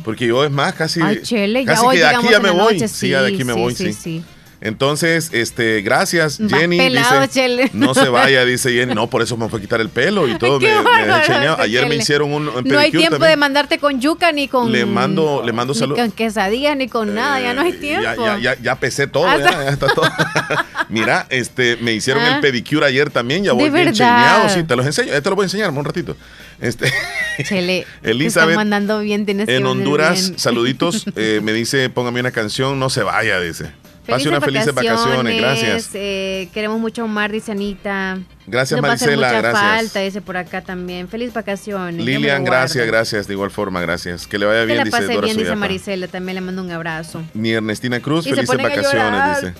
porque yo es más, casi, Ay, Chele, ya casi hoy que de aquí ya me voy. noche, sí, ya de aquí me sí, voy, sí, sí. Entonces, este, gracias, Jenny. pelado, dice, Chele. no se vaya, dice Jenny. No, por eso me fue a quitar el pelo y todo. Me, me dejé Ayer me hicieron un, un No hay tiempo también. de mandarte con yuca ni con. Le mando, le mando Ni saludos. con quesadillas ni con nada, ya no hay tiempo. Ya, ya, ya, ya pesé todo, Ah, ya, ya está todo. Mira, este, me hicieron Ah. el pedicure ayer también, ya ¿De voy bien cheñado, sí, te los enseño, ya te lo voy a enseñar un ratito. Este, Chele, te Elizabeth, están mandando bien, tienes en Honduras, bien. saluditos, eh, me dice, póngame una canción, no se vaya, dice. Pase unas felices vacaciones, gracias. eh, queremos mucho a Omar, dice Anita. Gracias, a Marisela, mucha gracias. falta, dice por acá también. Feliz vacaciones. Lilian, gracias, gracias, de igual forma, gracias. Que le vaya Que bien, la dice pase Dora bien, dice Suyapa. Marisela. También le mando un abrazo. Ni Ernestina Cruz, Y felices a vacaciones, dice.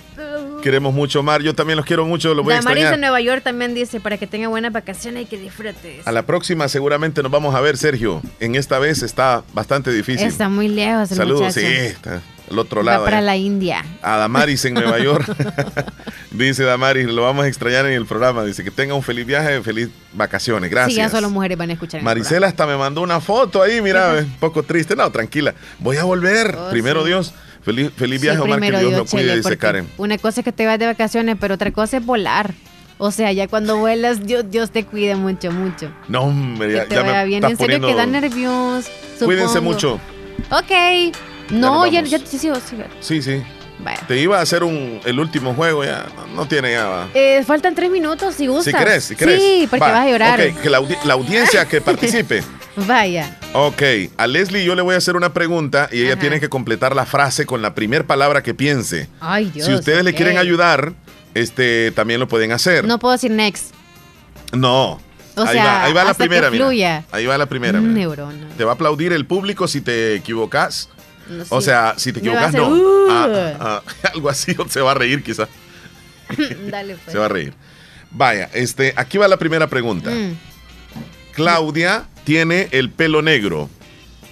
Queremos mucho, Omar, yo también los quiero mucho, los voy a Damaris de extrañar. Nueva York también dice para que tenga buenas vacaciones y que disfrutes. A la próxima seguramente nos vamos a ver, Sergio. En esta vez está bastante difícil. Está muy lejos el Saludos, muchacho. sí, está al otro Va lado. para eh. la India. A Damaris en Nueva York. dice Damaris, lo vamos a extrañar en el programa. Dice que tenga un feliz viaje, feliz vacaciones. Gracias. Sí, ya solo mujeres van a escuchar. en el Marisela hasta me mandó una foto ahí, mira, un poco triste. No, tranquila. Voy a volver. Oh, Primero sí. Dios. Feliz, feliz Sí, viaje, Omar, que primero Dios lo Dios, cuide, Chele, dice Karen. Una cosa es que te vas de vacaciones, pero otra cosa es volar. O sea, ya cuando vuelas, Dios, Dios te cuide mucho, mucho. No, hombre, ya, que te ya me vaya bien. estás En serio, poniendo- que da nervios. Cuídense mucho. Ok. No, ya, ya, sí, sí, sí. Sí, sí. Vaya. Te iba a hacer un, el último juego ya. No, no tiene ya. Eh, faltan tres minutos si gustas. Si querés, si querés. Sí, porque Va, vas a llorar. Ok, que la, audi- la audiencia que participe. Vaya. Ok, a Leslie yo le voy a hacer una pregunta y ella Ajá. tiene que completar la frase con la primera palabra que piense. Ay, Dios. si ustedes le quieren ayudar, este, también lo pueden hacer. No puedo decir next. No. O ahí, sea, va, ahí va la hasta que primera, mira. Ahí va la primera. mira. Neurona. Te va a aplaudir el público si te equivocas. No, O sea, si te equivocas, no. "Uh". Ah, ah, algo así, se va a reír quizá. Dale, pues. Se va a reír. Vaya, este, aquí va la primera pregunta. Mm. Claudia tiene el pelo negro.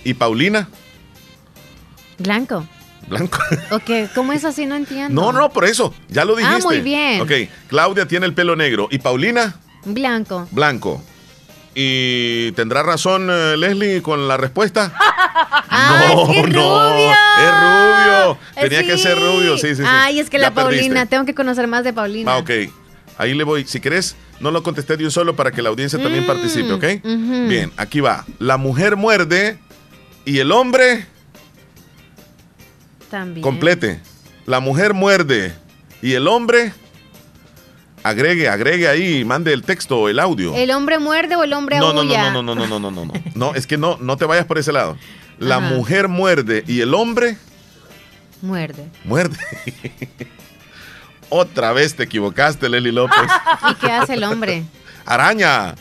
¿Y Paulina? Blanco. Blanco. Ok, ¿cómo es así? No entiendo. No, no, por eso. Ya lo Ah, dijiste. muy bien. Ok, Claudia tiene el pelo negro. ¿Y Paulina? Blanco. Blanco. ¿Y tendrá razón eh, Leslie con la respuesta? No, es que es no, rubio. es rubio. Tenía Sí. que ser rubio, sí, sí, sí. Ay, es que Ya la Paulina, perdiste. tengo que conocer más de Paulina. Ah, ok. Ahí le voy. Si querés, no lo contesté de un solo para que la audiencia también Mm, participe, ¿ok? Bien, aquí va. La mujer muerde y el hombre También. complete. La mujer muerde y el hombre agregue, agregue ahí, mande el texto o el audio. ¿El hombre muerde o el hombre No, no, aúlla? no, no, no, no, no, no, no, no. No, es que no, no te vayas por ese lado. La Ajá. mujer muerde y el hombre Muerde. muerde. Otra vez te equivocaste, Leslie López. ¿Y qué hace el hombre? Araña.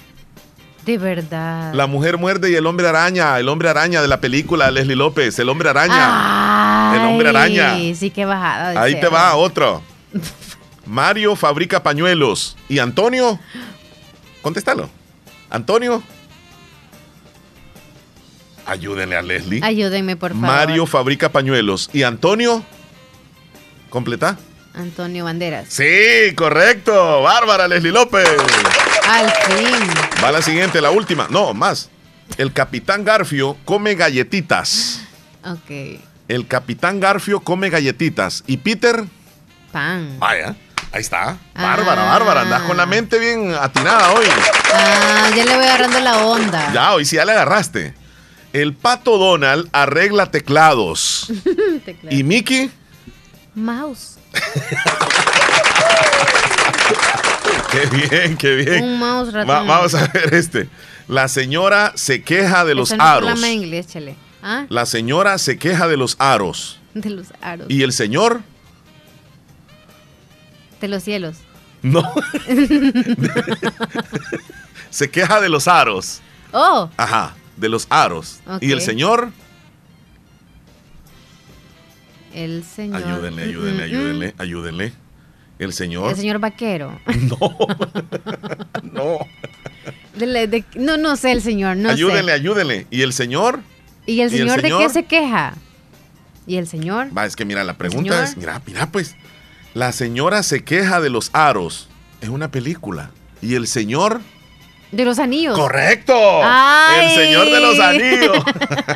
De verdad. La mujer muerde y el hombre araña. El hombre araña de la película Leslie López. El hombre araña. Ay, el hombre araña. Sí, qué bajada. Ahí te cerdo. va otro. Mario fabrica pañuelos. ¿Y Antonio? Contéstalo. Antonio. Ayúdenle a Leslie. Ayúdenme, por favor. Mario fabrica pañuelos. ¿Y Antonio? ¿Completa? Antonio Banderas. Sí, correcto. Bárbara Leslie López. Al fin. Va la siguiente, la última. No, más. El capitán Garfio come galletitas. Ok. El capitán Garfio come galletitas. ¿Y Peter? Pan. Vaya, ahí está. Bárbara, Ah. bárbara. Andas con la mente bien atinada hoy. Ah, ya le voy agarrando la onda. Ya, hoy sí ya le agarraste. El pato Donald arregla teclados. Teclado. ¿Y Mickey? Mouse. Qué bien, qué bien. Un mouse ratón. Va- vamos a ver este. La señora se queja de los Eso no aros. en inglés. ¿Ah? La señora se queja de los aros. De los aros. ¿Y el señor? De los cielos. No. se queja de los aros. oh, Ajá, de los aros. ¿Y el señor? el señor. Ayúdenle, ayúdenle, mm, mm. ayúdenle, ayúdenle. El señor. El señor vaquero. No. De de- no, no sé el señor, no ayúdenle, sé. ayúdenle. ¿Y el señor? ¿Y el ¿Y el señor de qué se queja? ¿Y el señor? Va, es que mira, la pregunta es, mira, mira pues, la señora se queja de los aros. Es una película. ¿Y el señor? De los anillos. Correcto. Ay. El señor de los anillos.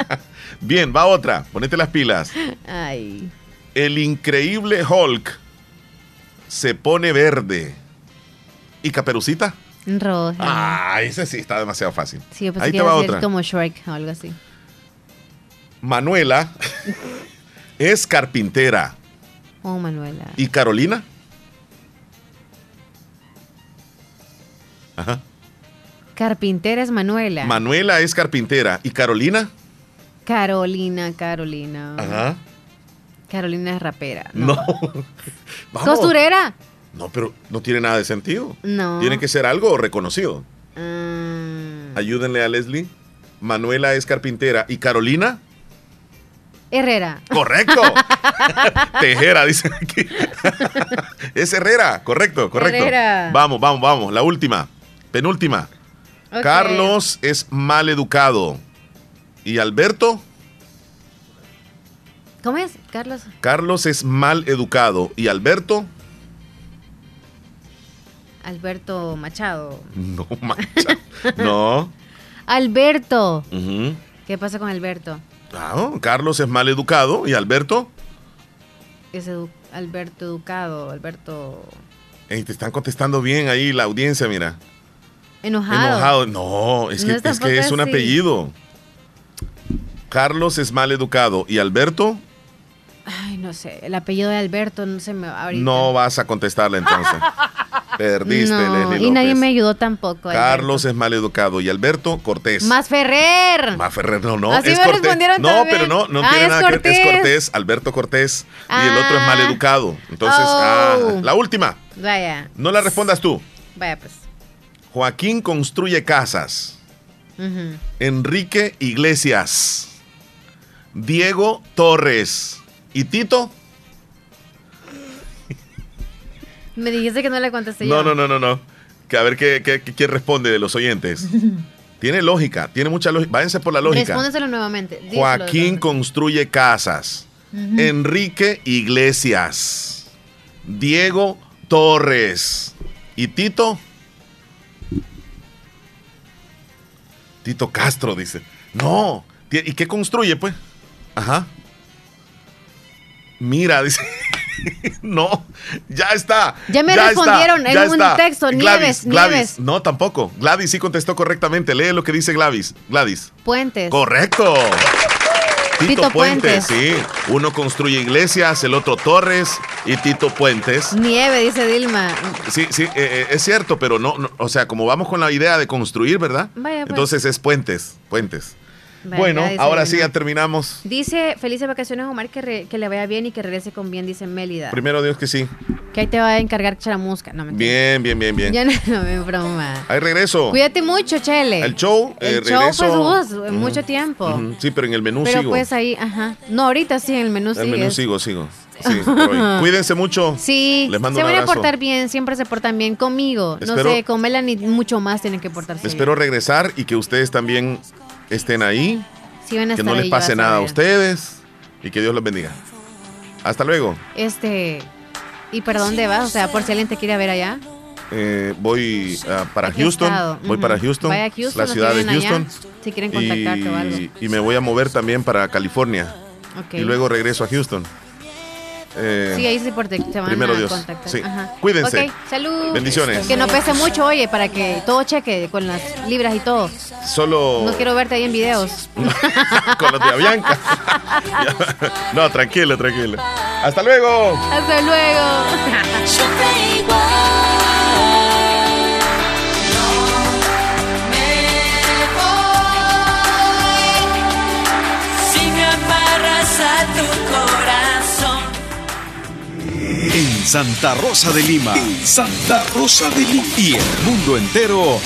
Bien, va otra. Ponete las pilas. Ay. El increíble Hulk se pone verde. ¿Y Caperucita? Roja. Ah, ese sí está demasiado fácil. sí, yo pensé Ahí que te iba va a otra. como Shrek o algo así. Manuela es carpintera. Oh, Manuela. ¿Y Carolina? Ajá. Carpintera es Manuela. Manuela es carpintera. ¿Y Carolina? Carolina, Carolina. Ajá. Carolina es rapera. No. Vamos. ¿Costurera? No, pero no tiene nada de sentido. No. Tiene que ser algo reconocido. Mm, Ayúdenle a Leslie. Manuela es carpintera. ¿Y Carolina? Herrera. Correcto. Tejera, dice aquí. es Herrera. Correcto, correcto. Herrera. Vamos, vamos, vamos. La última. Penúltima. Carlos es mal educado. ¿Y Alberto? ¿Cómo es, Carlos? Carlos es mal educado. ¿Y Alberto? Alberto Machado. No, mancha. No. Alberto. ¿Qué pasa con Alberto? Carlos es mal educado. ¿Y Alberto? Es edu- Alberto Educado. Alberto. Ey, te están contestando bien ahí la audiencia, mira. Enojado. Enojado. No, es que No es, es que es un así. apellido. Carlos es mal educado. ¿Y Alberto? Ay, no sé. El apellido de Alberto no se me va ahorita. No vas a contestarle entonces. Perdiste, No, Leslie y nadie me ayudó tampoco. Carlos es mal educado. ¿Y Alberto? Cortés. Más Ferrer. Más Ferrer, no, no. Así es me Cortés. respondieron No, también. pero no, no Ah, tiene nada que ver. Es Cortés. Cortés, Alberto Cortés. Y el otro es Ah. mal educado. Entonces, Oh. ah, la última. Vaya, No la respondas tú. vaya pues. Joaquín construye casas. Enrique Iglesias. Diego Torres. ¿Y Tito? Me dijiste que no le contesté No, yo. no, no, no, no. Que a ver qué, qué- qué- quién responde de los oyentes. tiene lógica, tiene mucha lógica. Váyanse por la lógica. Respóndeselo nuevamente. Díselo Joaquín construye casas. Enrique Iglesias. Diego Torres. ¿Y Tito? Tito Castro dice. No. ¿Y qué construye, pues? Ajá. Mira, dice. no, ya está. Ya me respondieron en ya un está. texto, Nieves, Gladys. Nieves. No, tampoco. Gladys sí contestó correctamente. Lee lo que dice Gladys. Gladys. Puentes. Correcto. Tito, Tito Puentes, Puentes. sí. Uno construye iglesias, el otro torres y Tito Puentes. Nieve, dice Dilma. Sí, sí, eh, eh, es cierto, pero no, no, o sea, como vamos con la idea de construir, ¿verdad? Vaya, pues. Entonces es puentes, puentes. Bueno, ahora sí ya terminamos. Dice, felices vacaciones, Omar, que, re- que le vaya bien y que regrese con bien, dice Mélida. Primero Dios que sí. Que ahí te va a encargar charamusca. No. Bien, bien, bien, bien. Ya no, no me broma. Ahí regreso. Cuídate mucho, Chele. El show, eh, El show, regreso. pues, vos, mucho Ujú, tiempo. Sí, pero en el menú Pero sigo. pues ahí, ajá. No, ahorita sí, en el menú el sigues. menú sigo, sigo. Sí. Cuídense mucho. Sí, Les mando se van a portar bien, siempre se portan bien conmigo. Espero- no sé, con Melanie mucho más tienen que portarse Espero regresar y que ustedes también estén ahí. bien. Sí van a Que estar no les ahí, pase a nada a ustedes y que Dios los bendiga. Hasta luego. Este, ¿y para dónde vas? O sea, por si alguien te quiere ver allá. Eh, voy ah, para ¿A qué Houston. Voy para Houston, Vaya Houston, la ciudad de allá, Houston. si quieren contactarte o algo. Y, y me voy a mover también para California. Y luego regreso a Houston. Eh, Sí, ahí sí por te, se van primero a Dios. contactar. Sí. Ajá. Cuídense. Ok, salud. Bendiciones. Que no pese mucho, oye, para que todo cheque con las libras y todo. Solo No quiero verte ahí en videos. con los de Avianca. no, tranquilo, tranquilo. Hasta luego. Hasta luego. En Santa Rosa de Lima. Santa Rosa de Lima. Y el mundo entero.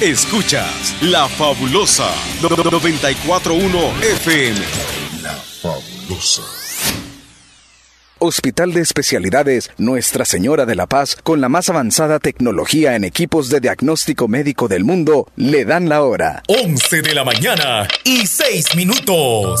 Escuchas La Fabulosa 941 FM. La Fabulosa. Hospital de Especialidades Nuestra Señora de la Paz, con la más avanzada tecnología en equipos de diagnóstico médico del mundo, le dan la hora. 11 de la mañana y 6 minutos.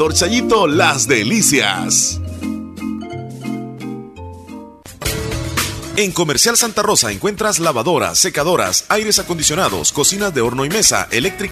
Comedor Las Delicias. En Comercial Santa Rosa encuentras lavadoras, secadoras, aires acondicionados, cocinas de horno y mesa, eléctrica